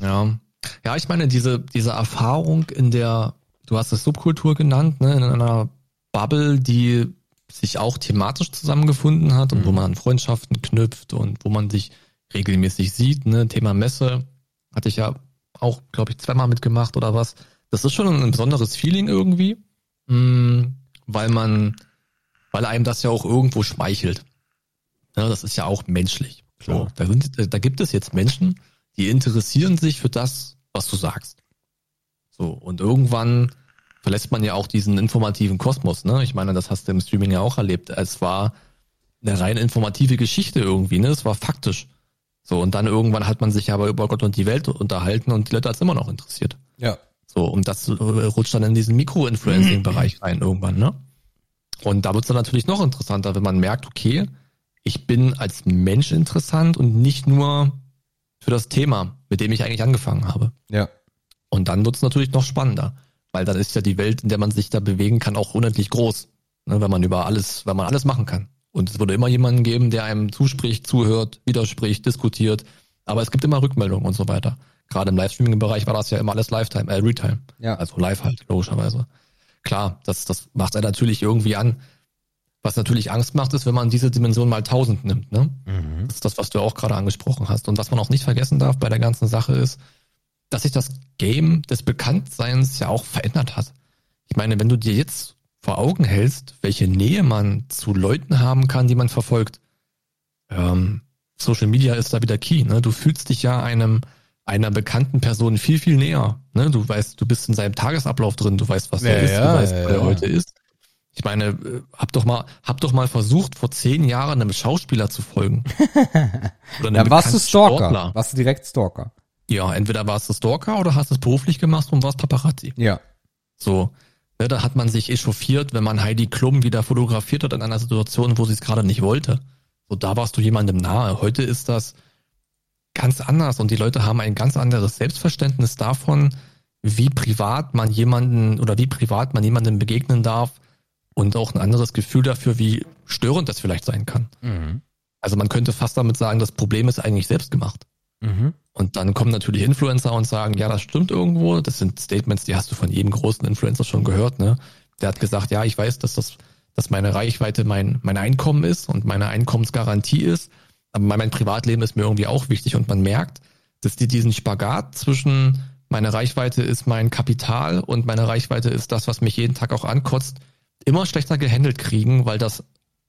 Ja. Ja, ich meine, diese, diese Erfahrung in der, du hast es Subkultur genannt, ne, in einer Bubble, die sich auch thematisch zusammengefunden hat und wo man Freundschaften knüpft und wo man sich regelmäßig sieht, ne, Thema Messe, hatte ich ja auch, glaube ich, zweimal mitgemacht oder was. Das ist schon ein besonderes Feeling irgendwie, mh, weil man, weil einem das ja auch irgendwo schmeichelt. Ja, das ist ja auch menschlich. So, da, sind, da gibt es jetzt Menschen, die interessieren sich für das, was du sagst. So, und irgendwann verlässt man ja auch diesen informativen Kosmos, ne? Ich meine, das hast du im Streaming ja auch erlebt. Es war eine rein informative Geschichte irgendwie, ne? Es war faktisch. So, und dann irgendwann hat man sich aber über Gott und die Welt unterhalten und die Leute hat es immer noch interessiert. Ja. So, und das äh, rutscht dann in diesen Mikro-Influencing-Bereich rein irgendwann, ne? Und da wird es dann natürlich noch interessanter, wenn man merkt, okay, ich bin als Mensch interessant und nicht nur für das Thema, mit dem ich eigentlich angefangen habe. Ja. Und dann wird es natürlich noch spannender, weil dann ist ja die Welt, in der man sich da bewegen kann, auch unendlich groß, ne, wenn man über alles, wenn man alles machen kann. Und es würde immer jemanden geben, der einem zuspricht, zuhört, widerspricht, diskutiert. Aber es gibt immer Rückmeldungen und so weiter. Gerade im Livestreaming-Bereich war das ja immer alles Lifetime, äh, Retime. Ja. Also live halt, logischerweise. Klar, das, das macht er natürlich irgendwie an. Was natürlich Angst macht, ist, wenn man diese Dimension mal 1000 nimmt. Ne? Das ist das, was du auch gerade angesprochen hast. Und was man auch nicht vergessen darf bei der ganzen Sache ist, dass sich das Game des Bekanntseins ja auch verändert hat. Ich meine, wenn du dir jetzt vor Augen hältst, welche Nähe man zu Leuten haben kann, die man verfolgt, ähm, Social Media ist da wieder key. Ne? Du fühlst dich ja einem einer bekannten Person viel, viel näher. Ne? Du weißt, du bist in seinem Tagesablauf drin, du weißt, was er Ja, ist, ja, du weißt, ja, wo er heute ist. Ich meine, äh, hab doch mal, hab doch mal versucht, vor zehn Jahren einem Schauspieler zu folgen. Oder einem Dann warst du Stalker. Sportler. Warst du direkt Stalker. Ja, entweder warst du Stalker oder hast es beruflich gemacht und warst Paparazzi. Ja. So, ne, da hat man sich echauffiert, wenn man Heidi Klum wieder fotografiert hat in einer Situation, wo sie es gerade nicht wollte. So, da warst du jemandem nahe. Heute ist das ganz anders und die Leute haben ein ganz anderes Selbstverständnis davon, wie privat man jemanden oder wie privat man jemandem begegnen darf und auch ein anderes Gefühl dafür, wie störend das vielleicht sein kann. Mhm. Also man könnte fast damit sagen, das Problem ist eigentlich selbst gemacht. Mhm. Und dann kommen natürlich Influencer und sagen, ja, das stimmt irgendwo. Das sind Statements, die hast du von jedem großen Influencer schon gehört, ne? Der hat gesagt, ja, ich weiß, dass das, dass meine Reichweite mein, mein Einkommen ist und meine Einkommensgarantie ist. Aber mein Privatleben ist mir irgendwie auch wichtig und man merkt, dass die diesen Spagat zwischen meine Reichweite ist mein Kapital und meine Reichweite ist das, was mich jeden Tag auch ankotzt, immer schlechter gehandelt kriegen, weil das,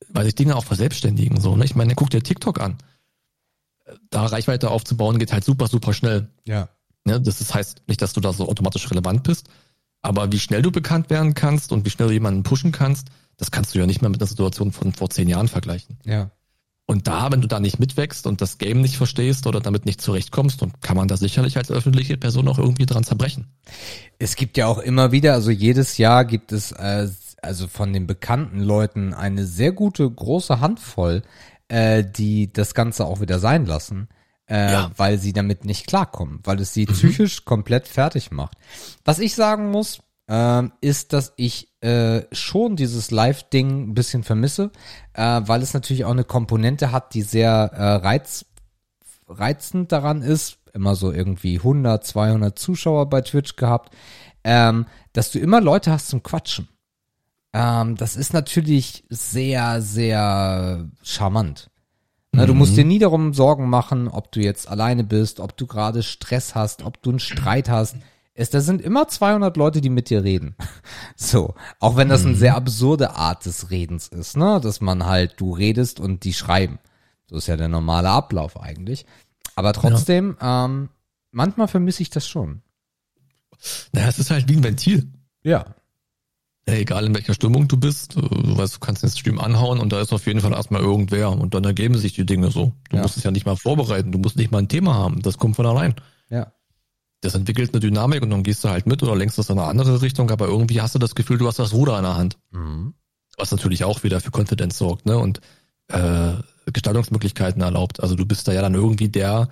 weil sich Dinge auch verselbstständigen, so, ne? Ich meine, guck dir TikTok an. Da Reichweite aufzubauen geht halt super, super schnell. Ja. Ne, das ist, heißt nicht, dass du da so automatisch relevant bist, aber wie schnell du bekannt werden kannst und wie schnell du jemanden pushen kannst, das kannst du ja nicht mehr mit einer Situation von vor zehn Jahren vergleichen. Ja. Und da, wenn du da nicht mitwächst und das Game nicht verstehst oder damit nicht zurechtkommst, dann kann man da sicherlich als öffentliche Person auch irgendwie dran zerbrechen. Es gibt ja auch immer wieder, also jedes Jahr gibt es äh, also von den bekannten Leuten eine sehr gute große Handvoll, äh, die das Ganze auch wieder sein lassen. äh, Ja. weil sie damit nicht klarkommen, weil es sie psychisch komplett fertig macht. Was ich sagen muss, ähm, ist, dass ich äh, schon dieses Live-Ding ein bisschen vermisse, äh, weil es natürlich auch eine Komponente hat, die sehr äh, reiz, reizend daran ist, immer so irgendwie 100, 200 Zuschauer bei Twitch gehabt, ähm, dass du immer Leute hast zum Quatschen. Ähm, das ist natürlich sehr, sehr charmant. Na, du musst dir nie darum Sorgen machen, ob du jetzt alleine bist, ob du gerade Stress hast, ob du einen Streit hast. Es, da sind immer 200 Leute, die mit dir reden. So, auch wenn das eine sehr absurde Art des Redens ist, ne, dass man halt du redest und die schreiben. So ist ja der normale Ablauf eigentlich. Aber trotzdem, ähm, manchmal vermisse ich das schon. Naja, es ist halt wie ein Ventil. Ja. Egal in welcher Stimmung du bist, äh, du weißt, du kannst den Stream anhauen und da ist auf jeden Fall erstmal irgendwer und dann ergeben sich die Dinge so. Du Ja. musst es ja nicht mal vorbereiten, du musst nicht mal ein Thema haben, das kommt von allein. Ja. Das entwickelt eine Dynamik und dann gehst du halt mit oder lenkst das in eine andere Richtung, aber irgendwie hast du das Gefühl, du hast das Ruder in der Hand. Mhm. Was natürlich auch wieder für Konfidenz sorgt, ne? Und äh, Gestaltungsmöglichkeiten erlaubt. Also du bist da ja dann irgendwie der,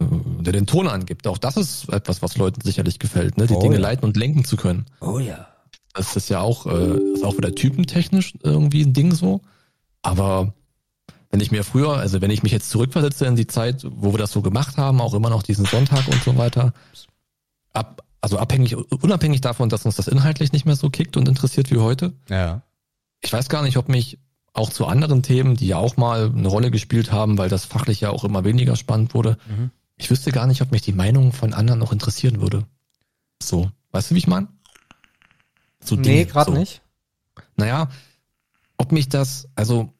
äh, der den Ton angibt. Auch das ist etwas, was Leuten sicherlich gefällt, ne? Die Oh, Dinge ja. leiten und lenken zu können. Oh ja. Das ist ja auch, äh, ist auch wieder typentechnisch irgendwie ein Ding so. Aber wenn ich mir früher, also wenn ich mich jetzt zurückversetze in die Zeit, wo wir das so gemacht haben, auch immer noch diesen Sonntag und so weiter, ab, also abhängig, unabhängig davon, dass uns das inhaltlich nicht mehr so kickt und interessiert wie heute, Ja. ich weiß gar nicht, ob mich auch zu anderen Themen, die ja auch mal eine Rolle gespielt haben, weil das fachlich ja auch immer weniger spannend wurde, Mhm. ich wüsste gar nicht, ob mich die Meinung von anderen noch interessieren würde. So, weißt du, wie ich meine? So Nee, Dinge, gerade so. nicht. Naja, ob mich das, also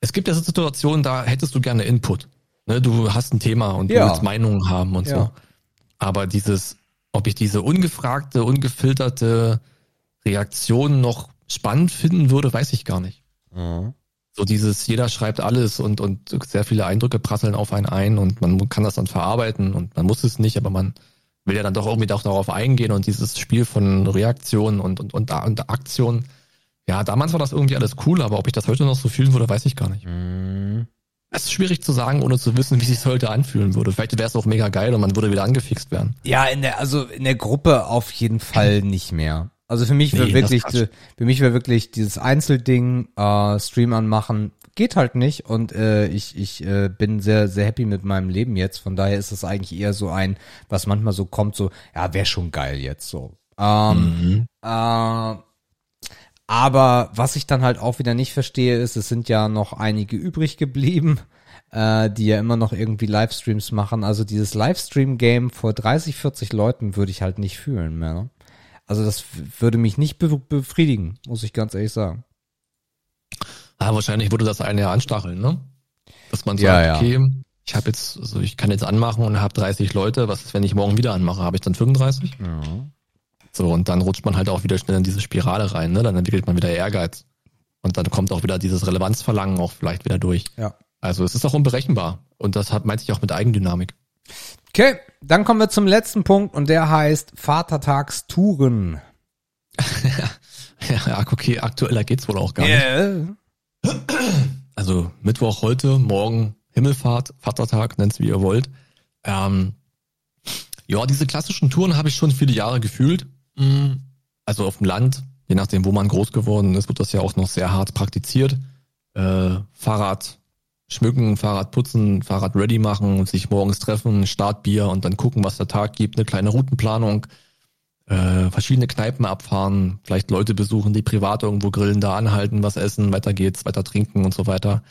es gibt ja so Situationen, da hättest du gerne Input. Ne, du hast ein Thema und du Ja. willst Meinungen haben und Ja. so. Aber dieses, ob ich diese ungefragte, ungefilterte Reaktion noch spannend finden würde, weiß ich gar nicht. Mhm. So dieses, jeder schreibt alles und, und sehr viele Eindrücke prasseln auf einen ein und man kann das dann verarbeiten und man muss es nicht, aber man will ja dann doch irgendwie auch darauf eingehen und dieses Spiel von Reaktionen und, und, und, und Aktionen. Ja, damals war das irgendwie alles cool, aber ob ich das heute noch so fühlen würde, weiß ich gar nicht. Mhm. Es ist schwierig zu sagen, ohne zu wissen, wie sich heute anfühlen würde. Vielleicht wäre es auch mega geil und man würde wieder angefixt werden. Ja, in der, also in der Gruppe auf jeden Fall nicht mehr. Also für mich wäre Nee, das wirklich, für mich wäre wirklich dieses Einzelding, äh, Stream anmachen, geht halt nicht und äh, ich, ich äh, bin sehr, sehr happy mit meinem Leben jetzt. Von daher ist es eigentlich eher so ein, was manchmal so kommt, so, ja, wäre schon geil jetzt so. Ähm, äh, aber was ich dann halt auch wieder nicht verstehe, ist, es sind ja noch einige übrig geblieben, äh, die ja immer noch irgendwie Livestreams machen. Also dieses Livestream-Game vor 30, 40 Leuten würde ich halt nicht fühlen mehr. Ne? Also das würde mich nicht be befriedigen, muss ich ganz ehrlich sagen. Ah, wahrscheinlich würde das einen ja anstacheln, ne? Dass man sagt, Ja, ja. okay, ich habe jetzt, also ich kann jetzt anmachen und habe 30 Leute. Was ist, wenn ich morgen wieder anmache? Habe ich dann 35? So, und dann rutscht man halt auch wieder schnell in diese Spirale rein, ne? Dann entwickelt man wieder Ehrgeiz. Und dann kommt auch wieder dieses Relevanzverlangen auch vielleicht wieder durch. Ja. Also es ist auch unberechenbar. Und das hat, meint sich auch mit Eigendynamik. Okay, dann kommen wir zum letzten Punkt und der heißt Vatertagstouren. Ja, okay, aktueller geht's wohl auch gar nicht. Yeah. Also Mittwoch heute, morgen Himmelfahrt, Vatertag, nennt's wie ihr wollt. Ähm, ja, diese klassischen Touren habe ich schon viele Jahre gefühlt. Mm, Also auf dem Land, je nachdem, wo man groß geworden ist, wird das ja auch noch sehr hart praktiziert. Äh, Fahrrad schmücken, Fahrrad putzen, Fahrrad ready machen, sich morgens treffen, Startbier und dann gucken, was der Tag gibt, eine kleine Routenplanung, äh, verschiedene Kneipen abfahren, vielleicht Leute besuchen, die privat irgendwo grillen, da anhalten, was essen, weiter geht's, weiter trinken und so weiter.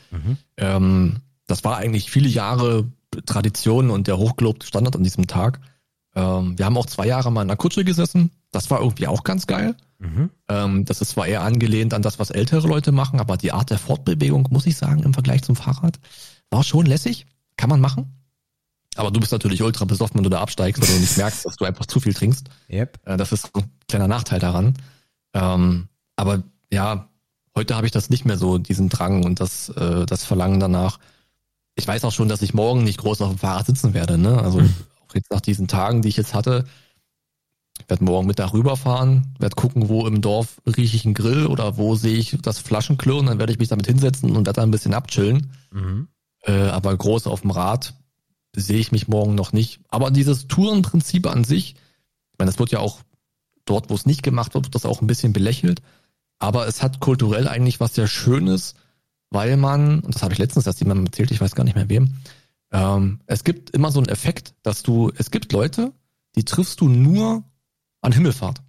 Ähm, das war eigentlich viele Jahre Tradition und der hochgelobte Standard an diesem Tag. Ähm, wir haben auch zwei Jahre mal in der Kutsche gesessen. Das war irgendwie auch ganz geil. Ähm, das ist zwar eher angelehnt an das, was ältere Leute machen, aber die Art der Fortbewegung, muss ich sagen, im Vergleich zum Fahrrad, war schon lässig. Kann man machen. Aber du bist natürlich ultra besoffen, wenn du da absteigst, weil du nicht merkst, dass du einfach zu viel trinkst. Yep. Äh, Das ist ein kleiner Nachteil daran. Ähm, aber ja, heute habe ich das nicht mehr so, diesen Drang und das, äh, das Verlangen danach. Ich weiß auch schon, dass ich morgen nicht groß auf dem Fahrrad sitzen werde. Ne? Also auch jetzt nach diesen Tagen, die ich jetzt hatte, ich werde morgen Mittag rüberfahren, werde gucken, wo im Dorf rieche ich einen Grill oder wo sehe ich das Flaschenklirren, dann werde ich mich damit hinsetzen und werde da ein bisschen abchillen. Mhm. Äh, aber groß auf dem Rad sehe ich mich morgen noch nicht. Aber dieses Tourenprinzip an sich, ich meine, das wird ja auch dort, wo es nicht gemacht wird, wird das auch ein bisschen belächelt. Aber es hat kulturell eigentlich was sehr Schönes, weil man, und das habe ich letztens erst jemandem erzählt, ich weiß gar nicht mehr wem, ähm, es gibt immer so einen Effekt, dass du, es gibt Leute, die triffst du nur an Himmelfahrt.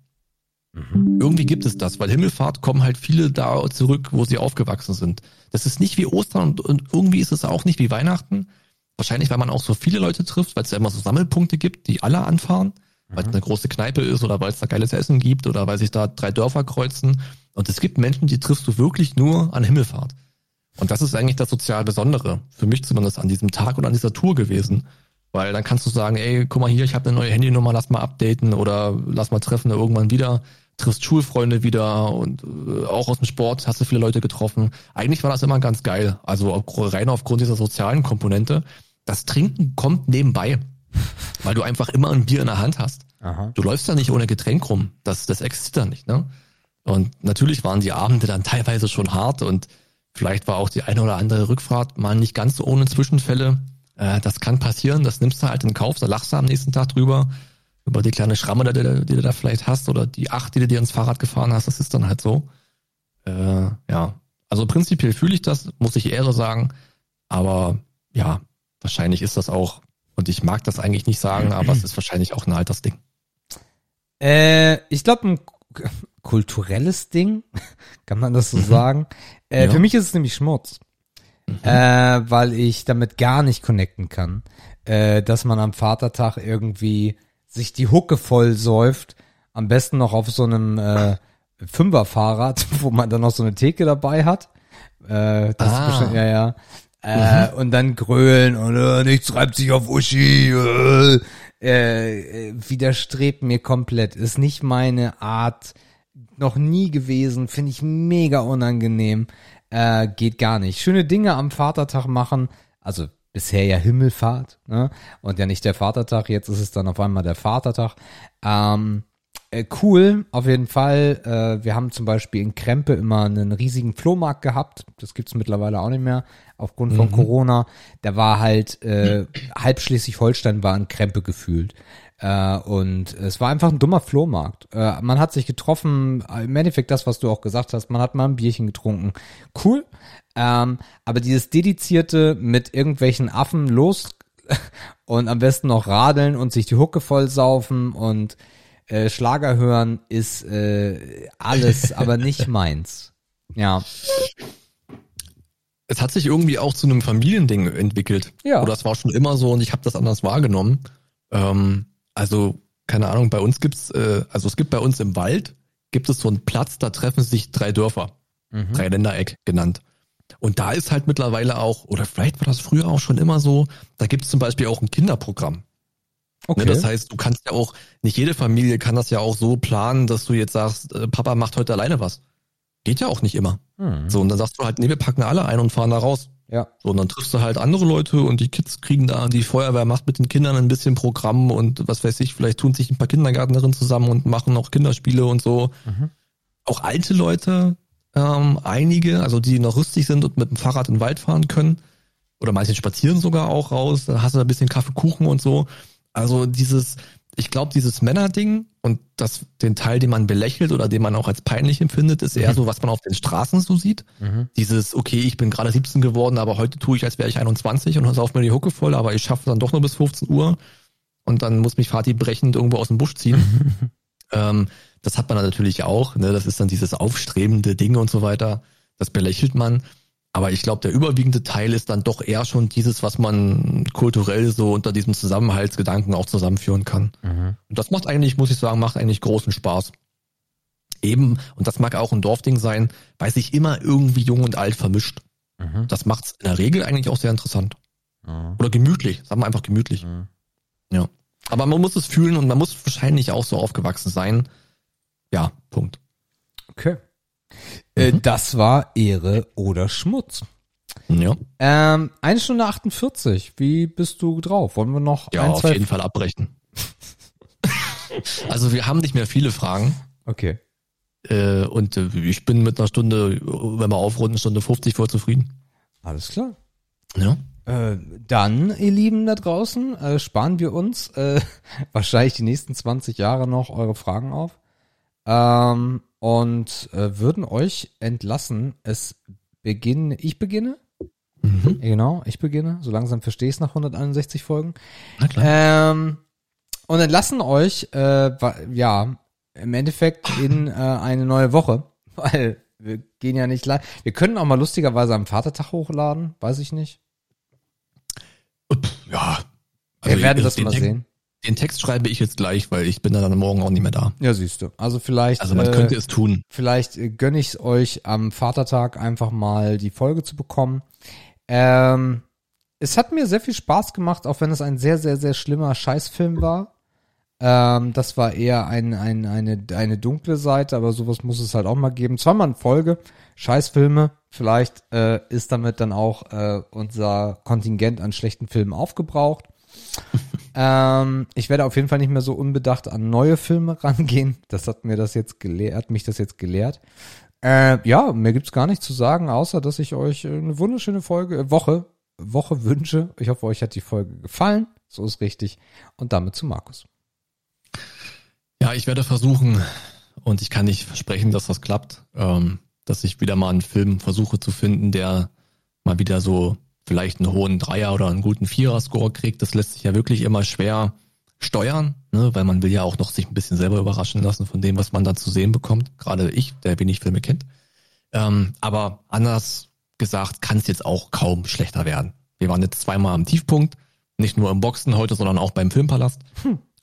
Irgendwie gibt es das, weil Himmelfahrt kommen halt viele da zurück, wo sie aufgewachsen sind. Das ist nicht wie Ostern und, und irgendwie ist es auch nicht wie Weihnachten. Wahrscheinlich, weil man auch so viele Leute trifft, weil es ja immer so Sammelpunkte gibt, die alle anfahren, weil es eine große Kneipe ist oder weil es da geiles Essen gibt oder weil sich da drei Dörfer kreuzen. Und es gibt Menschen, die triffst du wirklich nur an Himmelfahrt. Und das ist eigentlich das sozial Besondere, für mich zumindest an diesem Tag oder an dieser Tour gewesen. Weil dann kannst du sagen, ey, guck mal hier, ich habe eine neue Handynummer, lass mal updaten oder lass mal treffen irgendwann wieder triffst Schulfreunde wieder und äh, auch aus dem Sport hast du viele Leute getroffen. Eigentlich war das immer ganz geil. Also rein aufgrund dieser sozialen Komponente. Das Trinken kommt nebenbei, weil du einfach immer ein Bier in der Hand hast. Aha. Du läufst da nicht ohne Getränk rum. Das, das existiert da nicht, ne? Und natürlich waren die Abende dann teilweise schon hart und vielleicht war auch die eine oder andere Rückfahrt mal nicht ganz so ohne Zwischenfälle. Äh, das kann passieren, das nimmst du halt in Kauf, da lachst du am nächsten Tag drüber über die kleine Schramme, die, die, die du da vielleicht hast oder die acht, die du dir ins Fahrrad gefahren hast, das ist dann halt so. Äh, ja, also prinzipiell fühle ich das, muss ich Ehre sagen, aber ja, wahrscheinlich ist das auch, und ich mag das eigentlich nicht sagen, aber es ist wahrscheinlich auch ein Altersding. Äh, ich glaube, ein kulturelles Ding, kann man das so sagen. Äh, Ja. Für mich ist es nämlich Schmutz. Äh, weil ich damit gar nicht connecten kann. Äh, dass man am Vatertag irgendwie sich die Hucke voll säuft. Am besten noch auf so einem äh, Fünferfahrrad, wo man dann noch so eine Theke dabei hat. Äh, das Ah. ist bestimmt, ja, ja. Äh, Und dann grölen und äh, nichts reibt sich auf Uschi. Äh, äh, äh, widerstrebt mir komplett. Ist nicht meine Art. Noch nie gewesen. Finde ich mega unangenehm. Äh, geht gar nicht. Schöne Dinge am Vatertag machen. Also bisher ja Himmelfahrt. Ne? Und ja nicht der Vatertag. Jetzt ist es dann auf einmal der Vatertag. Ähm, äh, cool, auf jeden Fall. Äh, wir haben zum Beispiel in Krempe immer einen riesigen Flohmarkt gehabt. Das gibt's mittlerweile auch nicht mehr aufgrund von Corona. Da war halt äh, halb Schleswig-Holstein war in Krempe gefühlt. Äh, und es war einfach ein dummer Flohmarkt. Äh, man hat sich getroffen, im Endeffekt das, was du auch gesagt hast, man hat mal ein Bierchen getrunken. Cool. Ähm, aber dieses dedizierte mit irgendwelchen Affen los und am besten noch radeln und sich die Hucke voll saufen und äh, Schlager hören ist äh, alles, aber nicht meins. Ja. Es hat sich irgendwie auch zu einem Familiending entwickelt. Ja. Oder es war schon immer so und ich habe das anders wahrgenommen. Ähm, also, keine Ahnung, bei uns gibt's, äh, also es gibt bei uns im Wald, gibt es so einen Platz, da treffen sich drei Dörfer. Mhm. Drei Ländereck genannt. Und da ist halt mittlerweile auch, oder vielleicht war das früher auch schon immer so, da gibt's zum Beispiel auch ein Kinderprogramm. Okay. Ne, das heißt, du kannst ja auch, nicht jede Familie kann das ja auch so planen, dass du jetzt sagst, äh, Papa macht heute alleine was. Geht ja auch nicht immer. Hm. So, und dann sagst du halt, nee, wir packen alle ein und fahren da raus. Ja. So, und dann triffst du halt andere Leute und die Kids kriegen da, die Feuerwehr macht mit den Kindern ein bisschen Programm und was weiß ich, vielleicht tun sich ein paar Kindergärtnerinnen zusammen und machen auch Kinderspiele und so. Mhm. Auch alte Leute, ähm, einige, also die noch rüstig sind und mit dem Fahrrad in den Wald fahren können. Oder manche spazieren sogar auch raus, dann hast du da ein bisschen Kaffeekuchen und so. Also dieses, ich glaube, dieses Männerding und das, den Teil, den man belächelt oder den man auch als peinlich empfindet, ist eher so, was man auf den Straßen so sieht. Mhm. Dieses, okay, ich bin gerade 17 geworden, aber heute tue ich, als wäre ich 21 und sauf mir die Hucke voll, aber ich schaffe dann doch nur bis 15 Uhr und dann muss mich Vati brechend irgendwo aus dem Busch ziehen. ähm, das hat man dann natürlich auch, ne? das ist dann dieses aufstrebende Ding und so weiter, das belächelt man. Aber ich glaube, der überwiegende Teil ist dann doch eher schon dieses, was man kulturell so unter diesem Zusammenhaltsgedanken auch zusammenführen kann. Mhm. Und das macht eigentlich, muss ich sagen, macht eigentlich großen Spaß. Eben, und das mag auch ein Dorfding sein, weil sich immer irgendwie jung und alt vermischt. Mhm. Das macht's in der Regel eigentlich auch sehr interessant. Mhm. Oder gemütlich, sagen wir einfach gemütlich. Mhm. Ja. Aber man muss es fühlen und man muss wahrscheinlich auch so aufgewachsen sein. Ja, Punkt. Okay. Äh, Mhm. das war Ehre oder Schmutz. Ja, Ähm, eine Stunde 48. Wie bist du drauf? Wollen wir noch ja ein, auf jeden Fall abbrechen. also wir haben nicht mehr viele Fragen. Okay. Äh, und äh, ich bin mit einer Stunde, wenn wir aufrunden, Stunde 50 voll zufrieden. Alles klar. Ja. Äh, dann, ihr Lieben da draußen, äh, sparen wir uns wahrscheinlich die nächsten 20 Jahre noch eure Fragen auf ähm, und äh, würden euch entlassen. Es beginne, ich beginne? Mhm. Genau, ich beginne. So langsam verstehe ich es nach 161 Folgen. Na klar. Ähm, und entlassen euch, äh, ja, im Endeffekt in äh, eine neue Woche, weil wir gehen ja nicht live. Wir können auch mal lustigerweise am Vatertag hochladen, weiß ich nicht. ja. wir werden das mal sehen. Den Text schreibe ich jetzt gleich, weil ich bin dann morgen auch nicht mehr da. Ja, siehst du. Also vielleicht, Also man äh, könnte es tun. vielleicht äh, gönne ich es euch am Vatertag einfach mal die Folge zu bekommen. Ähm, es hat mir sehr viel Spaß gemacht, auch wenn es ein sehr, sehr, sehr schlimmer Scheißfilm war. Ähm, das war eher ein, ein, eine, eine dunkle Seite, aber sowas muss es halt auch mal geben. Zweimal in Folge, Scheißfilme. Vielleicht äh, ist damit dann auch äh, unser Kontingent an schlechten Filmen aufgebraucht. Ähm, ich werde auf jeden Fall nicht mehr so unbedacht an neue Filme rangehen. Das hat mir das jetzt gelehrt, mich das jetzt gelehrt. Äh, ja, mehr gibt's gar nicht zu sagen, außer dass ich euch eine wunderschöne Folge, äh, Woche, Woche wünsche. Ich hoffe, euch hat die Folge gefallen. So ist richtig. Und damit zu Markus. Ja, ich werde versuchen, und ich kann nicht versprechen, dass das klappt, ähm, dass ich wieder mal einen Film versuche zu finden, der mal wieder so vielleicht einen hohen Dreier oder einen guten Vierer-Score kriegt. Das lässt sich ja wirklich immer schwer steuern, ne? weil man will ja auch noch sich ein bisschen selber überraschen lassen von dem, was man da zu sehen bekommt. Gerade ich, der wenig Filme kennt. Ähm, aber anders gesagt, kann es jetzt auch kaum schlechter werden. Wir waren jetzt zweimal am Tiefpunkt, nicht nur im Boxen heute, sondern auch beim Filmpalast.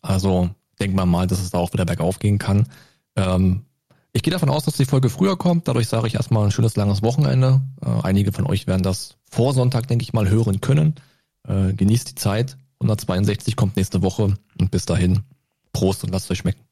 Also denkt man mal, dass es da auch wieder bergauf gehen kann. Ähm, ich gehe davon aus, dass die Folge früher kommt. Dadurch sage ich erstmal ein schönes langes Wochenende. Äh, einige von euch werden das vor Sonntag, denke ich mal, hören können. Äh, genießt die Zeit. 162 kommt nächste Woche und bis dahin Prost und lasst euch schmecken.